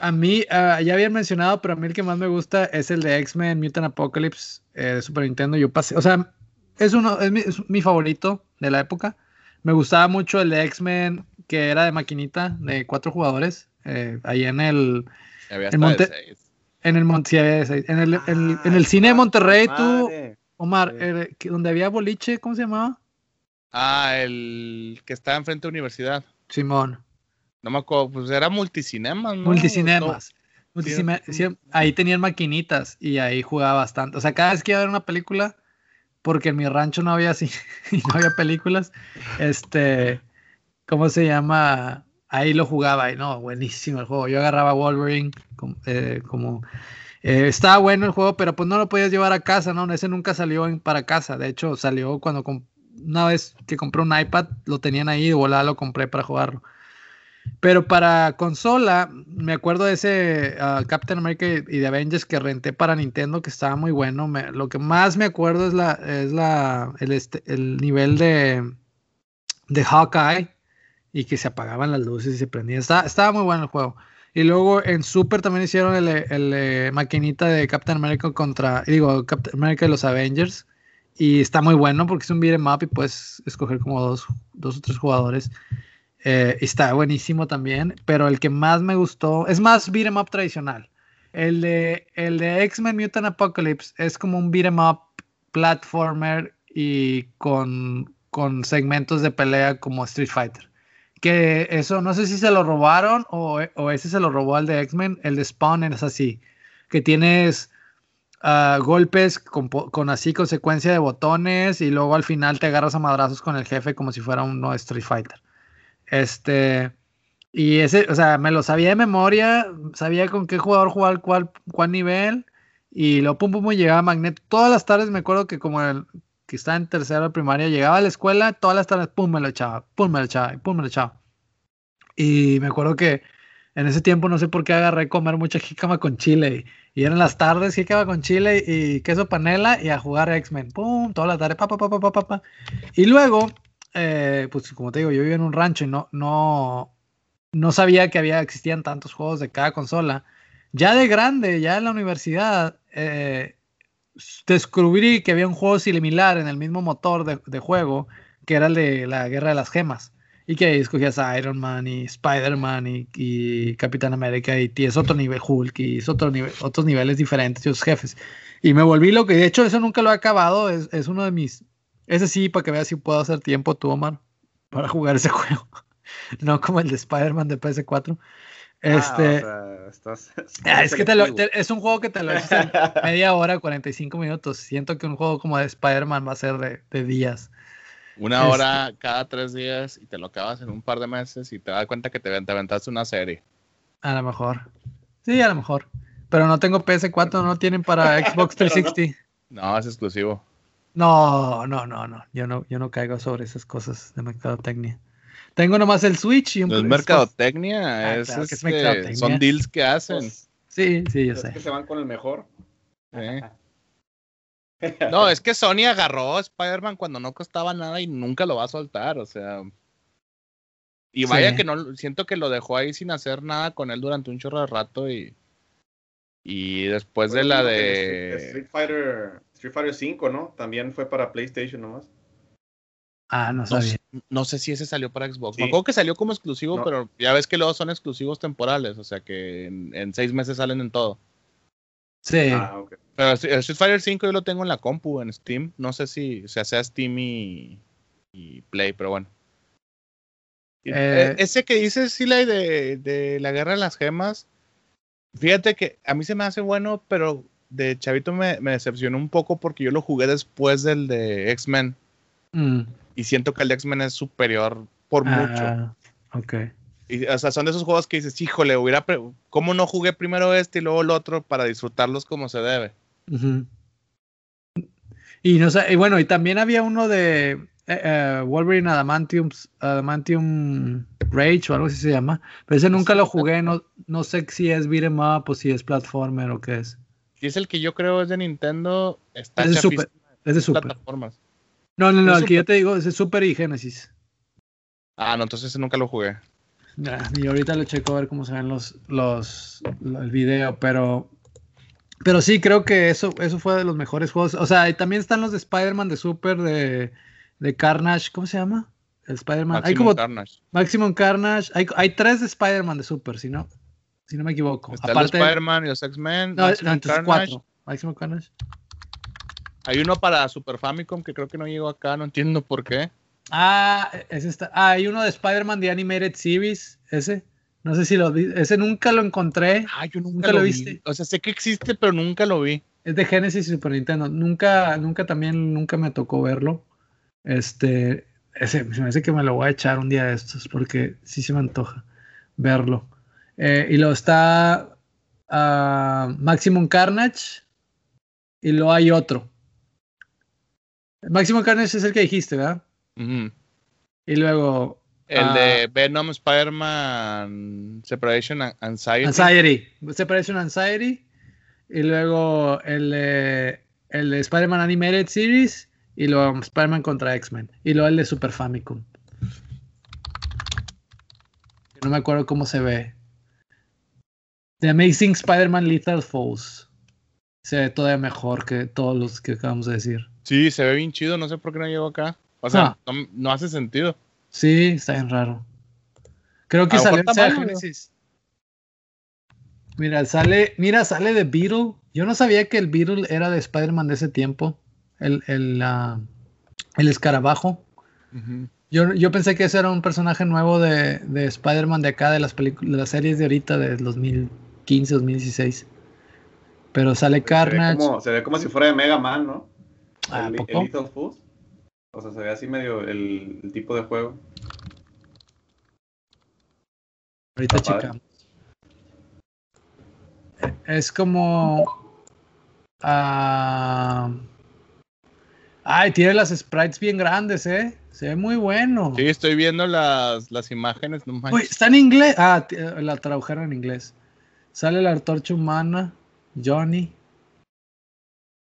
a mí, uh, ya habían mencionado, pero a mí el que más me gusta es el de X-Men Mutant Apocalypse eh, de Super Nintendo. Yo pasé, o sea, es uno, es mi, es mi favorito de la época. Me gustaba mucho el de X-Men que era de maquinita de cuatro jugadores. Eh, ahí en el. En, Monte, en el Monte, en el, en el cine de Monterrey, tú Omar, eh, donde había boliche, ¿cómo se llamaba? Ah, el que estaba enfrente de universidad. Simón. No me acuerdo, pues era multicinemas, ¿no? Multicinemas. ahí tenían maquinitas y ahí jugaba bastante. O sea, cada vez que iba a ver una película, porque en mi rancho no había así, no había películas, este, ¿cómo se llama? Ahí lo jugaba y no, buenísimo el juego. Yo agarraba Wolverine eh, como eh, estaba bueno el juego, pero pues no lo podías llevar a casa, ¿no? Ese nunca salió para casa. De hecho, salió cuando una vez que compré un iPad, lo tenían ahí y lo compré para jugarlo. Pero para consola, me acuerdo de ese ah, Captain America y de Avengers que renté para Nintendo, que estaba muy bueno. lo que más me acuerdo es la, es la, el, este, el nivel de, de Hawkeye y que se apagaban las luces y se prendían. estaba muy bueno el juego. Y luego en Super también hicieron el, el, maquinita de Captain America contra, digo, Captain America y los Avengers. Y está muy bueno porque es un beat'em up y puedes escoger como dos, dos o tres jugadores. Eh, está buenísimo también. Pero el que más me gustó, es más beat'em up tradicional. El de, el de X-Men Mutant Apocalypse es como un beat'em up platformer y con, con segmentos de pelea como Street Fighter que eso no sé si se lo robaron o, ese se lo robó al de X-Men, el de Spawn es así, que tienes ah, golpes con, así consecuencia de botones y luego al final te agarras a madrazos con el jefe como si fuera un Street Fighter. Este, y ese, o sea, me lo sabía de memoria, sabía con qué jugador jugar cuál, cuál nivel y luego pum pum, pum llegaba Magneto. Todas las tardes me acuerdo que como el, que estaba en tercero de primaria, llegaba a la escuela, todas las tardes, pum, me lo echaba, pum, me lo echaba, pum, me lo echaba. Y me acuerdo que en ese tiempo no sé por qué agarré comer mucha jícama con chile. Y, eran las tardes jícama con chile y queso panela y a jugar X-Men. Pum, toda la tarde, pa, pa, pa, pa, pa, pa. Y luego, eh, pues como te digo, yo vivía en un rancho y no, no, no sabía que había, existían tantos juegos de cada consola. Ya de grande, ya en la universidad, eh, descubrí que había un juego similar en el mismo motor de, juego, que era el de la Guerra de las Gemas. Y que ahí escogías a Iron Man y Spider-Man y, Capitán América y tienes otro nivel Hulk y otro nivel, otros niveles diferentes y otros jefes. Y me volví lo que, de hecho, eso nunca lo he acabado. Es, es uno de mis. Ese sí, para que veas si puedo hacer tiempo tú, Omar, para jugar ese juego. no como el de Spider-Man de PS4. Este, ah, ah, es que te lo, es un juego que te lo haces en media hora, 45 minutos. Siento que un juego como de Spider-Man va a ser de, de días. Una este hora cada tres días y te lo acabas en un par de meses y te das cuenta que te, te aventaste una serie. A lo mejor. Sí, a lo mejor. Pero no tengo PS4, no tienen para Xbox 360. No, es exclusivo. No, no, no, no. Yo no, yo no caigo sobre esas cosas de mercadotecnia. Tengo nomás el Switch y un No es mercadotecnia, ah, es, este, son deals que hacen. Pues, sí, sí, yo sé. que se van con el mejor. No, es que Sony agarró a Spider-Man cuando no costaba nada y nunca lo va a soltar, o sea. Y vaya que no, siento que lo dejó ahí sin hacer nada con él durante un chorro de rato y. Y después de la de. Street Fighter, Street Fighter 5, ¿no? También fue para PlayStation nomás. Ah, no sabía. No, sé si ese salió para Xbox. Me acuerdo que salió como exclusivo, pero ya ves que luego son exclusivos temporales, o sea que en, seis meses salen en todo. Sí. Ah, Pero Street Fighter 5 yo lo tengo en la compu, en Steam. No sé si o sea, sea Steam y, Play, pero bueno. Eh, e, ese que dices, Silay, de, de la guerra de las gemas, fíjate que a mí se me hace bueno, pero de chavito me, me decepcionó un poco porque yo lo jugué después del de X-Men. Mm y siento que el X-Men es superior por ah, mucho. Ok. Y, o sea, son de esos juegos que dices, híjole, hubiera ¿cómo no jugué primero este y luego el otro para disfrutarlos como se debe? Y no sé, y bueno, y también había uno de eh, eh, Wolverine Adamantium, Adamantium Rage o algo así se llama, pero ese nunca lo jugué, no, no sé si es beat'em up o si es platformer o qué es. Si es el que yo creo es de Nintendo, está es de super, es de super. plataformas. No, no, no, el que yo te digo es Super y Genesis. Ah, no, entonces nunca lo jugué. y ahorita lo checo a ver cómo se ven los, los, el video, pero, pero sí, creo que eso, eso fue de los mejores juegos. O sea, también están los de Spider-Man de Super, de, de Carnage, ¿cómo se llama? El Spider-Man. Hay como Carnage. Maximum Carnage. Hay, hay tres de Spider-Man de Super, si no, si no me equivoco. Está Aparte, el Spider-Man y los X-Men. No, no, entonces cuatro. Maximum Carnage. Hay uno para Super Famicom que creo que no llegó acá, no entiendo por qué. Ah, ese está. Ah, hay uno de Spider-Man de Animated Series, ese. No sé si lo vi. Ese nunca lo encontré. Ah, yo nunca, lo, viste. O sea, sé que existe, pero nunca lo vi. Es de Genesis y Super Nintendo. Nunca, nunca también, nunca me tocó verlo. Este, ese, me parece que me lo voy a echar un día de estos porque sí se me antoja verlo. Eh, y lo está uh, Maximum Carnage y luego hay otro Máximo Carnage es el que dijiste, ¿verdad? Y luego. El de ah, Venom, Spider-Man, Separation Anxiety. Anxiety. Separation Anxiety. Y luego el de, el de Spider-Man Animated Series. Y luego Spider-Man contra X-Men. Y luego el de Super Famicom. No me acuerdo cómo se ve. The Amazing Spider-Man Lethal Foes. Se ve todavía mejor que todos los que acabamos de decir. Sí, se ve bien chido, no sé por qué no llegó acá. O sea, ah. no, hace sentido. Sí, está bien raro. Creo que sale en Genesis. Mira, sale, mira, sale de Beetle. Yo no sabía que el Beetle era de Spider-Man de ese tiempo. El, el, el escarabajo. yo, yo, pensé que ese era un personaje nuevo de, de Spider-Man de acá, de las, de las series de ahorita, de 2015, 2016. Pero sale Carnage. se ve como si fuera de Mega Man, ¿no? Ah, el, Lethal O sea, se ve así medio el, tipo de juego. Ahorita checamos. Es como. Uh... Ay, tiene las sprites bien grandes, ¿eh? Se ve muy bueno. Sí, estoy viendo las, las imágenes. Uy, está en inglés. Ah, la tradujeron en inglés. Sale la antorcha humana, Johnny.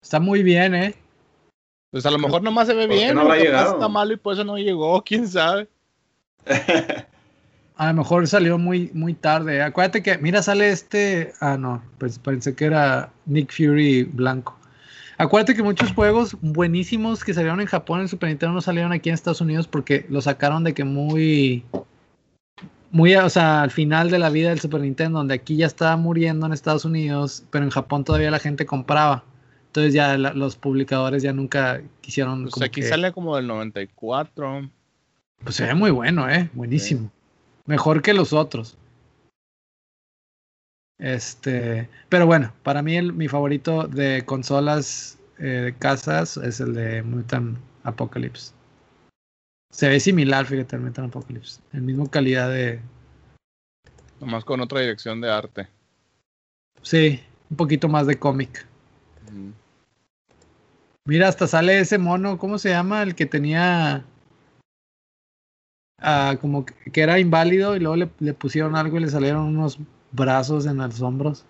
Está muy bien, ¿eh? Pues a lo mejor nomás se ve bien, no está malo y por eso no llegó, quién sabe. A lo mejor salió muy, muy tarde. Acuérdate que, mira, sale este. Ah, no, pues pensé que era Nick Fury blanco. Acuérdate que muchos juegos buenísimos que salieron en Japón en Super Nintendo no salieron aquí en Estados Unidos porque lo sacaron de que muy. Muy, o sea, al final de la vida del Super Nintendo, donde aquí ya estaba muriendo en Estados Unidos, pero en Japón todavía la gente compraba. Entonces ya la- los publicadores ya nunca quisieron. Pues como aquí que- sale como del 94. Pues se ve muy bueno, ¿eh? Buenísimo. Mejor que los otros. Este, pero bueno, para mí el- mi favorito de consolas eh, de casas es el de Mutant Apocalypse. Se ve similar, fíjate, al Mutant Apocalypse. El mismo calidad de. Nomás con otra dirección de arte. Sí, un poquito más de cómic. Mm. Mira, hasta sale ese mono, ¿cómo se llama? El que tenía. ah, como que, era inválido y luego le, le pusieron algo y le salieron unos brazos en los hombros.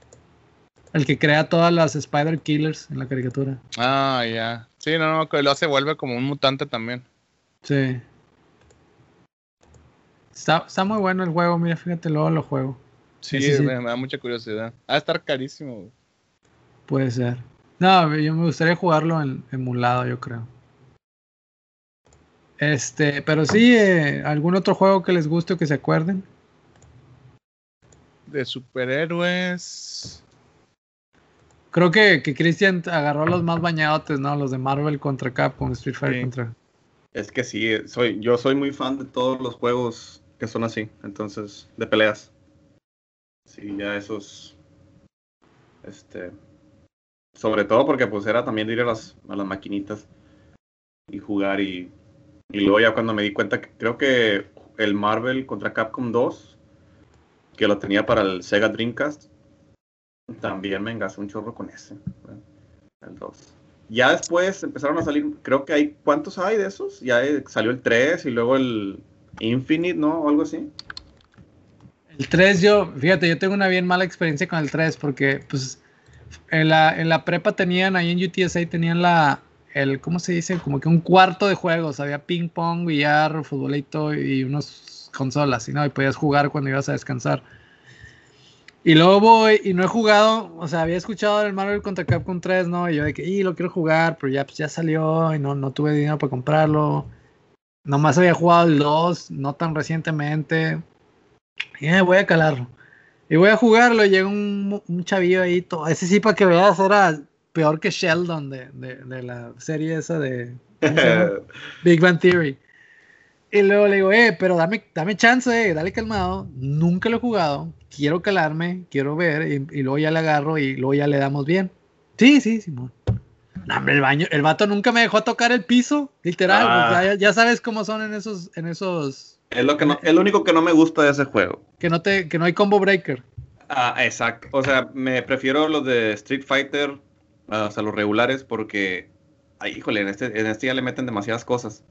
El que crea todas las Spider Killers en la caricatura. Ah, ya. Sí, no, no, que lo se vuelve como un mutante también. Sí. Está, está muy bueno el juego, mira, fíjate, luego lo juego. Sí, Sí, sí, sí. Me, me da mucha curiosidad. Va a estar carísimo. güey. Puede ser. No, yo me gustaría jugarlo en emulado, yo creo. Este, pero sí, eh, algún otro juego que les guste o que se acuerden. De superhéroes. Creo que, que Christian agarró los más bañadotes, ¿no? Los de Marvel contra Capcom, Street Fighter Sí. contra. Es que sí, soy, yo soy muy fan de todos los juegos que son así, entonces, de peleas. Sí, ya esos. Este. Sobre todo porque pues era también ir a las, a las maquinitas y jugar y. Y luego ya cuando me di cuenta que creo que el Marvel contra Capcom 2, que lo tenía para el Sega Dreamcast, también me engasé un chorro con ese. El 2. Ya después empezaron a salir, creo que hay, ¿cuántos hay de esos? Ya eh, salió el 3 y luego el Infinite, ¿no? O algo así. El 3, yo, fíjate, yo tengo una bien mala experiencia con el 3 porque, pues, en la, en la prepa tenían, ahí en UTSA tenían la, el, ¿cómo se dice? Como que un cuarto de juegos. Había ping pong, billar, futbolito y unas consolas, y no, y podías jugar cuando ibas a descansar. Y luego voy y no he jugado, o sea, había escuchado el Marvel contra Capcom 3, ¿no? Y yo de que, y lo quiero jugar, pero ya, pues, ya salió y no, no tuve dinero para comprarlo. Nomás había jugado el 2, no tan recientemente. Y voy a calarlo. Y voy a jugarlo. y Llega un, un chavillo ahí. Todo. Ese sí, para que veas, era peor que Sheldon de, de, de la serie esa de. Big Bang Theory. Y luego le digo, eh, pero dame, dame chance, eh, dale calmado. Nunca lo he jugado. Quiero calarme, quiero ver. Y, y luego ya le agarro y luego ya le damos bien. Sí, sí, Simón. No, hombre, el baño, el vato nunca me dejó tocar el piso, literal. Ah. pues, ya, ya sabes cómo son en esos, en esos, es, lo que no, es lo único que no me gusta de ese juego. que no te, que no hay combo breaker. Ah, exacto. O sea, me prefiero los de Street Fighter, ah, o sea, los regulares, porque, ay, híjole, en este, en este ya le meten demasiadas cosas.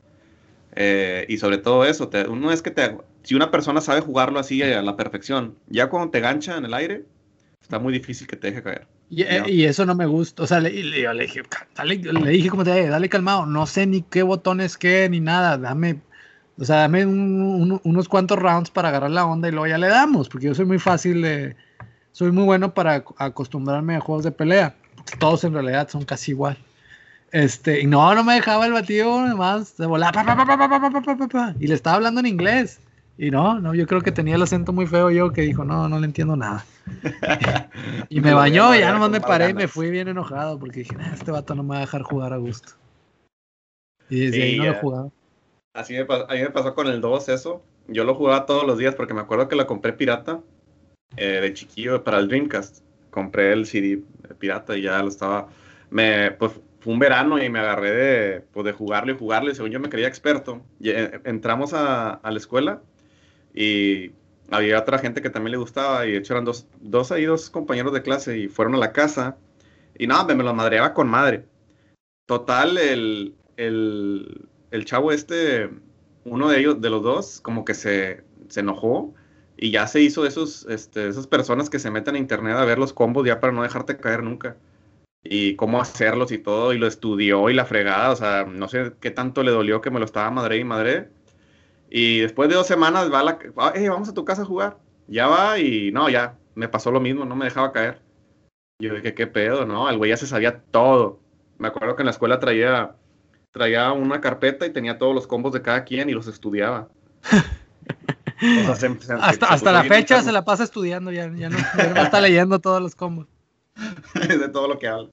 Eh, y sobre todo eso, te- uno es que te, si una persona sabe jugarlo así a la perfección, ya cuando te gancha en el aire, está muy difícil que te deje caer. Y, eh, y eso no me gusta. O sea, le, le- yo le dije, "Ca- dale, le dije como te dije, dale calmado. No sé ni qué botones qué, ni nada. Dame, o sea, dame unos cuantos rounds para agarrar la onda y luego ya le damos, porque yo soy muy fácil de... Soy muy bueno para acostumbrarme a juegos de pelea. Todos en realidad son casi igual. Este, y no, no me dejaba el batido, además, de volar, y le estaba hablando en inglés. Y no, no, yo creo que tenía el acento muy feo yo que dijo, no, no le entiendo nada. y me bañó, y ya nomás me paré y me fui bien enojado porque dije, este vato no me va a dejar jugar a gusto. Y desde ahí no ya. lo jugaba. Así me, pa- a mí me pasó con el 2 eso. Yo lo jugaba todos los días porque me acuerdo que la compré pirata eh, de chiquillo para el Dreamcast. Compré el CD pirata y ya lo estaba. Me, pues fue un verano y me agarré de, pues, de jugarlo y jugarlo. Y según yo me creía experto. Eh, entramos a, a la escuela y había otra gente que también le gustaba. Y de hecho eran dos, dos ahí, dos compañeros de clase y fueron a la casa. Y nada, me, me lo madreaba con madre. Total, el, el, el chavo este, uno de ellos, de los dos, como que se, se enojó y ya se hizo esos, este, esas personas que se meten a internet a ver los combos ya para no dejarte caer nunca. y cómo hacerlos y todo, y lo estudió y la fregada, o sea, no sé qué tanto le dolió que me lo estaba madre y madre. Y después de dos semanas va la, eh, vamos a tu casa a jugar. Ya va y no, ya, me pasó lo mismo, no me dejaba caer. Yo dije, qué pedo, ¿no? El güey ya se sabía todo. Me acuerdo que en la escuela traía, traía una carpeta y tenía todos los combos de cada quien y los estudiaba. hasta, hasta la fecha se la pasa estudiando, ya, ya no, está leyendo todos los combos. de todo lo que habla.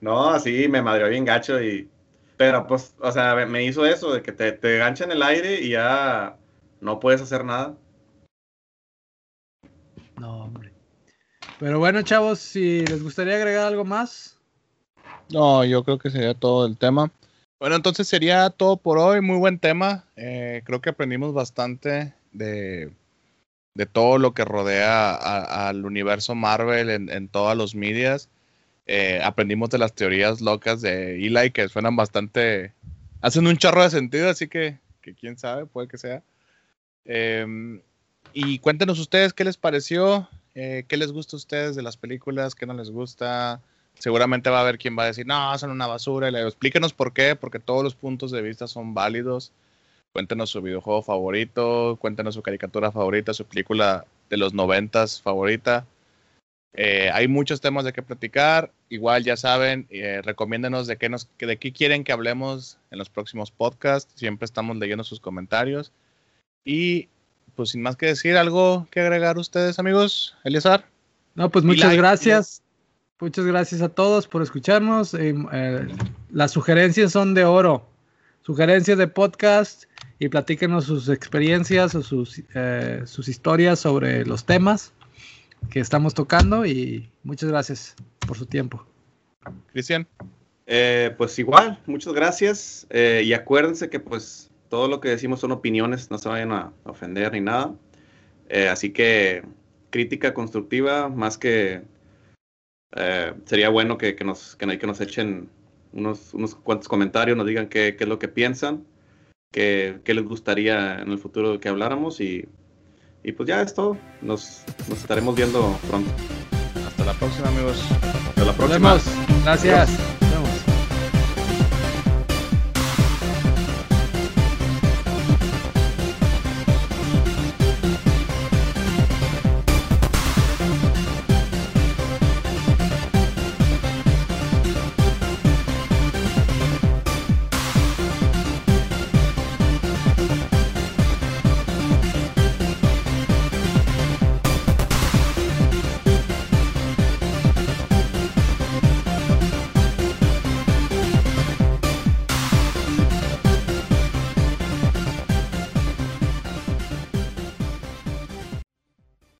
No, así me madrió bien gacho y... Pero pues, o sea, me hizo eso, de que te, te gancha en el aire y ya no puedes hacer nada. No, hombre. Pero bueno, chavos, si les gustaría agregar algo más. No, yo creo que sería todo el tema. Bueno, entonces sería todo por hoy. Muy buen tema. Eh, creo que aprendimos bastante de, de todo lo que rodea al universo Marvel en, en todas los medias. Eh, aprendimos de las teorías locas de Eli que suenan bastante. hacen un chorro de sentido, así que, que quién sabe, puede que sea. Em, y cuéntenos ustedes qué les pareció, eh, qué les gusta a ustedes de las películas, qué no les gusta. Seguramente va a haber quien va a decir, no, son una basura. Y le explíquenos por qué, porque todos los puntos de vista son válidos. Cuéntenos su videojuego favorito, cuéntenos su caricatura favorita, su película de los noventas favorita. Eh, hay muchos temas de qué platicar. Igual ya saben, eh, recomiéndenos de qué, nos, de qué quieren que hablemos en los próximos podcasts. Siempre estamos leyendo sus comentarios. Y pues sin más que decir, ¿algo que agregar ustedes, amigos? Eliazar. No, pues muchas gracias. Muchas gracias a todos por escucharnos. Eh, las sugerencias son de oro. Sugerencias de podcast y platíquenos sus experiencias o sus, sus historias sobre los temas que estamos tocando y muchas gracias por su tiempo. Cristian. Eh, pues igual, muchas gracias eh, y acuérdense que pues todo lo que decimos son opiniones, no se vayan a ofender ni nada. Eh, así que crítica constructiva, más que sería bueno que, nos, que, que, nos echen unos, unos cuantos comentarios, nos digan qué, qué es lo que piensan, qué, qué les gustaría en el futuro que habláramos y y pues ya es todo. Nos, nos estaremos viendo pronto. Hasta la próxima, amigos. Hasta la próxima. Gracias.